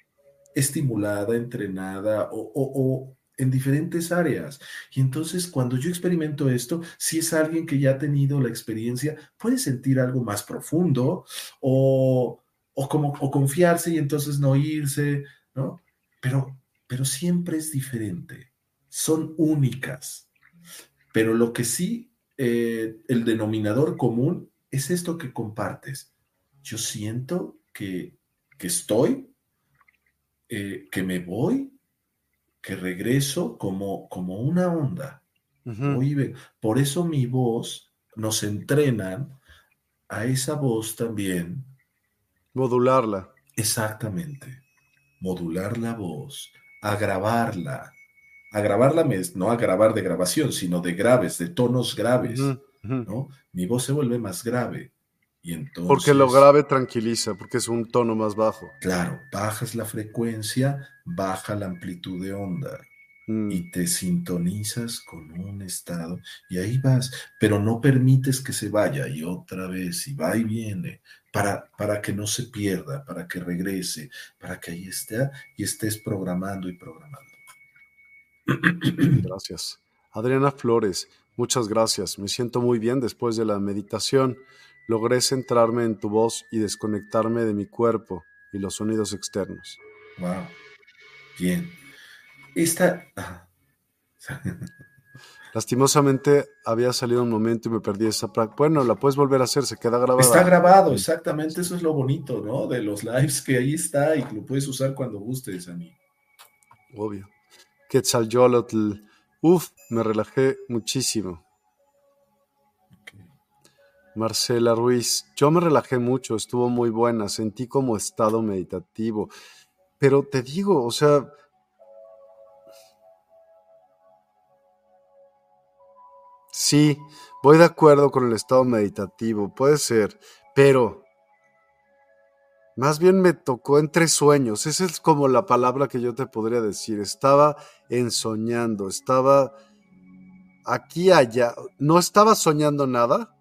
Speaker 2: estimulada, entrenada o, en diferentes áreas. Y entonces cuando yo experimento esto, si es alguien que ya ha tenido la experiencia, puede sentir algo más profundo o, o como confiarse y entonces no irse, ¿no? Pero pero siempre es diferente. Son únicas. Pero lo que sí, eh, el denominador común es esto que compartes. Yo siento que, que estoy, eh, que me voy, que regreso como, como una onda. Por eso mi voz nos entrenan a esa voz también.
Speaker 1: Modularla.
Speaker 2: Exactamente. Modular la voz, agravarla. Agravarla no agravar de grabación, sino de graves, de tonos graves, ¿no? Mi voz se vuelve más grave. Y entonces,
Speaker 1: porque lo grave tranquiliza, porque es un tono más bajo.
Speaker 2: Claro, bajas la frecuencia, baja la amplitud de onda mm. y te sintonizas con un estado y ahí vas, pero no permites que se vaya y otra vez y va y viene para, para que no se pierda, para que regrese, para que ahí esté y estés programando y programando.
Speaker 1: Gracias. Adriana Flores, muchas gracias. Me siento muy bien después de la meditación. Logré centrarme en tu voz y desconectarme de mi cuerpo y los sonidos externos.
Speaker 2: Wow. Bien. Esta.
Speaker 1: Lastimosamente había salido un momento y me perdí esa práctica. Bueno, la puedes volver a hacer, se queda grabado.
Speaker 2: Está grabado, exactamente. Eso es lo bonito, ¿no? De los lives que ahí está y que lo puedes usar cuando gustes, a mí.
Speaker 1: Obvio. Quetzalcoatl. Uf, me relajé muchísimo. Marcela Ruiz, yo me relajé mucho, estuvo muy buena, sentí como estado meditativo. Pero te digo, o sea, Sí, voy de acuerdo con el estado meditativo, puede ser, pero más bien me tocó entre sueños, esa es como la palabra que yo te podría decir, estaba ensoñando, estaba aquí allá, no estaba soñando nada,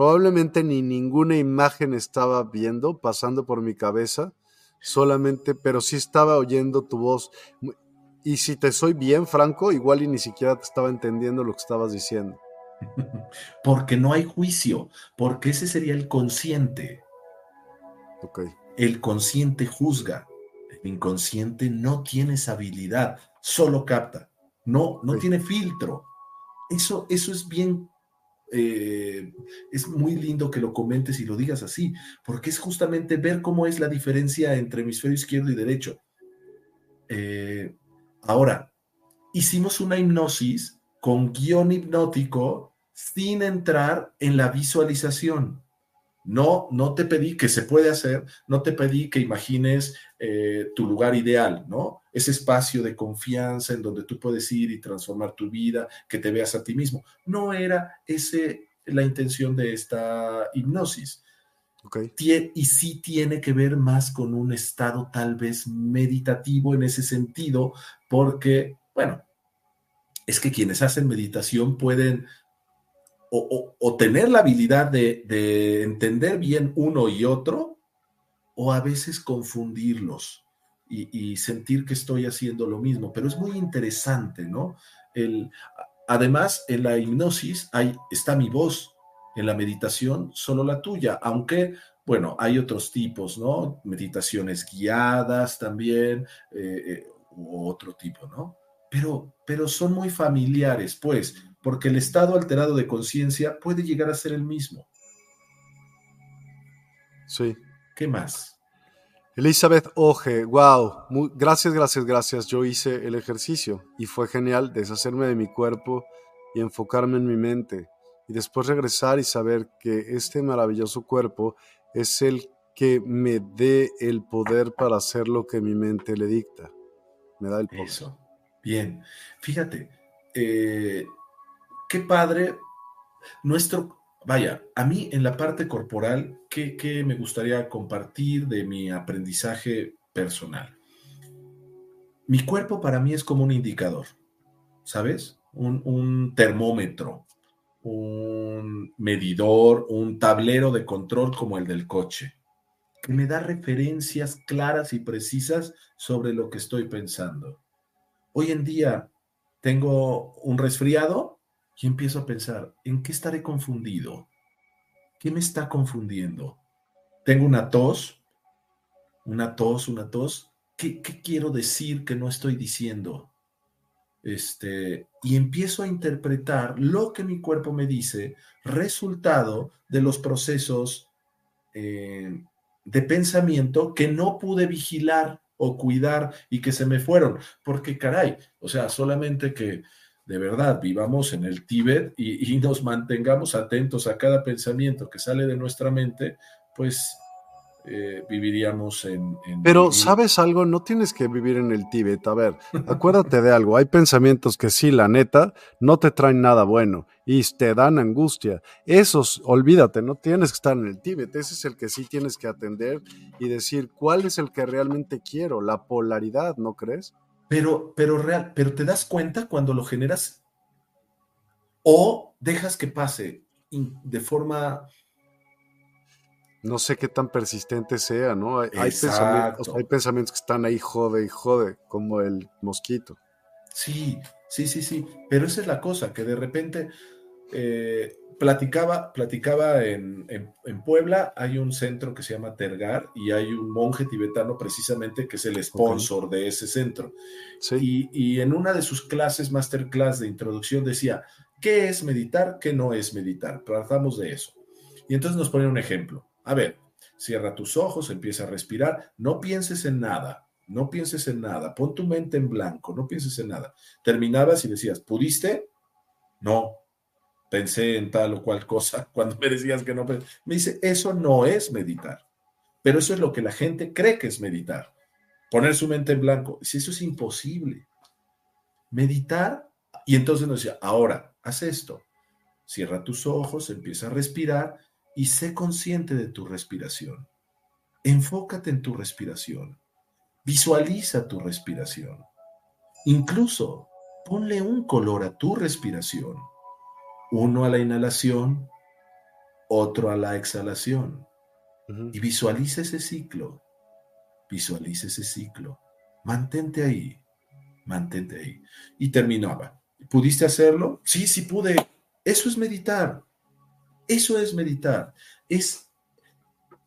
Speaker 1: probablemente ni ninguna imagen estaba viendo, pasando por mi cabeza, solamente, pero sí estaba oyendo tu voz. Y si te soy bien franco, igual y ni siquiera te estaba entendiendo lo que estabas diciendo.
Speaker 2: Porque no hay juicio, porque ese sería el consciente.
Speaker 1: Ok.
Speaker 2: El consciente juzga, el inconsciente no tiene esa habilidad, solo capta, no, no tiene filtro. Eso, eso es bien, eh, es muy lindo que lo comentes y lo digas así, porque es justamente ver cómo es la diferencia entre hemisferio izquierdo y derecho. Eh, Ahora, hicimos una hipnosis con guion hipnótico sin entrar en la visualización. No, no te pedí que se puede hacer, no te pedí que imagines eh, tu lugar ideal, ¿no? Ese espacio de confianza en donde tú puedes ir y transformar tu vida, que te veas a ti mismo. No era ese la intención de esta hipnosis.
Speaker 1: Okay.
Speaker 2: Y sí tiene que ver más con un estado tal vez meditativo en ese sentido, porque, bueno, es que quienes hacen meditación pueden o, tener la habilidad de, entender bien uno y otro, o a veces confundirlos y, sentir que estoy haciendo lo mismo. Pero es muy interesante, ¿no? El, además, en la hipnosis hay, está mi voz, en la meditación solo la tuya, aunque, bueno, hay otros tipos, ¿no? Meditaciones guiadas también, eh, eh, u otro tipo, ¿no? Pero, pero son muy familiares, pues, porque el estado alterado de conciencia puede llegar a ser el mismo.
Speaker 1: Sí.
Speaker 2: ¿Qué más?
Speaker 1: Elizabeth Oje, wow, gracias, gracias, gracias. Yo hice el ejercicio y fue genial deshacerme de mi cuerpo y enfocarme en mi mente y después regresar y saber que este maravilloso cuerpo es el que me dé el poder para hacer lo que mi mente le dicta. Me da el poder.
Speaker 2: Eso. Bien. Fíjate, eh, qué padre. Nuestro, vaya, a mí en la parte corporal, ¿qué, me gustaría compartir de mi aprendizaje personal? Mi cuerpo para mí es como un indicador, ¿sabes? un termómetro un medidor, un tablero de control como el del coche, que me da referencias claras y precisas sobre lo que estoy pensando. Hoy en día tengo un resfriado y empiezo a pensar, ¿en qué estaré confundido? ¿Qué me está confundiendo? Tengo una tos, una tos, una tos. ¿Qué, quiero decir que no estoy diciendo? Este, y empiezo a interpretar lo que mi cuerpo me dice, resultado de los procesos eh, de pensamiento que no pude vigilar o cuidar y que se me fueron. Porque caray, o sea, solamente que de verdad vivamos en el Tíbet y, y nos mantengamos atentos a cada pensamiento que sale de nuestra mente, pues eh, viviríamos en,
Speaker 1: Pero, ¿sabes algo? No tienes que vivir en el Tíbet. A ver, acuérdate de algo. Hay pensamientos que sí, la neta, no te traen nada bueno y te dan angustia. Esos, olvídate, no tienes que estar en el Tíbet. Ese es el que sí tienes que atender y decir cuál es el que realmente quiero, la polaridad, ¿no crees?
Speaker 2: Pero, pero real, pero te das cuenta cuando lo generas o dejas que pase de forma
Speaker 1: no sé qué tan persistente sea, ¿no? Hay, pensamientos, hay, pensamientos, que están ahí jode y jode, como el mosquito.
Speaker 2: Sí, sí, sí, sí. Pero esa es la cosa, que de repente eh, platicaba, platicaba en, Puebla, hay un centro que se llama Tergar y hay un monje tibetano precisamente que es el sponsor de ese centro. Sí. Y, y en una de sus clases, masterclass de introducción, decía, ¿qué es meditar? ¿Qué no es meditar? Tratamos de eso. Y entonces nos pone un ejemplo a ver, cierra tus ojos, empieza a respirar, no pienses en nada, no pienses en nada, pon tu mente en blanco, no pienses en nada. Terminabas y decías, ¿pudiste? No, pensé en tal o cual cosa cuando me decías que no. Me dice, eso no es meditar, pero eso es lo que la gente cree que es meditar, poner su mente en blanco. Si eso es imposible, meditar, y entonces nos decía, ahora, haz esto, cierra tus ojos, empieza a respirar y sé consciente de tu respiración. Enfócate en tu respiración. Visualiza tu respiración. Incluso ponle un color a tu respiración. Uno a la inhalación, otro a la exhalación. Y visualiza ese ciclo. Visualiza ese ciclo. Mantente ahí. Mantente ahí. Y terminaba. ¿Pudiste hacerlo? Sí, sí pude. Eso es meditar. Eso es meditar, es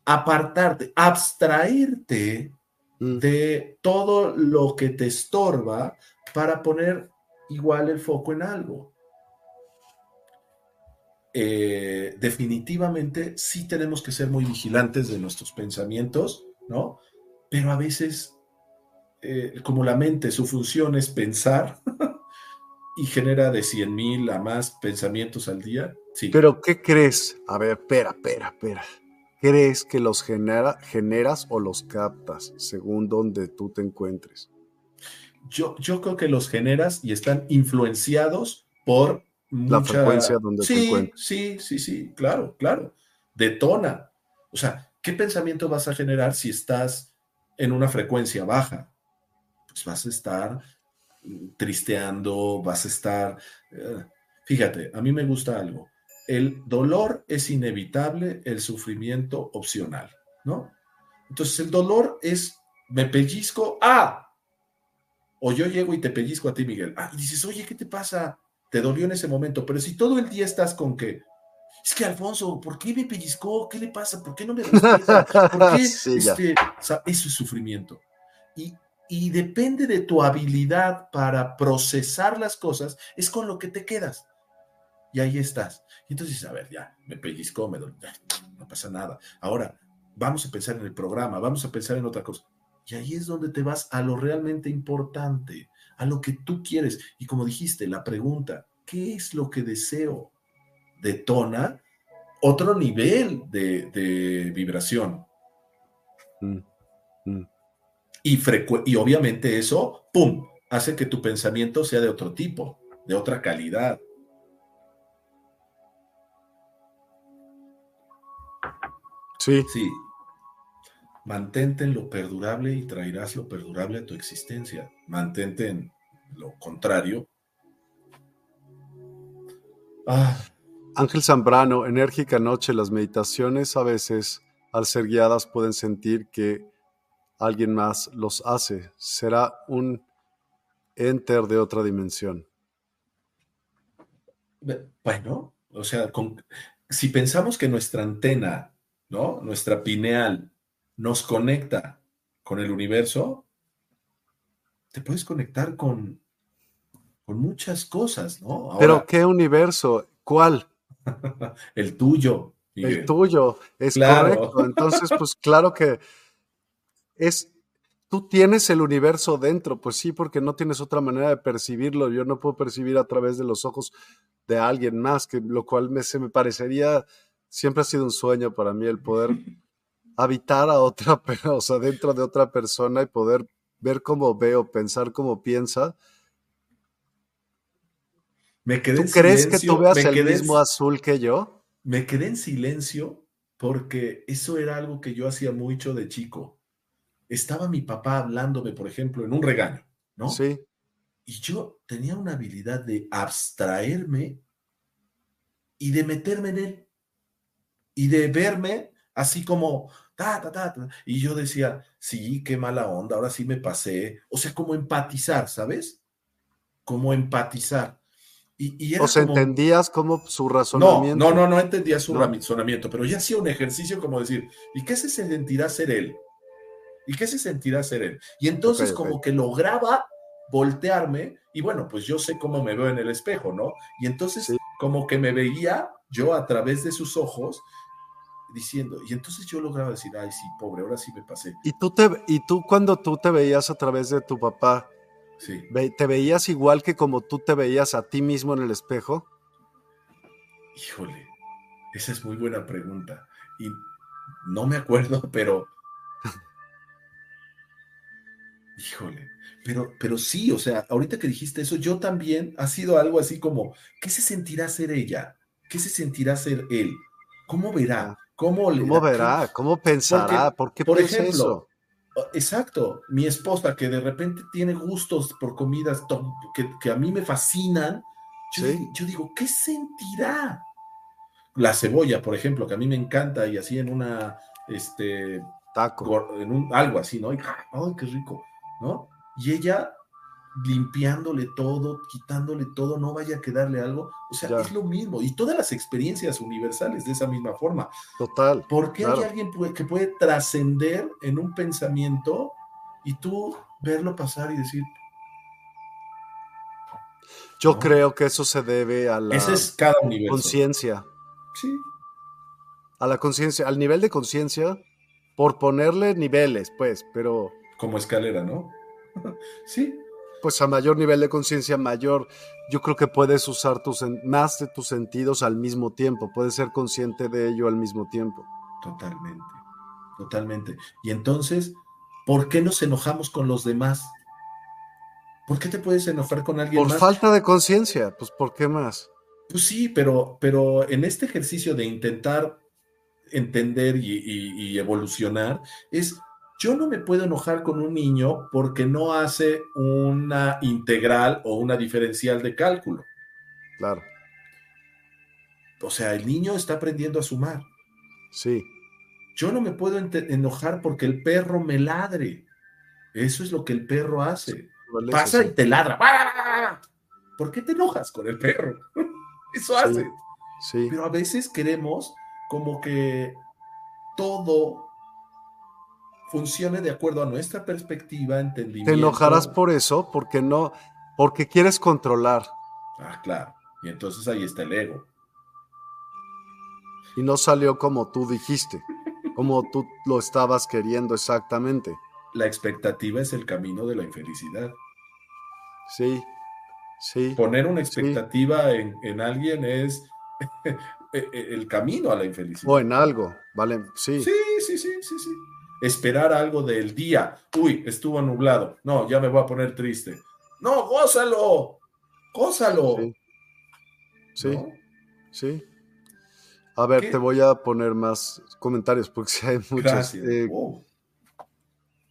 Speaker 2: apartarte, abstraerte mm. de todo lo que te estorba para poner igual el foco en algo. Eh, definitivamente sí tenemos que ser muy vigilantes de nuestros pensamientos, ¿no? Pero a veces, eh, como la mente, su función es pensar y genera de 100 mil a más pensamientos al día,
Speaker 1: pero, ¿qué crees? A ver, espera, espera, espera. ¿Crees que los genera, generas o los captas según donde tú te encuentres?
Speaker 2: Yo, yo creo que los generas y están influenciados por
Speaker 1: la frecuencia donde
Speaker 2: sí,
Speaker 1: te
Speaker 2: Sí, sí, sí, claro, claro. Detona. O sea, ¿qué pensamiento vas a generar si estás en una frecuencia baja? Pues vas a estar tristeando, vas a estar... Eh, fíjate, a mí me gusta algo. El dolor es inevitable, el sufrimiento opcional, ¿no? Entonces el dolor es, me pellizco, ah, o yo llego y te pellizco a ti, Miguel. Ah, y dices, oye, ¿qué te pasa? Te dolió en ese momento, pero si todo el día estás con que, es que Alfonso, ¿por qué me pellizcó? ¿Qué le pasa? ¿Por qué no me respeta? ¿Por qué? Este, eso es sufrimiento. Y y depende de tu habilidad para procesar las cosas, es con lo que te quedas. Y ahí estás. Y entonces, a ver, ya, me pellizcó, me dolió, no pasa nada. Ahora, vamos a pensar en el programa, vamos a pensar en otra cosa. Y ahí es donde te vas a lo realmente importante, a lo que tú quieres. Y como dijiste, la pregunta, ¿qué es lo que deseo? Detona otro nivel de, vibración. Mm, mm. Y, y obviamente eso, ¡pum!, hace que tu pensamiento sea de otro tipo, de otra calidad.
Speaker 1: Sí.
Speaker 2: Sí. Mantente en lo perdurable y traerás lo perdurable a tu existencia. Mantente en lo contrario.
Speaker 1: Ah. Ángel Zambrano, enérgica noche, las meditaciones a veces, al ser guiadas, pueden sentir que alguien más los hace. Será un enter de otra dimensión.
Speaker 2: Bueno, o sea, si pensamos que nuestra antena, ¿no? Nuestra pineal nos conecta con el universo, te puedes conectar con, con muchas cosas, ¿no?
Speaker 1: Pero ¿qué universo? ¿Cuál?
Speaker 2: el tuyo.
Speaker 1: El tuyo, es correcto. Entonces, pues claro que es, tú tienes el universo dentro, pues sí, porque no tienes otra manera de percibirlo. Yo no puedo percibir a través de los ojos de alguien más, que lo cual me, se me parecería, siempre ha sido un sueño para mí el poder habitar a otra, o sea, dentro de otra persona y poder ver cómo veo, pensar cómo piensa.
Speaker 2: Me quedé
Speaker 1: ¿Tú crees que tú veas el mismo azul que yo?
Speaker 2: Me quedé en silencio porque eso era algo que yo hacía mucho de chico estaba mi papá hablándome, por ejemplo, en un regaño, ¿no?
Speaker 1: Sí.
Speaker 2: Y yo tenía una habilidad de abstraerme y de meterme en él y de verme así como, ta, ta, ta, ta. Y yo decía, sí, qué mala onda, ahora sí me pasé. O sea, como empatizar, ¿sabes? Como empatizar. Y,
Speaker 1: o sea, entendías como su razonamiento.
Speaker 2: No, no, no, no entendía su razonamiento, pero ya hacía un ejercicio como decir, ¿y qué se sentirá ser él? ¿Y qué se sentirá ser él? Y entonces como que lograba voltearme y bueno, pues yo sé cómo me veo en el espejo, ¿no? Y entonces como que me veía yo a través de sus ojos diciendo, y entonces yo lograba decir, ay, sí, pobre, ahora sí me pasé.
Speaker 1: ¿Y tú, te, y tú cuando tú te veías a través de tu papá,
Speaker 2: sí.
Speaker 1: ¿te veías igual que como tú te veías a ti mismo en el espejo?
Speaker 2: Híjole, esa es muy buena pregunta. Y no me acuerdo, pero Híjole, pero, pero sí, o sea, ahorita que dijiste eso, yo también ha sido algo así como, ¿qué se sentirá ser ella? ¿Qué se sentirá ser él? ¿Cómo verá? ¿Cómo, le
Speaker 1: ¿Cómo verá? ¿Cómo pensará? ¿Por qué por ejemplo,
Speaker 2: Exacto, mi esposa que de repente tiene gustos por comidas que, a mí me fascinan, yo, yo digo, ¿qué sentirá? La cebolla, por ejemplo, que a mí me encanta y así en una, este,
Speaker 1: taco,
Speaker 2: en un, algo así, ¿no? ¡Ay, qué rico! ¿no? Y ella limpiándole todo, quitándole todo, no vaya a quedarle algo. O sea, es lo mismo. Y todas las experiencias universales de esa misma forma.
Speaker 1: Total.
Speaker 2: Porque hay alguien que puede trascender en un pensamiento y tú verlo pasar y decir.
Speaker 1: Yo creo que eso se debe a la conciencia.
Speaker 2: Sí.
Speaker 1: A la conciencia, al nivel de conciencia, por ponerle niveles, pues, pero
Speaker 2: como escalera, ¿no? sí.
Speaker 1: Pues a mayor nivel de conciencia, mayor, yo creo que puedes usar tus, más de tus sentidos al mismo tiempo, puedes ser consciente de ello al mismo tiempo.
Speaker 2: Totalmente, totalmente. Y entonces, ¿por qué nos enojamos con los demás? ¿Por qué te puedes enojar con alguien
Speaker 1: más? Por falta de conciencia, pues ¿por qué más?
Speaker 2: Pues sí, pero, pero en este ejercicio de intentar entender y, evolucionar es, yo no me puedo enojar con un niño porque no hace una integral o una diferencial de cálculo.
Speaker 1: Claro.
Speaker 2: O sea, el niño está aprendiendo a sumar.
Speaker 1: Sí.
Speaker 2: Yo no me puedo enojar porque el perro me ladre. Eso es lo que el perro hace. Pasa y te ladra. ¿Por qué te enojas con el perro? Eso hace.
Speaker 1: Sí.
Speaker 2: Pero a veces queremos como que todo funcione de acuerdo a nuestra perspectiva, entendimiento.
Speaker 1: Te enojarás por eso, porque no, porque quieres controlar.
Speaker 2: Ah, claro. Y entonces ahí está el ego.
Speaker 1: Y no salió como tú dijiste, como tú lo estabas queriendo exactamente.
Speaker 2: La expectativa es el camino de la infelicidad.
Speaker 1: Sí, sí.
Speaker 2: Poner una expectativa en, en alguien es el camino a la infelicidad.
Speaker 1: O en algo, ¿vale? Sí.
Speaker 2: Sí, sí, sí, sí, sí. Esperar algo del día. Uy, estuvo nublado. No, ya me voy a poner triste. No, gózalo. Gózalo.
Speaker 1: Sí. Sí. A ver, te voy a poner más comentarios porque si hay muchos.
Speaker 2: Gracias. Eh,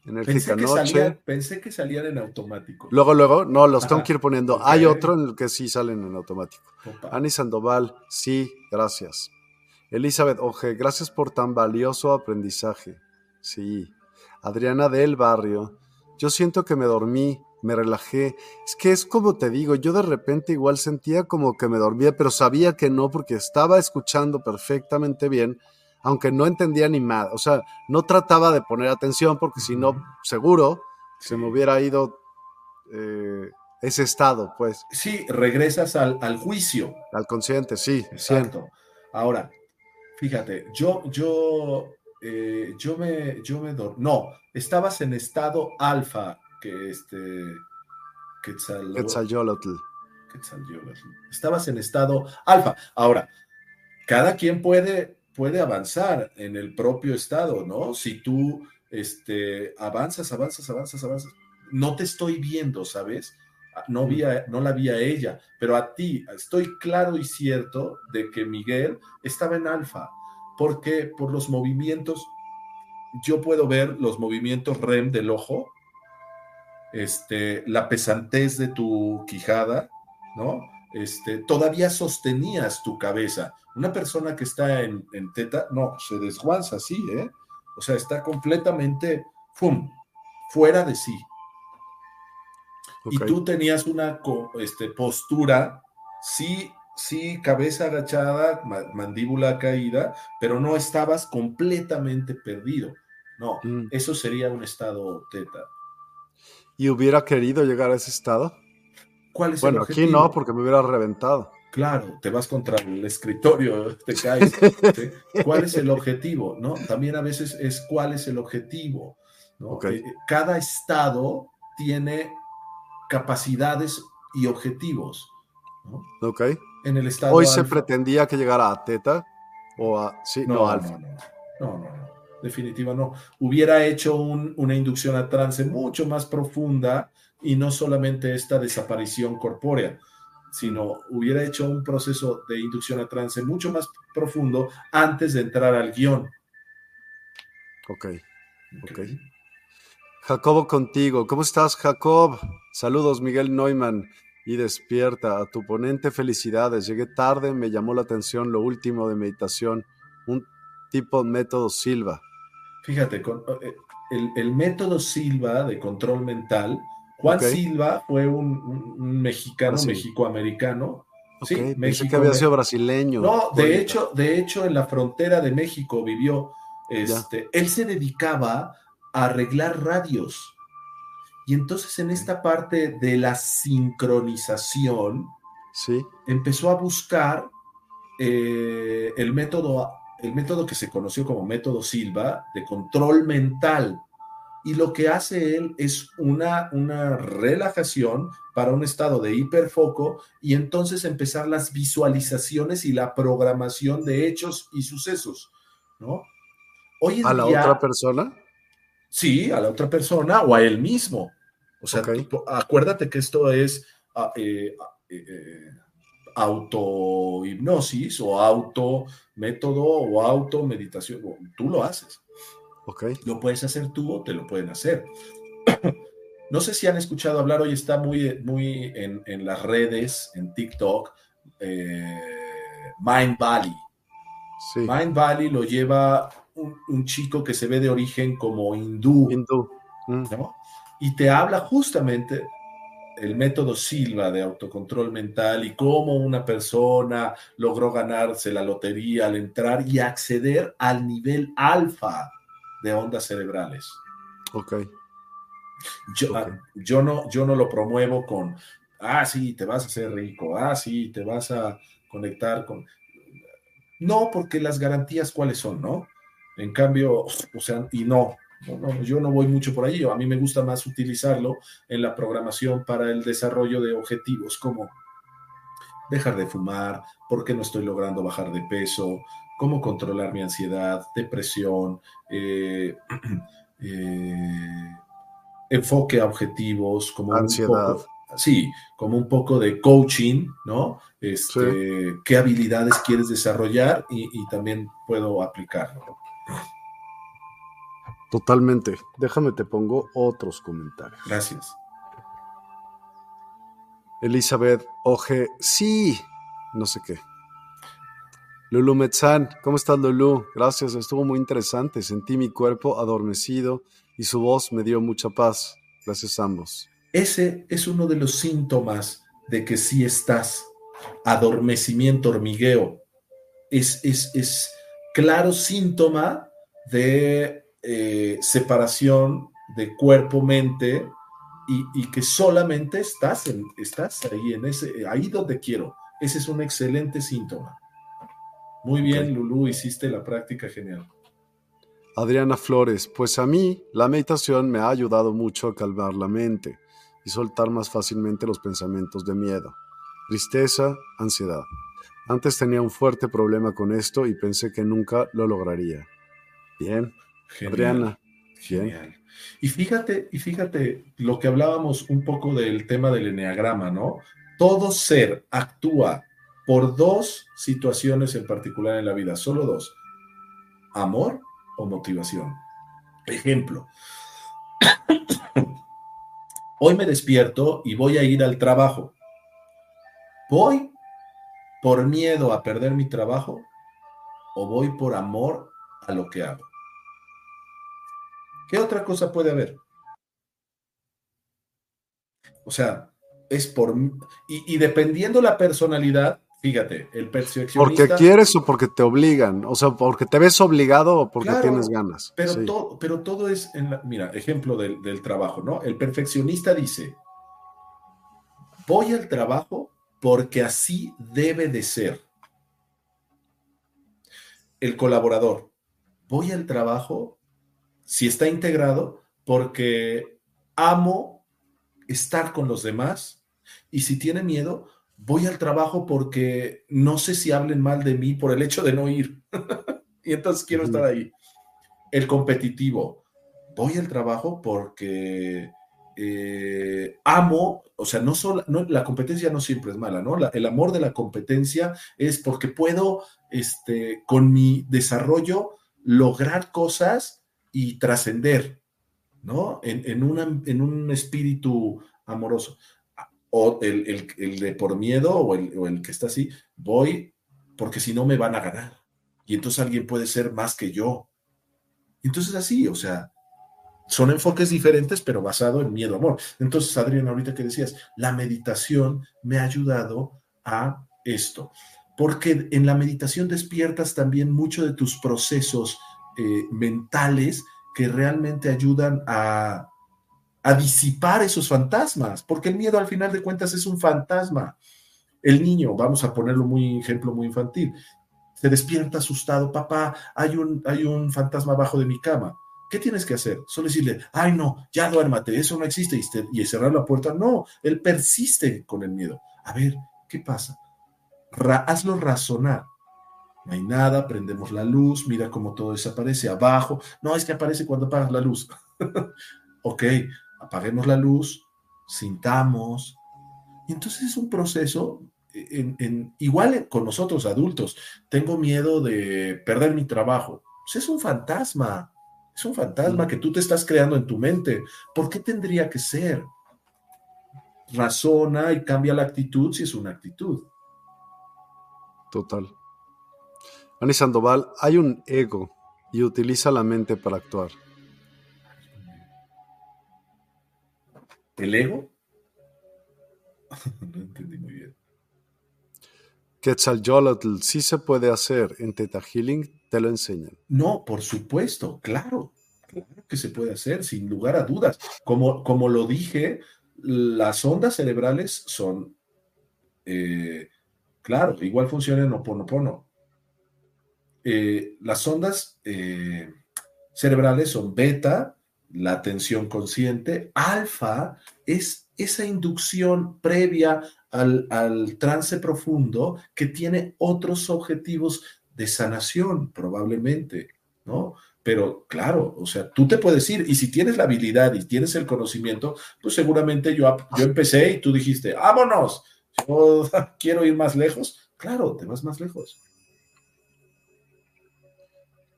Speaker 2: pensé que, Salían, pensé que salían en automático.
Speaker 1: Luego, luego, no, los tengo que ir poniendo. Hay otro en el que sí salen en automático. Ani Sandoval, sí, gracias. Elizabeth Oje, gracias por tan valioso aprendizaje. Sí. Adriana del Barrio, yo siento que me dormí, me relajé. Es que es como te digo, yo de repente igual sentía como que me dormía, pero sabía que no porque estaba escuchando perfectamente bien aunque no entendía ni nada. O sea, no trataba de poner atención porque si no, seguro se me hubiera ido eh, ese estado, pues.
Speaker 2: Sí, regresas al, juicio.
Speaker 1: Al consciente, sí.
Speaker 2: Exacto. Ahora, fíjate, yo, yo, eh, yo me, yo me No, estabas en estado alfa, que este.
Speaker 1: Quetzalolotl.
Speaker 2: Estabas en estado alfa. Ahora, cada quien puede puede avanzar en el propio estado, ¿no? Si tú este, avanzas, avanzas, avanzas, avanzas, no te estoy viendo, ¿sabes? No, vi no la vi a ella, pero a ti estoy claro y cierto de que Miguel estaba en alfa, porque por los movimientos, yo puedo ver los movimientos REM del ojo, este, la pesantez de tu quijada, ¿no? Este, todavía sostenías tu cabeza. Una persona que está en, teta, no, se desguanza así, ¿eh? O sea, está completamente, ¡fum!, fuera de sí. Y tú tenías una este, postura, sí, sí, cabeza agachada, mandíbula caída, pero no estabas completamente perdido. No, mm. eso sería un estado teta.
Speaker 1: ¿Y hubiera querido llegar a ese estado?
Speaker 2: ¿Cuál es
Speaker 1: bueno, el objetivo? aquí no, porque me hubiera reventado.
Speaker 2: Claro, te vas contra el escritorio, te caes. ¿Cuál es el objetivo? ¿No? También a veces es cuál es el objetivo. Eh, cada estado tiene capacidades y objetivos.
Speaker 1: Ok.
Speaker 2: En el estado
Speaker 1: Hoy se pretendía que llegara a teta o a. Sí, no,
Speaker 2: no No, no, no, Definitiva no. Hubiera hecho una inducción a trance mucho más profunda y no solamente esta desaparición corpórea, sino hubiera hecho un proceso de inducción a trance mucho más profundo antes de entrar al guion.
Speaker 1: Ok, ok. Jacobo contigo. ¿Cómo estás, Jacob? Saludos, Miguel Neumann. Y despierta. A tu ponente, felicidades. Llegué tarde, me llamó la atención lo último de meditación. Un tipo método Silva.
Speaker 2: Fíjate, eh, el, el método Silva de control mental Juan Silva fue un, mexicano, mexicoamericano.
Speaker 1: Sí, México, que había sido brasileño.
Speaker 2: No, de hecho, de hecho, en la frontera de México vivió. Este, él se dedicaba a arreglar radios. Y entonces en esta parte de la sincronización,
Speaker 1: sí.
Speaker 2: empezó a buscar eh, el método, el método que se conoció como método Silva de control mental y lo que hace él es una, una relajación para un estado de hiperfoco y entonces empezar las visualizaciones y la programación de hechos y sucesos, ¿no?
Speaker 1: Hoy ¿A la otra persona?
Speaker 2: Sí, a la otra persona o a él mismo. O sea, acuérdate que esto es ah, eh, ah, eh, autohipnosis o auto método o auto meditación. Tú lo haces.
Speaker 1: Ok.
Speaker 2: Lo puedes hacer tú o te lo pueden hacer. No sé si han escuchado hablar, hoy está muy, muy en, las redes, en TikTok, eh, Mind Valley. Mind Valley lo lleva un, chico que se ve de origen como hindú.
Speaker 1: Hindú.
Speaker 2: Mm. Y te habla justamente el método Silva de autocontrol mental y cómo una persona logró ganarse la lotería al entrar y acceder al nivel alfa de ondas cerebrales.
Speaker 1: Ok.
Speaker 2: Yo, ah, yo, no, yo no lo promuevo con, ah, sí, te vas a hacer rico, ah, sí, te vas a conectar con... No, porque las garantías cuáles son, ¿no? En cambio, o sea, y no, no, yo no voy mucho por ahí, a mí me gusta más utilizarlo en la programación para el desarrollo de objetivos como dejar de fumar, por qué no estoy logrando bajar de peso, cómo controlar mi ansiedad, depresión, eh, eh, enfoque a objetivos, como
Speaker 1: ansiedad.
Speaker 2: sí, como un poco de coaching, ¿no? Este, ¿Qué habilidades quieres desarrollar? Y, y también puedo aplicarlo.
Speaker 1: Totalmente. Déjame te pongo otros comentarios.
Speaker 2: Gracias.
Speaker 1: Elizabeth Oje, sí, no sé qué. Lulu Metzán, ¿cómo estás Lulu? Gracias, estuvo muy interesante. Sentí mi cuerpo adormecido y su voz me dio mucha paz. Gracias a ambos.
Speaker 2: Ese es uno de los síntomas de que sí estás. Adormecimiento, hormigueo. Es, es, es claro síntoma de eh, separación de cuerpo-mente y, que solamente estás, en, estás ahí, en ese, ahí donde quiero. Ese es un excelente síntoma. Muy bien, Lulu, hiciste la práctica genial.
Speaker 1: Adriana Flores, pues a mí la meditación me ha ayudado mucho a calmar la mente y soltar más fácilmente los pensamientos de miedo, tristeza, ansiedad. Antes tenía un fuerte problema con esto y pensé que nunca lo lograría. Bien, Adriana.
Speaker 2: Genial. Y fíjate, y fíjate lo que hablábamos un poco del tema del enneagrama, ¿no? Todo ser actúa por dos situaciones en particular en la vida, solo dos. Amor o motivación. Ejemplo. Hoy me despierto y voy a ir al trabajo. ¿Voy por miedo a perder mi trabajo o voy por amor a lo que hago? ¿Qué otra cosa puede haber? O sea, es por... Y, dependiendo la personalidad, fíjate, el perfeccionista...
Speaker 1: Porque quieres o porque te obligan, o sea, porque te ves obligado o porque tienes ganas.
Speaker 2: Pero, todo, pero todo es, en la, mira, ejemplo del, del trabajo, ¿no? El perfeccionista dice, voy al trabajo porque así debe de ser. El colaborador, voy al trabajo si está integrado, porque amo estar con los demás y si tiene miedo, voy al trabajo porque no sé si hablen mal de mí por el hecho de no ir. y entonces quiero estar ahí. El competitivo, voy al trabajo porque eh, amo, o sea, no solo, la competencia no siempre es mala, ¿no? el amor de la competencia es porque puedo, este, con mi desarrollo, lograr cosas y trascender, ¿no? En, en, un espíritu amoroso. O el, de por miedo o el, o el que está así, voy porque si no me van a ganar. Y entonces alguien puede ser más que yo. Entonces así, o sea, son enfoques diferentes, pero basado en miedo, amor. Entonces, Adrián, ahorita que decías, la meditación me ha ayudado a esto, porque en la meditación despiertas también mucho de tus procesos eh, mentales que realmente ayudan a, a disipar esos fantasmas, porque el miedo al final de cuentas es un fantasma. El niño, vamos a ponerlo muy ejemplo muy infantil, se despierta asustado, papá, hay un, hay un fantasma abajo de mi cama. ¿Qué tienes que hacer? Solo decirle, ay no, ya duérmate, eso no existe y, y cerrar la puerta. No, él persiste con el miedo. A ver, ¿qué pasa? hazlo razonar. No hay nada, prendemos la luz, mira cómo todo desaparece abajo. No, es que aparece cuando apagas la luz. ok, apaguemos la luz, sintamos. Y entonces es un proceso en, igual con nosotros adultos, tengo miedo de perder mi trabajo. Pues es un fantasma, es un fantasma que tú te estás creando en tu mente. ¿Por qué tendría que ser? Razona y cambia la actitud si es una actitud.
Speaker 1: Total. Ani Sandoval, hay un ego y utiliza la mente para actuar.
Speaker 2: ¿El ego? no entendí muy bien.
Speaker 1: Quetzalcoatl sí se puede hacer en Teta Healing, te lo enseñan.
Speaker 2: No, por supuesto, claro, claro que se puede hacer, sin lugar a dudas. Como, como lo dije, las ondas cerebrales son, eh, claro, igual funcionan en Oponopono. Eh, las ondas eh, cerebrales son beta, la atención consciente, alfa es esa inducción previa al, trance profundo que tiene otros objetivos de sanación, probablemente, ¿no? Pero claro, o sea, tú te puedes ir y si tienes la habilidad y tienes el conocimiento, pues seguramente yo, yo empecé y tú dijiste, vámonos, yo quiero ir más lejos. Claro, te vas más lejos.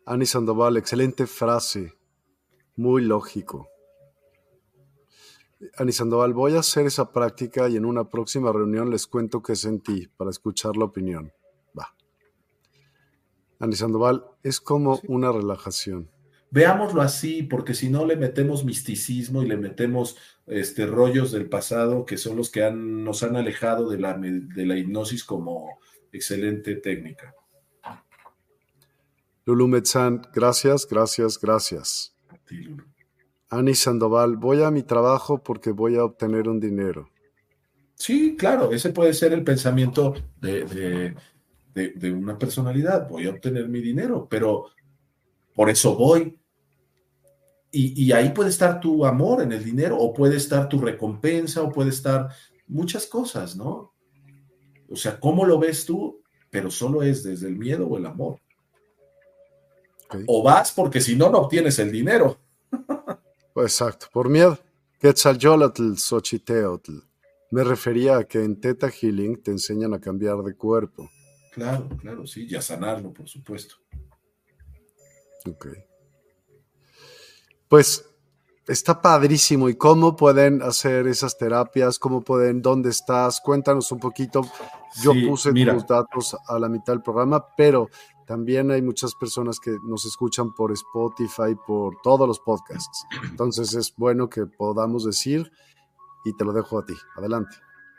Speaker 1: Ani Sandoval, excelente frase, muy lógico. Ani Sandoval, voy a hacer esa práctica y en una próxima reunión les cuento qué sentí para escuchar la opinión. Va. Ani Sandoval, es como una relajación.
Speaker 2: Veámoslo así, porque si no le metemos misticismo y le metemos este, rollos del pasado que son los que nos han alejado de la, de la hipnosis como excelente técnica.
Speaker 1: Lulu Metzán, gracias, gracias, gracias. A ti, Lulu. Ani Sandoval, voy a mi trabajo porque voy a obtener un dinero.
Speaker 2: Sí, claro, ese puede ser el pensamiento de, una personalidad. Voy a obtener mi dinero, pero por eso voy. Y, y, ahí puede estar tu amor en el dinero, o puede estar tu recompensa, o puede estar muchas cosas, ¿no? O sea, ¿cómo lo ves tú? Pero solo es desde el miedo o el amor. O vas porque si no, no obtienes el dinero.
Speaker 1: Exacto, por miedo. Quetzalcoatl, Xochiteotl. Me refería a que en Teta Healing te enseñan a cambiar de cuerpo.
Speaker 2: Claro, claro, sí, y a sanarlo, por supuesto.
Speaker 1: Ok. Pues está padrísimo. ¿Y cómo pueden hacer esas terapias? ¿Cómo pueden? ¿Dónde estás? Cuéntanos un poquito. Yo puse tus datos a la mitad del programa, pero también hay muchas personas que nos escuchan por Spotify, por todos los podcasts. Entonces es bueno que podamos decir y te lo dejo a ti. Adelante.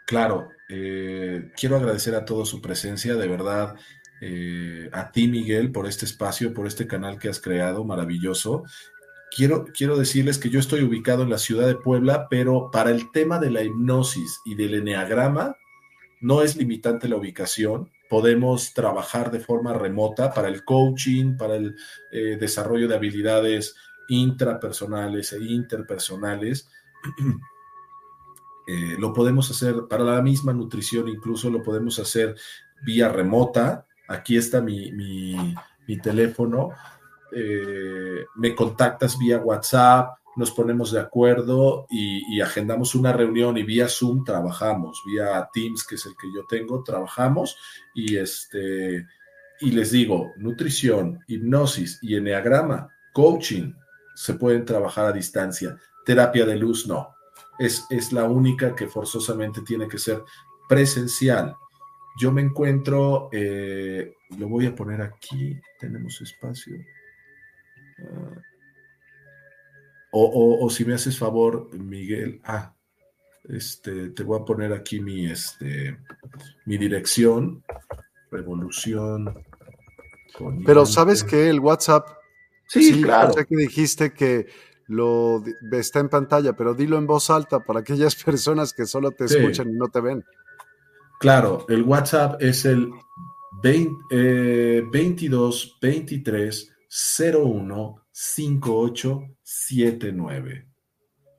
Speaker 2: Claro, eh, quiero agradecer a todos su presencia, de verdad, eh, a ti Miguel por este espacio, por este canal que has creado, maravilloso. Quiero, quiero decirles que yo estoy ubicado en la ciudad de Puebla, pero para el tema de la hipnosis y del eneagrama, no es limitante la ubicación podemos trabajar de forma remota para el coaching, para el eh, desarrollo de habilidades intrapersonales e interpersonales. Eh, lo podemos hacer para la misma nutrición, incluso lo podemos hacer vía remota. Aquí está mi, teléfono. Eh, me contactas vía WhatsApp, nos ponemos de acuerdo y, agendamos una reunión y vía Zoom trabajamos, vía Teams, que es el que yo tengo, trabajamos y este y les digo, nutrición, hipnosis y enneagrama, coaching, se pueden trabajar a distancia. Terapia de luz no. Es, es la única que forzosamente tiene que ser presencial. Yo me encuentro, eh, lo voy a poner aquí, tenemos espacio. Ah, o, si me haces favor, Miguel, ah, este, te voy a poner aquí mi, este, mi dirección, revolución.
Speaker 1: Pero sabes que el WhatsApp,
Speaker 2: sí, claro.
Speaker 1: Sé que dijiste que lo está en pantalla, pero dilo en voz alta para aquellas personas que solo te escuchan y no te ven.
Speaker 2: Claro, el WhatsApp es el 20, 22 23 01 5879.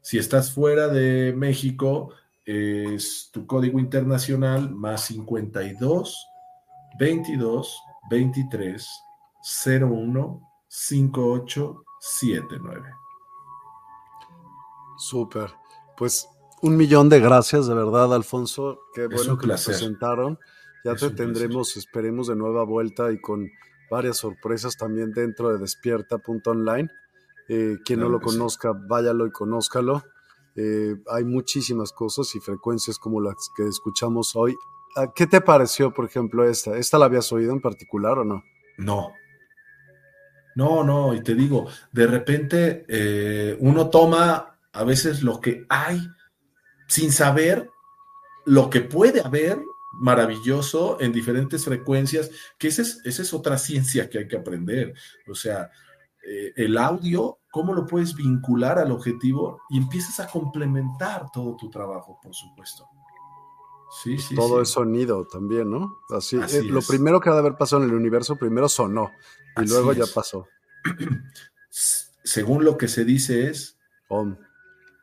Speaker 2: Si estás fuera de México, es tu código internacional más 52 22 23 01 5879.
Speaker 1: Súper. Pues Un millón de gracias, de verdad, Alfonso. Qué
Speaker 2: Es
Speaker 1: bueno que nos
Speaker 2: placer.
Speaker 1: presentaron. Ya
Speaker 2: Es
Speaker 1: te tendremos, esperemos, de nueva vuelta y con varias sorpresas también dentro de despierta.online. Eh, quien no lo
Speaker 2: sí.
Speaker 1: conozca, váyalo y conózcalo. Eh, hay muchísimas cosas y frecuencias como las que escuchamos hoy. Ah, ¿Qué te pareció, por ejemplo, esta? ¿Esta la habías oído en particular o no?
Speaker 2: No. No, no, y te digo, de repente eh, uno toma a veces lo que hay sin saber lo que puede haber maravilloso en diferentes frecuencias, que esa es, esa es otra ciencia que hay que aprender. O sea, eh, el audio, ¿cómo lo puedes vincular al objetivo? Y empiezas a complementar todo tu trabajo, por supuesto. Sí, sí,
Speaker 1: Todo
Speaker 2: sí.
Speaker 1: es sonido también, ¿no? Así,
Speaker 2: Así
Speaker 1: eh, lo
Speaker 2: es.
Speaker 1: primero que ha de haber pasado en el universo, primero sonó y
Speaker 2: Así
Speaker 1: luego ya pasó.
Speaker 2: Según lo que se dice es
Speaker 1: Om,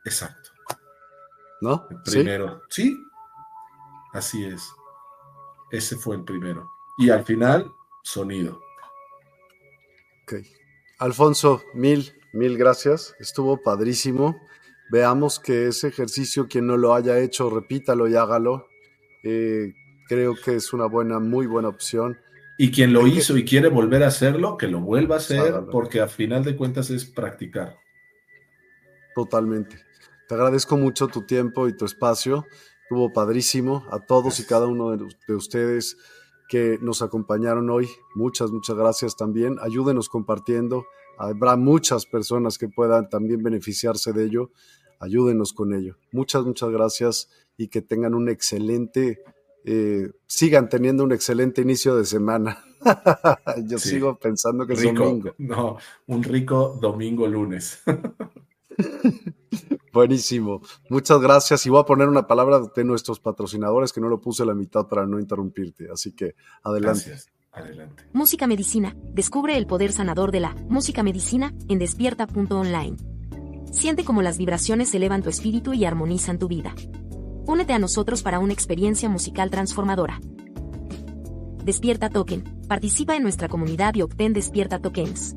Speaker 2: exacto.
Speaker 1: ¿No?
Speaker 2: Primero. Sí, así es. Ese fue el primero. Y al final, sonido.
Speaker 1: Ok. Alfonso, mil, mil gracias. Estuvo padrísimo. Veamos que ese ejercicio, quien no lo haya hecho, repítalo y hágalo. Eh, creo que es una buena, muy buena opción.
Speaker 2: Y quien lo
Speaker 1: que-
Speaker 2: hizo y quiere volver a hacerlo, que lo vuelva a hacer,
Speaker 1: Hágalo.
Speaker 2: porque a final de cuentas es practicar.
Speaker 1: Totalmente. Te agradezco mucho tu tiempo y tu espacio. Estuvo padrísimo. A todos y cada uno de, de ustedes que nos acompañaron hoy, muchas, muchas gracias también. Ayúdenos compartiendo. Habrá muchas personas que puedan también beneficiarse de ello. Ayúdenos con ello. Muchas, muchas gracias y que tengan un excelente, eh, sigan teniendo un excelente inicio de semana. Yo
Speaker 2: Sí.
Speaker 1: sigo pensando que es domingo.
Speaker 2: no, un rico domingo lunes.
Speaker 1: Buenísimo. Muchas gracias. Y voy a poner una palabra de nuestros patrocinadores que no lo puse a la mitad para no interrumpirte. Así que adelante.
Speaker 2: Gracias. Adelante.
Speaker 4: Música Medicina. Descubre el poder sanador de la música medicina en despierta.online. Siente cómo las vibraciones elevan tu espíritu y armonizan tu vida. Únete a nosotros para una experiencia musical transformadora. Despierta Token. Participa en nuestra comunidad y obtén Despierta Tokens.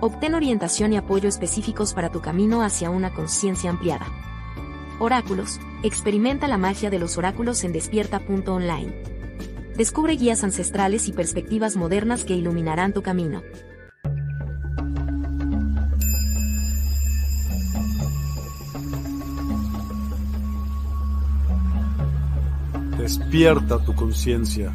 Speaker 4: Obtén orientación y apoyo específicos para tu camino hacia una conciencia ampliada. Oráculos. Experimenta la magia de los oráculos en despierta.online. Descubre guías ancestrales y perspectivas modernas que iluminarán tu camino.
Speaker 1: Despierta tu conciencia.